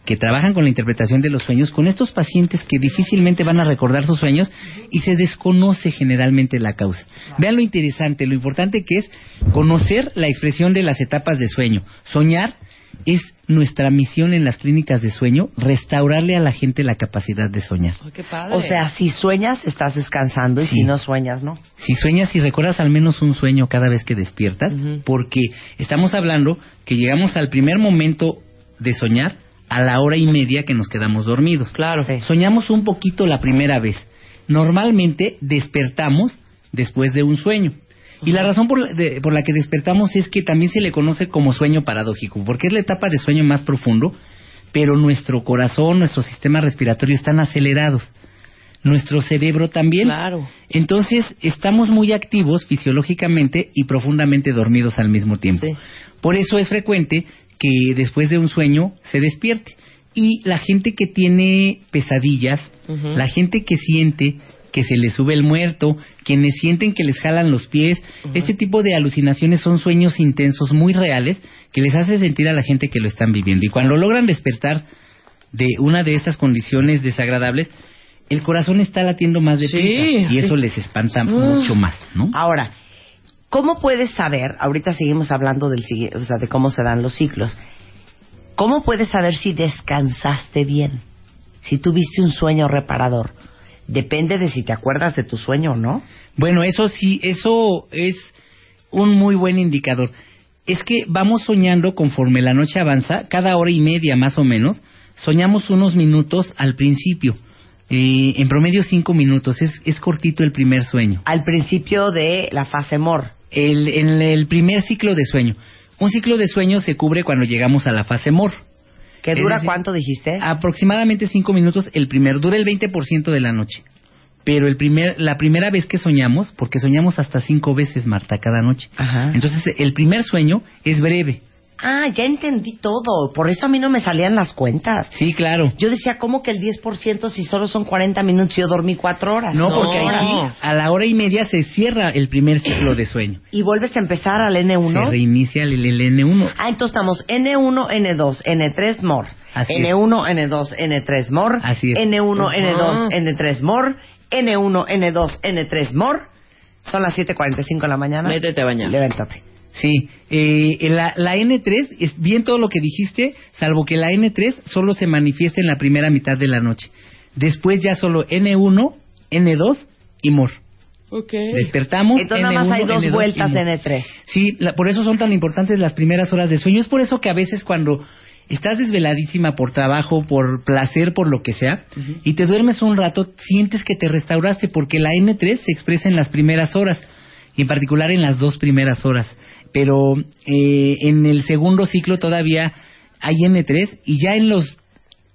que trabajan con la interpretación de los sueños con estos pacientes que difícilmente van a recordar sus sueños y se desconoce generalmente la causa. Vean lo interesante, lo importante que es conocer la expresión de las etapas de sueño. Soñar es nuestra misión en las clínicas de sueño, restaurarle a la gente la capacidad de soñar. O sea, si sueñas, estás descansando y Sí. si no sueñas, ¿no? Si sueñas y recuerdas al menos un sueño cada vez que despiertas, porque estamos hablando que llegamos al primer momento de soñar a la hora y media que nos quedamos dormidos. Claro. Soñamos un poquito la primera vez. Normalmente despertamos después de un sueño. Y la razón por la, de- por la que despertamos es que también se le conoce como sueño paradójico, porque es la etapa de sueño más profundo, pero nuestro corazón, nuestro sistema respiratorio están acelerados. Nuestro cerebro también. Claro. Entonces, estamos muy activos fisiológicamente y profundamente dormidos al mismo tiempo. Sí. Por eso es frecuente que después de un sueño se despierte. Y la gente que tiene pesadillas, la gente que siente que se les sube el muerto, quienes sienten que les jalan los pies, este tipo de alucinaciones son sueños intensos muy reales que les hace sentir a la gente que lo están viviendo. Y cuando logran despertar de una de estas condiciones desagradables, el corazón está latiendo más deprisa Sí, y eso sí. les espanta Ah. mucho más, ¿no? Ahora, ¿cómo puedes saber? Ahorita seguimos hablando del o sea, de cómo se dan los ciclos. ¿Cómo puedes saber si descansaste bien? Si tuviste un sueño reparador. Depende de si te acuerdas de tu sueño o no. Bueno, eso sí, eso es un muy buen indicador. Es que vamos soñando conforme la noche avanza, cada hora y media más o menos, soñamos unos minutos al principio. Eh, en promedio cinco minutos, es, es cortito el primer sueño. Al principio de la fase MOR. El, en el primer ciclo de sueño. Un ciclo de sueño se cubre cuando llegamos a la fase MOR. ¿Que Es dura decir, cuánto dijiste? Aproximadamente cinco minutos el primer, dura el 20% de la noche. Pero el primer, la primera vez que soñamos, porque soñamos hasta cinco veces, Marta, cada noche. Ajá. Entonces, el primer sueño es breve. Ah, ya entendí todo. Por eso a mí no me salían las cuentas. Sí, claro. Yo decía, ¿cómo que el 10% si solo son 40 minutos y yo dormí 4 horas? No, porque aquí a la hora y media se cierra el primer ciclo de sueño. Y vuelves a empezar al N1. Se reinicia el, el N1. Ah, entonces estamos N1, N2, N3, MOR. Así es. N1, N2, N3, MOR. Así es. N1, Ajá. N2, N3, MOR. N1, N2, N3, MOR. Son las 7.45 de la mañana. Métete a bañar. Levántate. Sí, eh, la, la N3 es bien todo lo que dijiste, salvo que la N3 solo se manifiesta en la primera mitad de la noche. Después ya solo N1, N2 y MOR. Ok. Despertamos. Entonces nada más N1, hay dos N2 vueltas y MOR. N3. Sí, la- por eso son tan importantes las primeras horas de sueño. Es por eso que a veces cuando estás desveladísima por trabajo, por placer, por lo que sea, y te duermes un rato, sientes que te restauraste porque la N3 se expresa en las primeras horas, y en particular en las dos primeras horas. Pero eh, en el segundo ciclo todavía hay N3 y ya en los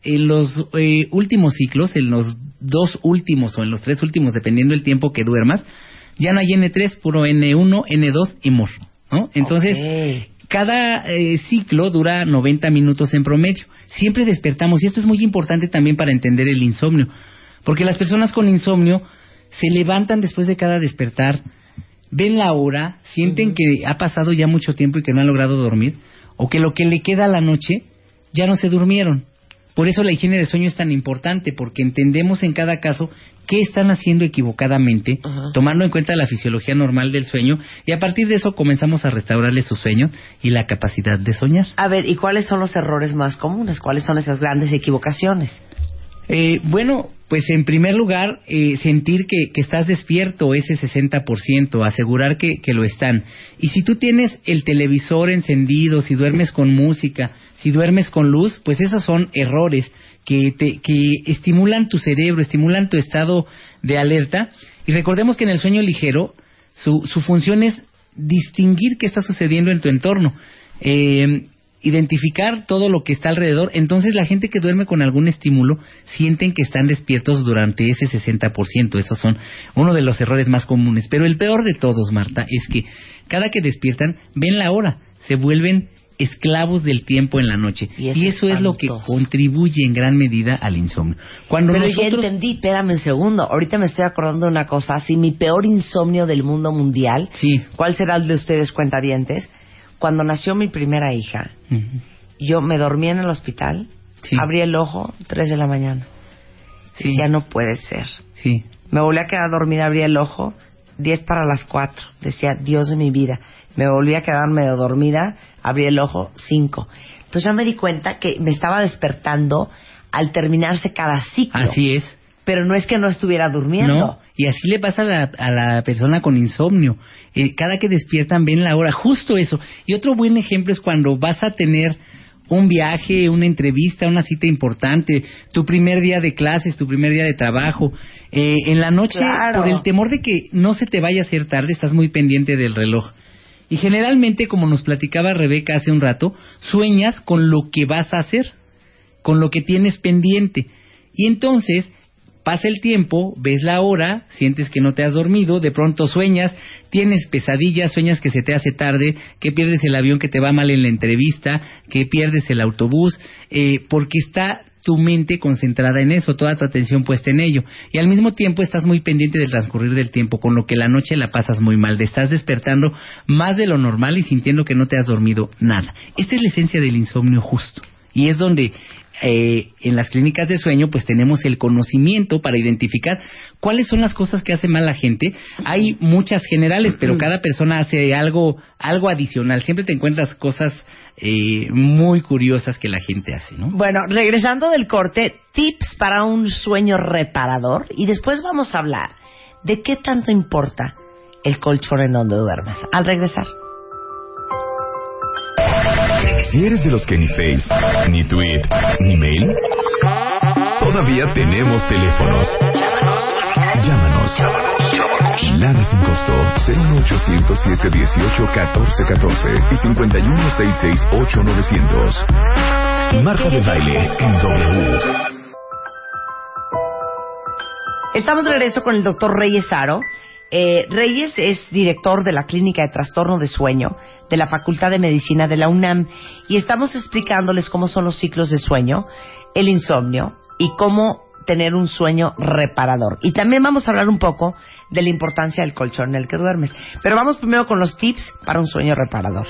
en los eh, últimos ciclos, en los dos últimos o en los tres últimos, dependiendo del tiempo que duermas, ya no hay N3, puro N1, N2 y MOR. ¿no? Entonces, cada eh, ciclo dura 90 minutos en promedio. Siempre despertamos, y esto es muy importante también para entender el insomnio, porque las personas con insomnio se levantan después de cada despertar, ven la hora, sienten que ha pasado ya mucho tiempo y que no han logrado dormir, o que lo que le queda a la noche ya no se durmieron. Por eso la higiene de sueño es tan importante, porque entendemos en cada caso qué están haciendo equivocadamente, tomando en cuenta la fisiología normal del sueño, y a partir de eso comenzamos a restaurarle su sueño y la capacidad de soñar. A ver, ¿y cuáles son los errores más comunes? ¿Cuáles son esas grandes equivocaciones? Eh, bueno, pues en primer lugar, eh, sentir que, que estás despierto ese 60%, asegurar que, que lo están. Y si tú tienes el televisor encendido, si duermes con música, si duermes con luz, pues esos son errores que, te, que estimulan tu cerebro, estimulan tu estado de alerta. Y recordemos que en el sueño ligero, su, su función es distinguir qué está sucediendo en tu entorno. Eh, identificar todo lo que está alrededor, entonces la gente que duerme con algún estímulo sienten que están despiertos durante ese 60%. Esos son uno de los errores más comunes. Pero el peor de todos, Marta, es que cada que despiertan ven la hora, se vuelven esclavos del tiempo en la noche. Y Y, es eso es lo que contribuye en gran medida al insomnio. Cuando Pero nosotros... ya entendí, espérame un segundo. Ahorita me estoy acordando de una cosa. Si mi peor insomnio del mundo mundial, Sí. ¿cuál será el de ustedes, cuentavientes? Cuando nació mi primera hija, yo me dormí en el hospital abrí el ojo, 3 de la mañana. Sí. Ya no puede ser. Sí. Me volví a quedar dormida, abrí el ojo, 10 para las 4. Decía, Dios de mi vida. Me volví a quedar medio dormida, abrí el ojo, 5. Entonces ya me di cuenta que me estaba despertando al terminarse cada ciclo. Así es. Pero no es que no estuviera durmiendo. No, y así le pasa a la, a la persona con insomnio. Eh, cada que despiertan ven la hora, justo eso. Y otro buen ejemplo es cuando vas a tener un viaje, una entrevista, una cita importante, tu primer día de clases, tu primer día de trabajo. Eh, en la noche, Claro. por el temor de que no se te vaya a hacer tarde, estás muy pendiente del reloj. Y generalmente, como nos platicaba Rebeca hace un rato, sueñas con lo que vas a hacer, con lo que tienes pendiente. Y entonces pasa el tiempo, ves la hora, sientes que no te has dormido, de pronto sueñas, tienes pesadillas, sueñas que se te hace tarde, que pierdes el avión que te va mal en la entrevista, que pierdes el autobús, eh, porque está tu mente concentrada en eso, toda tu atención puesta en ello. Y al mismo tiempo estás muy pendiente del transcurrir del tiempo, con lo que la noche la pasas muy mal, te estás despertando más de lo normal y sintiendo que no te has dormido nada. Esta es la esencia del insomnio justo. Y es donde eh, en las clínicas de sueño pues tenemos el conocimiento para identificar cuáles son las cosas que hace mal la gente. Hay muchas generales, pero cada persona hace algo algo adicional. Siempre te encuentras cosas eh, muy curiosas que la gente hace, ¿no? Bueno, regresando del corte, tips para un sueño reparador y después vamos a hablar de qué tanto importa el colchón en donde duermes. Al regresar. Si eres de los que ni Face, ni Tweet, ni Mail, todavía tenemos teléfonos. Llámanos. Lada sin costo 01807 18 14 14 y 51 668 900. Marta de baile en W. Estamos de regreso con el doctor Reyes Aro. Eh, Reyes es director de la Clínica de Trastorno de Sueño de la Facultad de Medicina de la UNAM y estamos explicándoles cómo son los ciclos de sueño, el insomnio y cómo tener un sueño reparador. Y también vamos a hablar un poco de la importancia del colchón en el que duermes. Pero vamos primero con los tips para un sueño reparador.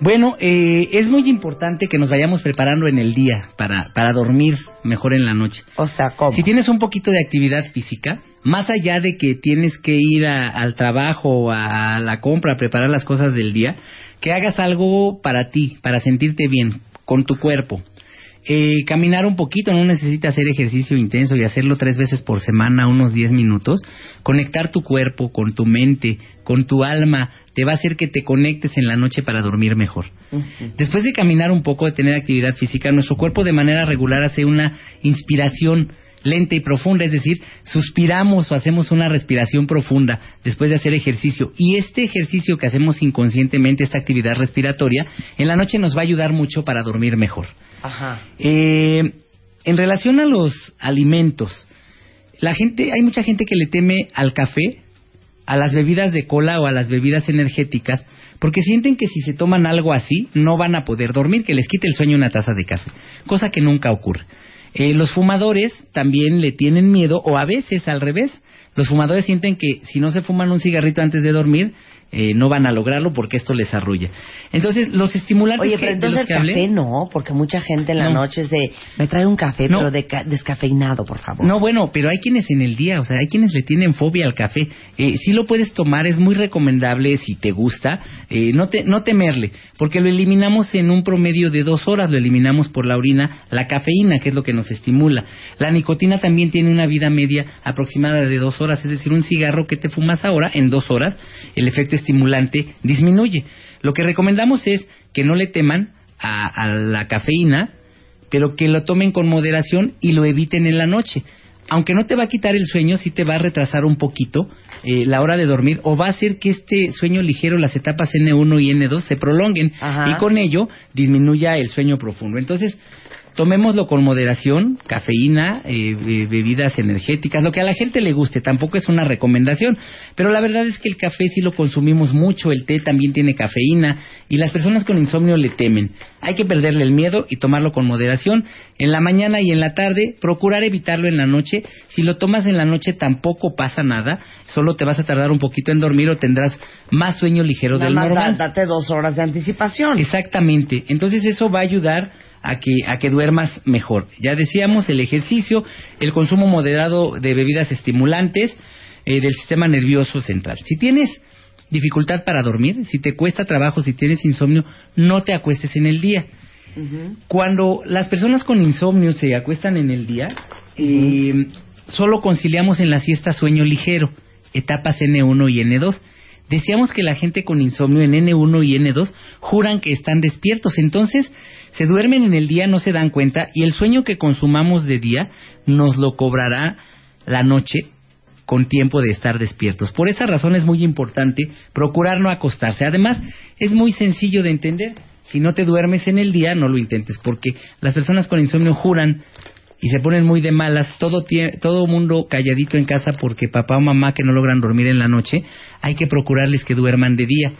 Bueno, eh, es muy importante que nos vayamos preparando en el día para, para dormir mejor en la noche. O sea, ¿cómo? Si tienes un poquito de actividad física, más allá de que tienes que ir a- al trabajo a la compra a preparar las cosas del día, que hagas algo para ti, para sentirte bien con tu cuerpo. Eh, caminar un poquito, no necesitas hacer ejercicio intenso y hacerlo tres veces por semana, unos 10 minutos. Conectar tu cuerpo con tu mente, con tu alma, te va a hacer que te conectes en la noche para dormir mejor. Después de caminar un poco, de tener actividad física, nuestro cuerpo de manera regular hace una inspiración lenta y profunda, es decir, suspiramos o hacemos una respiración profunda después de hacer ejercicio. Y este ejercicio que hacemos inconscientemente, esta actividad respiratoria, en la noche nos va a ayudar mucho para dormir mejor. Ajá. Eh, en relación a los alimentos, la gente, hay mucha gente que le teme al café, a las bebidas de cola o a las bebidas energéticas, porque sienten que si se toman algo así no van a poder dormir, que les quite el sueño una taza de café, cosa que nunca ocurre. Eh, los fumadores también le tienen miedo, o a veces al revés, los fumadores sienten que si no se fuman un cigarrito antes de dormir, eh, no van a lograrlo porque esto les arrulla. Entonces, los estimulantes Oye, que- pero de entonces el hablé- café no, porque mucha gente en la No. noche es de, me trae un café, No. pero deca- descafeinado, por favor. No, bueno, pero hay quienes en el día, o sea, hay quienes le tienen fobia al café. Eh, sí lo puedes tomar, es muy recomendable si te gusta, eh, no, te, no temerle, porque lo eliminamos en un promedio de dos horas, lo eliminamos por la orina, la cafeína, que es lo que nos estimula. La nicotina también tiene una vida media aproximada de dos horas, es decir, un cigarro que te fumas ahora, en dos horas, el efecto estimulante disminuye. Lo que recomendamos es que no le teman a, a la cafeína, pero que lo tomen con moderación y lo eviten en la noche. Aunque no te va a quitar el sueño, sí te va a retrasar un poquito eh, la hora de dormir o va a hacer que este sueño ligero, las etapas N1 y N2 se prolonguen Ajá. y con ello disminuya el sueño profundo. Entonces, tomémoslo con moderación, cafeína, eh, be- bebidas energéticas, lo que a la gente le guste, tampoco es una recomendación, pero la verdad es que el café sí lo consumimos mucho, el té también tiene cafeína y las personas con insomnio le temen. hay que perderle el miedo y tomarlo con moderación. En la mañana y en la tarde, procurar evitarlo en la noche. Si lo tomas en la noche tampoco pasa nada, solo te vas a tardar un poquito en dormir o tendrás más sueño ligero Nada del normal. da- date dos horas de anticipación. Exactamente. Entonces eso va a ayudar a que, a que duermas mejor. Ya decíamos, el ejercicio, el consumo moderado de bebidas estimulantes eh, del sistema nervioso central. Si tienes dificultad para dormir, si te cuesta trabajo, si tienes insomnio, no te acuestes en el día. Cuando las personas con insomnio se acuestan en el día, eh, solo conciliamos en la siesta sueño ligero, etapas N1 y N2. Decíamos que la gente con insomnio en N1 y N2 juran que están despiertos, entonces se duermen en el día, no se dan cuenta y el sueño que consumamos de día nos lo cobrará la noche con tiempo de estar despiertos. Por esa razón es muy importante procurar no acostarse. Además, es muy sencillo de entender. Si no te duermes en el día, no lo intentes, porque las personas con insomnio juran y se ponen muy de malas, todo todo mundo calladito en casa porque papá o mamá que no logran dormir en la noche, hay que procurarles que duerman de día.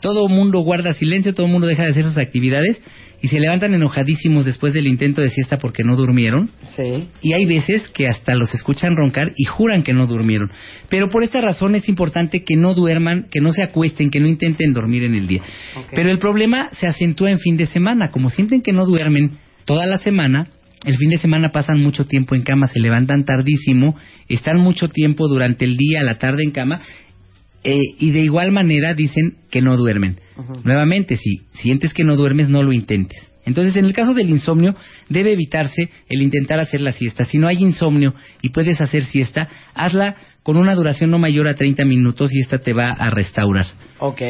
Todo mundo guarda silencio, todo mundo deja de hacer sus actividades y se levantan enojadísimos después del intento de siesta porque no durmieron. Sí. Y hay veces que hasta los escuchan roncar y juran que no durmieron. Pero por esta razón es importante que no duerman, que no se acuesten, que no intenten dormir en el día. Pero el problema se acentúa en fin de semana. Como sienten que no duermen toda la semana, el fin de semana pasan mucho tiempo en cama, se levantan tardísimo, están mucho tiempo durante el día, la tarde en cama, eh, y de igual manera dicen que no duermen. Nuevamente, si sientes que no duermes, no lo intentes. Entonces, en el caso del insomnio, debe evitarse el intentar hacer la siesta. Si no hay insomnio y puedes hacer siesta, hazla con una duración no mayor a 30 minutos y esta te va a restaurar. Ok.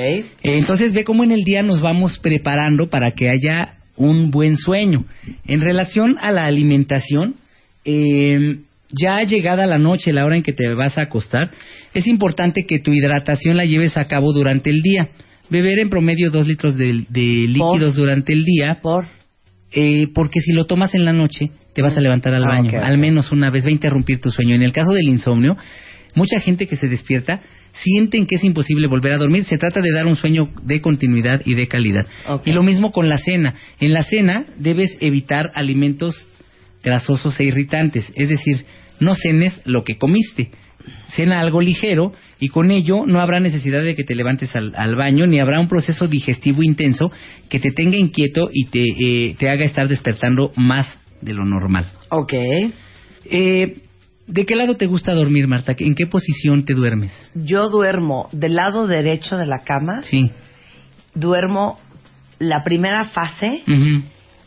Entonces ve cómo en el día nos vamos preparando para que haya un buen sueño. En relación a la alimentación, eh, ya llegada la noche, la hora en que te vas a acostar, es importante que tu hidratación la lleves a cabo durante el día. Beber en promedio dos litros de, de líquidos durante el día. ¿Por? Eh, porque si lo tomas en la noche, te vas a levantar al Ah, baño. Al menos una vez va a interrumpir tu sueño. En el caso del insomnio, mucha gente que se despierta sienten que es imposible volver a dormir. Se trata de dar un sueño de continuidad y de calidad. Y lo mismo con la cena. En la cena debes evitar alimentos grasosos e irritantes. Es decir, no cenes lo que comiste. Cena algo ligero y con ello no habrá necesidad de que te levantes al, al baño ni habrá un proceso digestivo intenso que te tenga inquieto y te, eh, te haga estar despertando más de lo normal. Ok. Eh, ¿De qué lado te gusta dormir, Marta? ¿En qué posición te duermes? Yo duermo del lado derecho de la cama. Sí. Duermo la primera fase. Ujú.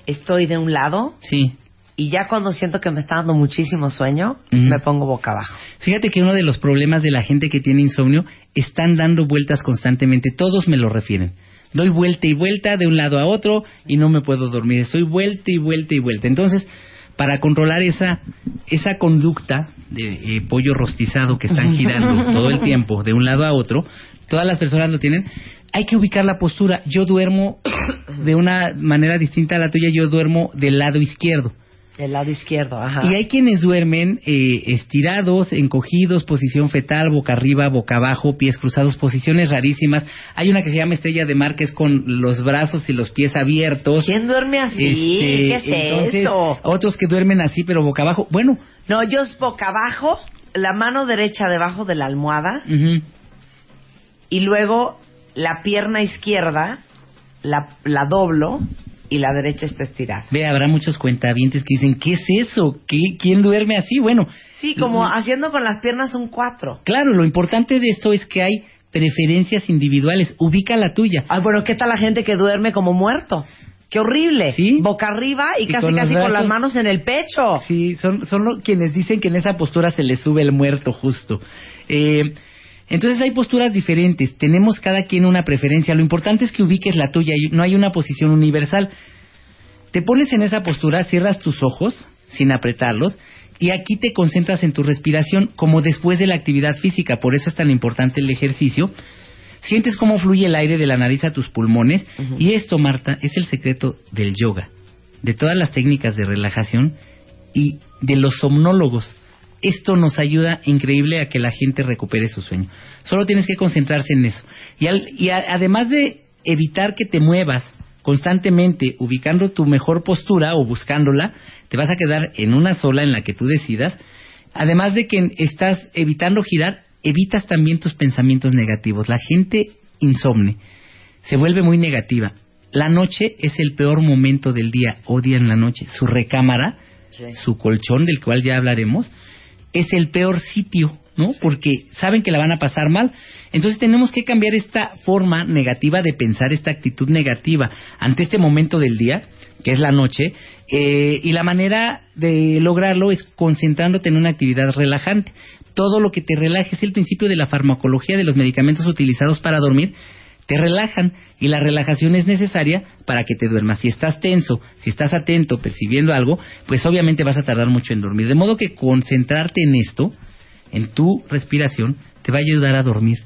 Estoy de un lado. Sí. Y ya cuando siento que me está dando muchísimo sueño, me pongo boca abajo. Fíjate que uno de los problemas de la gente que tiene insomnio están dando vueltas constantemente. Todos me lo refieren. Doy vuelta y vuelta de un lado a otro y no me puedo dormir. Estoy vuelta y vuelta y vuelta. Entonces, para controlar esa esa conducta de eh, pollo rostizado que están girando todo el tiempo de un lado a otro, todas las personas lo tienen. Hay que ubicar la postura. Yo duermo de una manera distinta a la tuya. Yo duermo del lado izquierdo. Del lado izquierdo, ajá. Y hay quienes duermen eh, estirados, encogidos, posición fetal, boca arriba, boca abajo, pies cruzados, posiciones rarísimas. Hay una que se llama estrella de mar que es con los brazos y los pies abiertos. ¿Quién duerme así? Este, ¿Qué es entonces, eso? Otros que duermen así pero boca abajo. Bueno, No, yo es boca abajo, la mano derecha debajo de la almohada ujú, y luego la pierna izquierda la, la doblo y la derecha está estirada. ve, habrá muchos cuentavientes que dicen, ¿qué es eso? ¿Qué, ¿Quién duerme así? Bueno, Sí, como haciendo con las piernas un cuatro. claro, lo importante de esto es que hay preferencias individuales. Ubica la tuya. Ay, bueno, ¿qué tal la gente que duerme como muerto? ¡Qué horrible! Sí. Boca arriba y, Y casi con los casi con las manos en el pecho. Sí, son, son lo- quienes dicen que en esa postura se le sube el muerto justo. Eh, entonces hay posturas diferentes, tenemos cada quien una preferencia, lo importante es que ubiques la tuya, no hay una posición universal. Te pones en esa postura, cierras tus ojos sin apretarlos y aquí te concentras en tu respiración como después de la actividad física, por eso es tan importante el ejercicio. Sientes cómo fluye el aire de la nariz a tus pulmones y esto, Marta, es el secreto del yoga, de todas las técnicas de relajación y de los somnólogos. Esto nos ayuda increíble a que la gente recupere su sueño. Solo tienes que concentrarse en eso. Y, al- y a- además de evitar que te muevas constantemente ubicando tu mejor postura o buscándola, te vas a quedar en una sola en la que tú decidas. Además de que estás evitando girar, evitas también tus pensamientos negativos. La gente insomne se vuelve muy negativa. La noche es el peor momento del día, odian la noche. Su recámara, su colchón, del cual ya hablaremos, es el peor sitio, ¿no? Porque saben que la van a pasar mal. Entonces tenemos que cambiar esta forma negativa de pensar, esta actitud negativa ante este momento del día, que es la noche, eh, y la manera de lograrlo es concentrándote en una actividad relajante. Todo lo que te relaje es el principio de la farmacología de los medicamentos utilizados para dormir, te relajan y la relajación es necesaria para que te duermas. Si estás tenso, si estás atento, percibiendo algo, pues obviamente vas a tardar mucho en dormir. De modo que concentrarte en esto, en tu respiración, te va a ayudar a dormir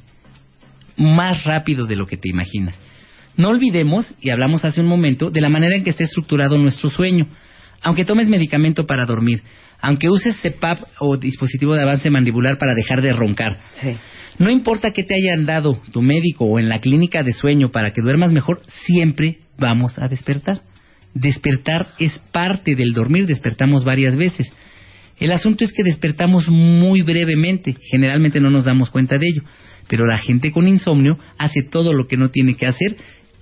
más rápido de lo que te imaginas. No olvidemos, y hablamos hace un momento, de la manera en que está estructurado nuestro sueño. Aunque tomes medicamento para dormir, aunque uses CPAP o dispositivo de avance mandibular para dejar de roncar, no importa qué te hayan dado tu médico o en la clínica de sueño para que duermas mejor, siempre vamos a despertar. Despertar es parte del dormir, despertamos varias veces. El asunto es que despertamos muy brevemente, generalmente no nos damos cuenta de ello, pero la gente con insomnio hace todo lo que no tiene que hacer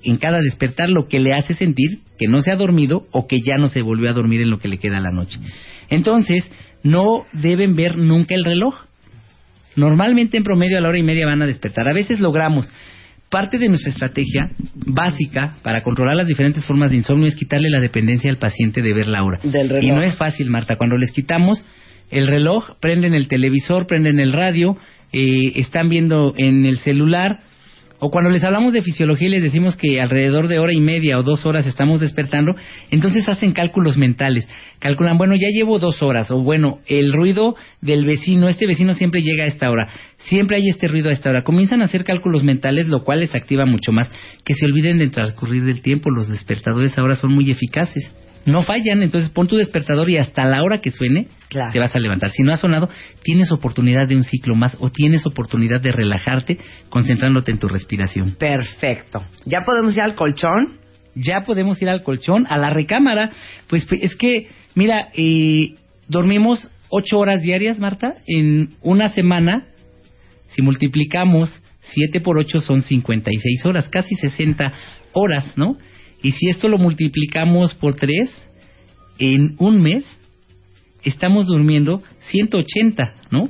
en cada despertar lo que le hace sentir que no se ha dormido o que ya no se volvió a dormir en lo que le queda la noche. Entonces, no deben ver nunca el reloj. Normalmente en promedio a la hora y media van a despertar. A veces logramos. Parte de nuestra estrategia básica para controlar las diferentes formas de insomnio es quitarle la dependencia al paciente de ver la hora. Y no es fácil, Marta. Cuando les quitamos el reloj, prenden el televisor, prenden el radio, eh, están viendo en el celular, o cuando les hablamos de fisiología y les decimos que alrededor de hora y media o dos horas estamos despertando, entonces hacen cálculos mentales. Calculan, bueno, ya llevo dos horas, o bueno, el ruido del vecino, este vecino siempre llega a esta hora, siempre hay este ruido a esta hora. Comienzan a hacer cálculos mentales, lo cual les activa mucho más. Que se olviden del transcurrir del tiempo, los despertadores ahora son muy eficaces no fallan, entonces pon tu despertador y hasta la hora que suene te vas a levantar. Si no ha sonado, tienes oportunidad de un ciclo más o tienes oportunidad de relajarte concentrándote en tu respiración. Perfecto. ¿Ya podemos ir al colchón? Ya podemos ir al colchón, a la recámara. Pues, pues es que, mira, eh, dormimos ocho horas diarias, Marta, en una semana. Si multiplicamos siete por ocho son 56 horas, casi 60 horas, ¿no? Y si esto lo multiplicamos por tres, en un mes estamos durmiendo 180, ¿no?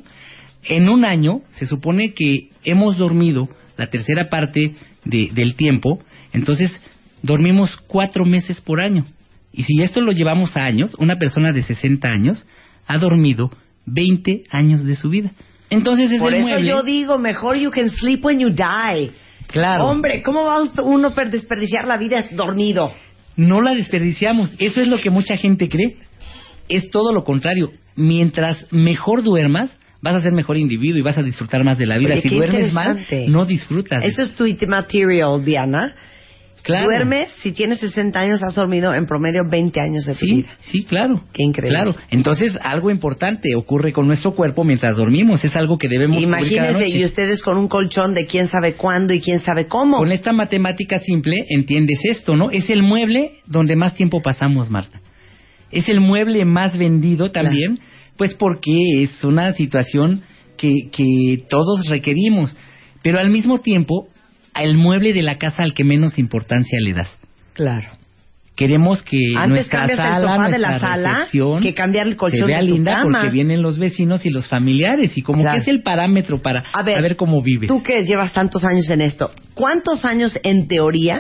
En un año se supone que hemos dormido la tercera parte del tiempo, entonces dormimos cuatro meses por año. Y si esto lo llevamos a años, una persona de 60 años ha dormido 20 años de su vida. Entonces es Por eso mueble. yo digo, mejor you can sleep when you die. Claro. Hombre, ¿cómo va uno a desperdiciar la vida dormido? No la desperdiciamos. Eso es lo que mucha gente cree. Es todo lo contrario. Mientras mejor duermas, vas a ser mejor individuo y vas a disfrutar más de la vida. Oye, si duermes mal, no disfrutas. Eso es tu material, Diana. Claro. Duermes, si tienes 60 años, has dormido en promedio 20 años de tu Sí, vida. sí, claro. Qué increíble. Claro. Entonces, algo importante ocurre con nuestro cuerpo mientras dormimos. Es algo que debemos Imagínense, noche. y ustedes con un colchón de quién sabe cuándo y quién sabe cómo. Con esta matemática simple entiendes esto, ¿no? Es el mueble donde más tiempo pasamos, Marta. Es el mueble más vendido también, pues porque es una situación que, que todos requerimos. Pero al mismo tiempo, el mueble de la casa al que menos importancia le das. Claro. Queremos que Antes nuestra cambias el sala, sofá de la nuestra sala recepción que cambiar el colchón se vea de tu linda cama. porque vienen los vecinos y los familiares y como Claro. que es el parámetro para A ver, saber cómo vives. Tú que llevas tantos años en esto, ¿cuántos años en teoría,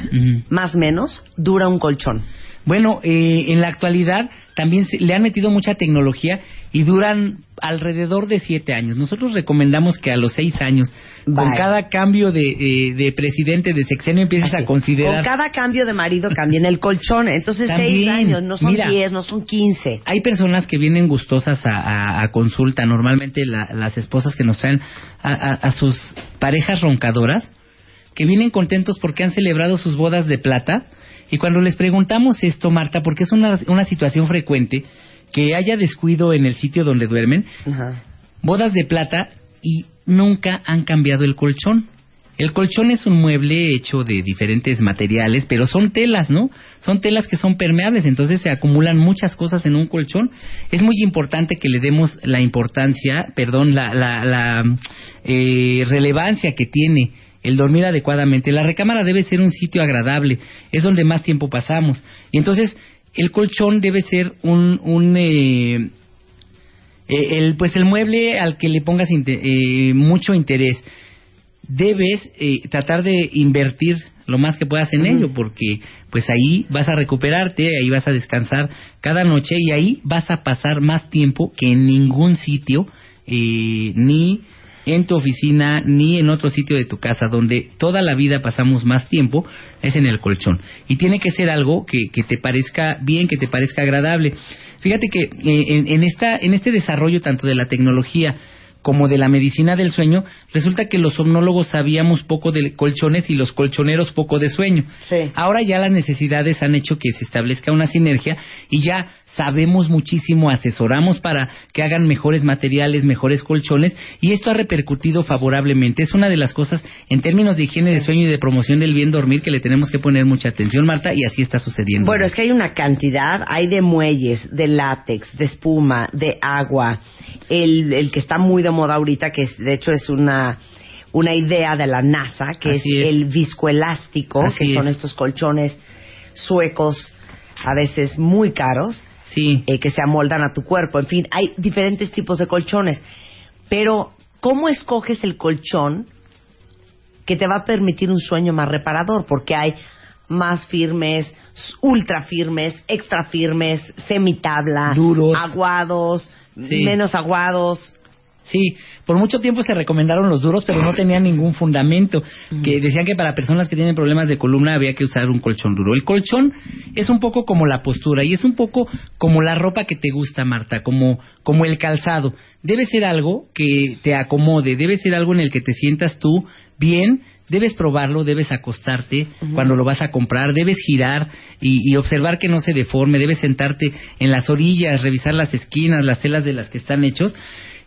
más o menos, dura un colchón? Bueno, eh, en la actualidad también se- le han metido mucha tecnología y duran alrededor de siete años. Nosotros recomendamos que a los seis años, con Bye. cada cambio de, eh, de presidente, de sexenio, empieces a considerar... Con cada cambio de marido cambien el colchón. Entonces, seis años, no son mira. diez, no son quince. Hay personas que vienen gustosas a, a- a consulta, normalmente la- las esposas que nos traen a sus parejas roncadoras, que vienen contentos porque han celebrado sus bodas de plata. Y cuando les preguntamos esto, Marta, porque es una, una situación frecuente, que haya descuido en el sitio donde duermen, Ajá. bodas de plata y nunca han cambiado el colchón. El colchón es un mueble hecho de diferentes materiales, pero son telas, ¿no? Son telas que son permeables, entonces se acumulan muchas cosas en un colchón. Es muy importante que le demos la importancia, perdón, la, la, la eh, relevancia que tiene el dormir adecuadamente. La recámara debe ser un sitio agradable, es donde más tiempo pasamos. Y entonces el colchón debe ser un, un eh, eh, el, pues el mueble al que le pongas eh, mucho interés. Debes eh, tratar de invertir lo más que puedas en ello, porque pues ahí vas a recuperarte, ahí vas a descansar cada noche y ahí vas a pasar más tiempo que en ningún sitio, eh, ni en tu oficina, ni en otro sitio de tu casa, donde toda la vida pasamos más tiempo, es en el colchón. Y tiene que ser algo que, que te parezca bien, que te parezca agradable. Fíjate que eh, en, en, esta, en este desarrollo tanto de la tecnología como de la medicina del sueño, resulta que los somnólogos sabíamos poco de colchones y los colchoneros poco de sueño. Ahora ya las necesidades han hecho que se establezca una sinergia y ya sabemos muchísimo, asesoramos para que hagan mejores materiales, mejores colchones y esto ha repercutido favorablemente. Es una de las cosas en términos de higiene de sueño y de promoción del bien dormir que le tenemos que poner mucha atención, Marta, y así está sucediendo. Bueno, es que hay una cantidad, hay de muelles, de látex, de espuma, de agua, el, el que está muy de moda ahorita, que es, de hecho es una una idea de la NASA, que es, el viscoelástico, Así que son es. estos colchones suecos, a veces muy caros, eh, que se amoldan a tu cuerpo. En fin, hay diferentes tipos de colchones. Pero, ¿cómo escoges el colchón que te va a permitir un sueño más reparador? Porque hay más firmes, ultra firmes, extra firmes, semitabla, Duros. aguados, Sí. menos aguados. Sí, por mucho tiempo se recomendaron los duros, pero no tenían ningún fundamento. Que decían que para personas que tienen problemas de columna había que usar un colchón duro. El colchón es un poco como la postura y es un poco como la ropa que te gusta, Marta, como, como el calzado. Debe ser algo que te acomode, debe ser algo en el que te sientas tú bien. Debes probarlo, debes acostarte cuando lo vas a comprar, debes girar y, y observar que no se deforme, debes sentarte en las orillas, revisar las esquinas, las telas de las que están hechos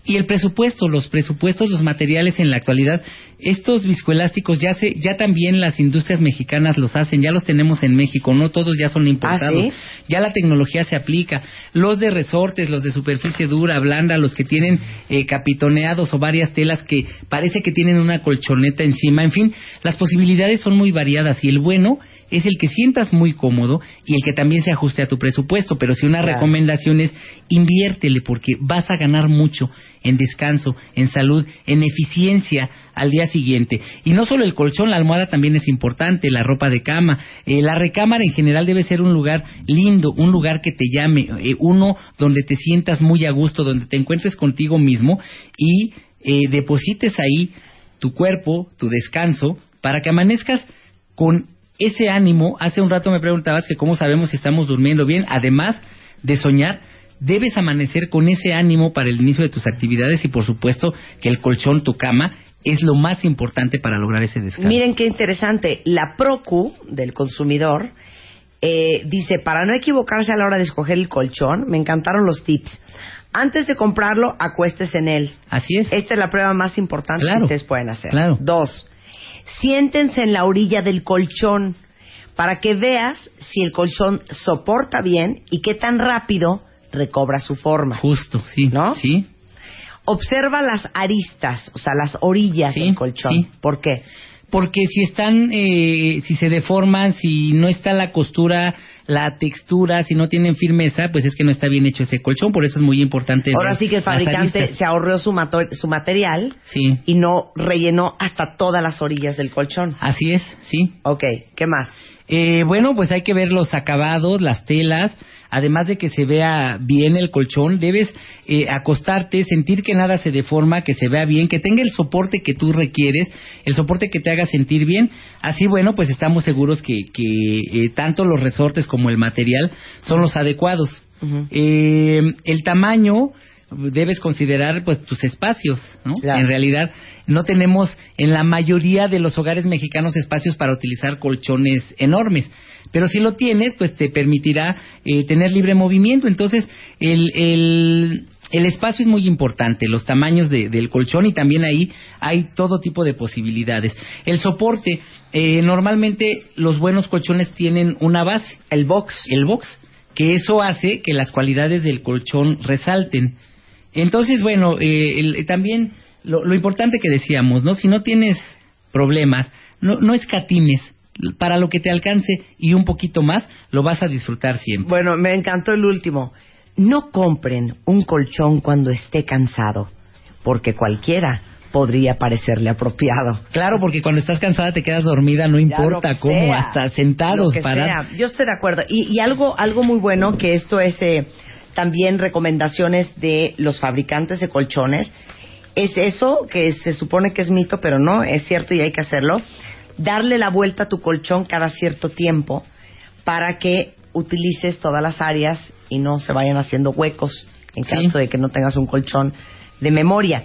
y el presupuesto, los presupuestos, los materiales en la actualidad, estos viscoelásticos ya se, ya también las industrias mexicanas los hacen, ya los tenemos en México, no todos ya son importados, ¿sí? ya la tecnología se aplica, los de resortes, los de superficie dura, blanda, los que tienen eh, capitoneados o varias telas que parece que tienen una colchoneta encima, en fin, las posibilidades son muy variadas y el bueno es el que sientas muy cómodo y el que también se ajuste a tu presupuesto, pero si una Claro. recomendación es inviértele porque vas a ganar mucho en descanso, en salud, en eficiencia al día siguiente. Y no solo el colchón, la almohada también es importante, la ropa de cama. Eh, la recámara en general debe ser un lugar lindo, un lugar que te llame, eh, uno donde te sientas muy a gusto, donde te encuentres contigo mismo y eh, deposites ahí tu cuerpo, tu descanso, para que amanezcas con ese ánimo. Hace un rato me preguntabas que cómo sabemos si estamos durmiendo bien, además de soñar. Debes amanecer con ese ánimo para el inicio de tus actividades y por supuesto que el colchón, tu cama, es lo más importante para lograr ese descanso. Miren qué interesante. La PROCU del consumidor eh, dice, para no equivocarse a la hora de escoger el colchón, me encantaron los tips. Antes de comprarlo, acuestes en él. Así es. Esta es la prueba más importante Claro. que ustedes pueden hacer. Claro. Dos, siéntense en la orilla del colchón para que veas si el colchón soporta bien y qué tan rápido recobra su forma. Justo, sí. ¿No? Sí. Observa las aristas, o sea, las orillas del colchón. sí. ¿Por qué? Porque si están, eh, si se deforman, si no está la costura, la textura, si no tienen firmeza, pues es que no está bien hecho ese colchón. Por eso es muy importante. Ahora sí que el fabricante se ahorró su, mato- su material Sí. y no rellenó hasta todas las orillas del colchón. Así es, sí. Ok, ¿qué más? Eh, bueno, pues hay que ver los acabados, las telas. Además de que se vea bien el colchón, debes eh, acostarte, sentir que nada se deforma, que se vea bien, que tenga el soporte que tú requieres, el soporte que te haga sentir bien. Así, bueno, pues estamos seguros que, que eh, tanto los resortes como el material son los adecuados. Eh, el tamaño debes considerar pues tus espacios, ¿no? En realidad no tenemos en la mayoría de los hogares mexicanos espacios para utilizar colchones enormes, pero si lo tienes pues te permitirá eh, tener libre movimiento, entonces el, el El espacio es muy importante, los tamaños de- del colchón y también ahí hay todo tipo de posibilidades. El soporte, eh, normalmente los buenos colchones tienen una base. El box. El box, que eso hace que las cualidades del colchón resalten. Entonces, bueno, eh, el- también lo, lo importante que decíamos, ¿no? Si no tienes problemas, no, no escatimes. Para lo que te alcance y un poquito más, lo vas a disfrutar siempre. Bueno, me encantó el último. No compren un colchón cuando esté cansado, porque cualquiera podría parecerle apropiado. Claro, porque cuando estás cansada te quedas dormida, no importa cómo, sea. hasta sentados, sea. Yo estoy de acuerdo. Y, y algo, algo muy bueno, que esto es eh, también recomendaciones de los fabricantes de colchones, es eso que se supone que es mito, pero no, es cierto y hay que hacerlo. Darle la vuelta a tu colchón cada cierto tiempo para que utilices todas las áreas y no se vayan haciendo huecos en caso de que no tengas un colchón de memoria.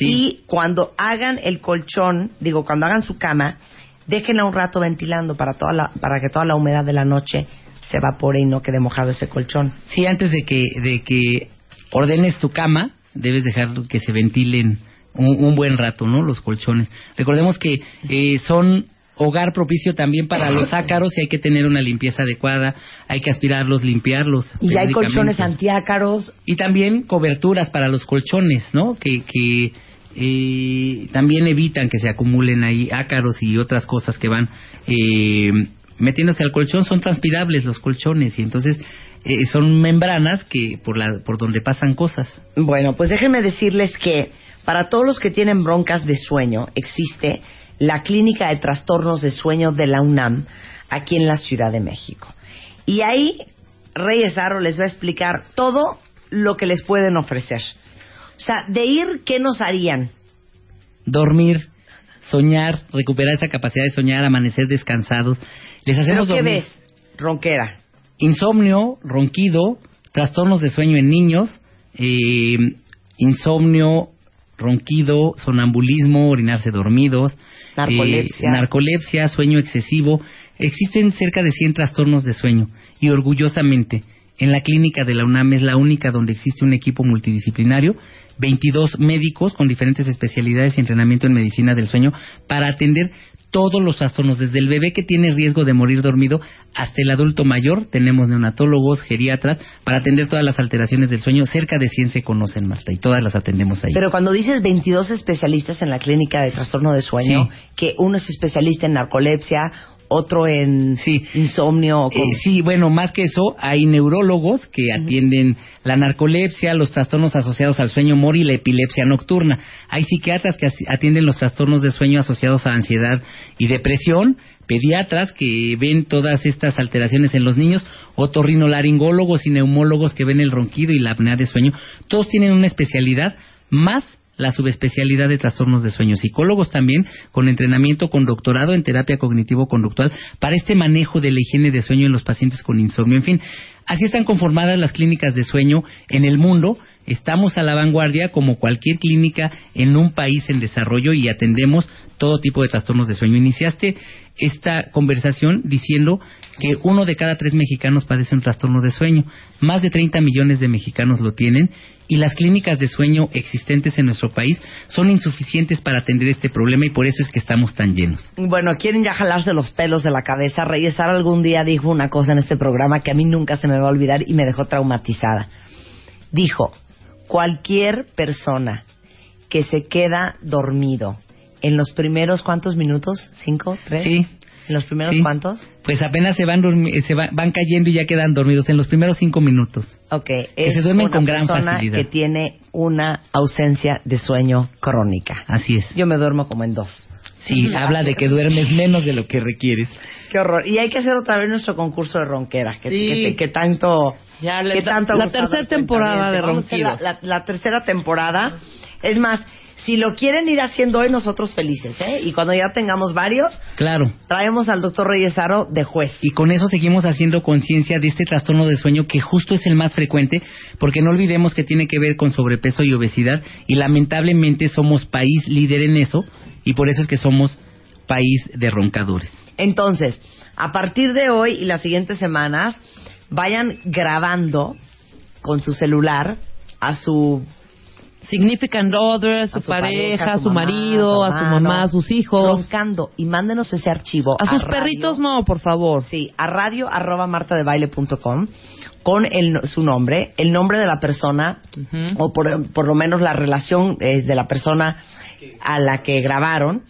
Y cuando hagan el colchón, digo, cuando hagan su cama, déjenla un rato ventilando para, toda la, para que toda la humedad de la noche se evapore y no quede mojado ese colchón. Sí, antes de que, de que ordenes tu cama, debes dejar que se ventilen un, un buen rato, ¿no? Los colchones. Recordemos que eh, son hogar propicio también para los ácaros y hay que tener una limpieza adecuada, hay que aspirarlos, limpiarlos. Y hay colchones antiácaros. Y también coberturas para los colchones, ¿no? Que, que eh, también evitan que se acumulen ahí ácaros y otras cosas que van eh, metiéndose al colchón. Son transpirables los colchones y entonces eh, son membranas que por, la, por donde pasan cosas. Bueno, pues déjenme decirles que para todos los que tienen broncas de sueño existe la Clínica de Trastornos de Sueño de la UNAM aquí en la Ciudad de México. Y ahí Reyes Aro les va a explicar todo lo que les pueden ofrecer. O sea, de ir, ¿qué nos harían? Dormir, soñar, recuperar esa capacidad de soñar, amanecer descansados. Les hacemos ¿Pero qué dormir. ves? Ronquera. Insomnio, ronquido, trastornos de sueño en niños, eh, insomnio, ronquido, sonambulismo, orinarse dormidos, Narcolepsia. eh, narcolepsia, sueño excesivo. Existen cerca de 100 trastornos de sueño y orgullosamente en la clínica de la UNAM es la única donde existe un equipo multidisciplinario, 22 médicos con diferentes especialidades y entrenamiento en medicina del sueño para atender todos los trastornos, desde el bebé que tiene riesgo de morir dormido hasta el adulto mayor. Tenemos neonatólogos, geriatras, para atender todas las alteraciones del sueño. Cerca de 100 se conocen, Marta, y todas las atendemos ahí. Pero cuando dices 22 especialistas en la clínica de trastorno de sueño, que uno es especialista en narcolepsia, otro en insomnio. ¿o cómo? Eh, sí, bueno, más que eso, hay neurólogos que atienden la narcolepsia, los trastornos asociados al sueño mori y la epilepsia nocturna. Hay psiquiatras que atienden los trastornos de sueño asociados a ansiedad y depresión, pediatras que ven todas estas alteraciones en los niños, otorrinolaringólogos y neumólogos que ven el ronquido y la apnea de sueño. Todos tienen una especialidad más la subespecialidad de trastornos de sueño. Psicólogos también con entrenamiento con doctorado en terapia cognitivo-conductual para este manejo de la higiene de sueño en los pacientes con insomnio. En fin, así están conformadas las clínicas de sueño en el mundo. Estamos a la vanguardia como cualquier clínica en un país en desarrollo y atendemos todo tipo de trastornos de sueño. Iniciaste esta conversación diciendo que uno de cada tres mexicanos padece un trastorno de sueño. Más de 30 millones de mexicanos lo tienen y las clínicas de sueño existentes en nuestro país son insuficientes para atender este problema y por eso es que estamos tan llenos. Bueno, quieren ya jalarse los pelos de la cabeza. Reyes Sara algún día dijo una cosa en este programa que a mí nunca se me va a olvidar y me dejó traumatizada. Dijo, cualquier persona que se queda dormido en los primeros, ¿cuántos minutos? ¿Cinco? ¿Tres? Sí. ¿En los primeros Sí. cuántos? Pues apenas se van se va- van cayendo y ya quedan dormidos en los primeros cinco minutos. Ok, Que es se duermen una con gran persona facilidad. que tiene una ausencia de sueño crónica. Así es. Yo me duermo como en dos. Sí, habla de que duermes menos de lo que requieres. Qué horror. Y hay que hacer otra vez nuestro concurso de ronquera, que, Sí. que- que tanto, Ya, la- que tanto la tercera al temporada de ronquidos. La, la- la tercera temporada. Es más, si lo quieren ir haciendo hoy, nosotros felices, ¿eh? Y cuando ya tengamos varios, Claro. traemos al doctor Reyes Aro de juez. Y con eso seguimos haciendo conciencia de este trastorno de sueño que justo es el más frecuente, porque no olvidemos que tiene que ver con sobrepeso y obesidad, y lamentablemente somos país líder en eso, y por eso es que somos país de roncadores. Entonces, a partir de hoy y las siguientes semanas, vayan grabando con su celular a su significant other, su, a su pareja, a su, mamá, marido, a su hermano, mamá, a sus hijos. roncando y mándenos ese archivo A sus radio. perritos no, por favor. Sí, a radio arroba martadebaile.com con el, su nombre, el nombre de la persona o por, por lo menos la relación eh, de la persona a la que grabaron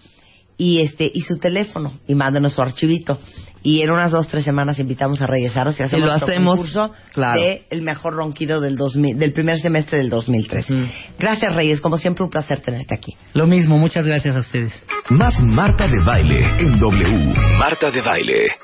y este y su teléfono y mándenos su archivito y en unas dos tres semanas invitamos a Reyesaros y hacemos lo nuestro hacemos, concurso claro. de el mejor ronquido del 2000, del primer semestre del 2013. Gracias Reyes, como siempre un placer tenerte aquí. Lo mismo, muchas gracias a ustedes. Más Marta de Baile en W. Marta de Baile.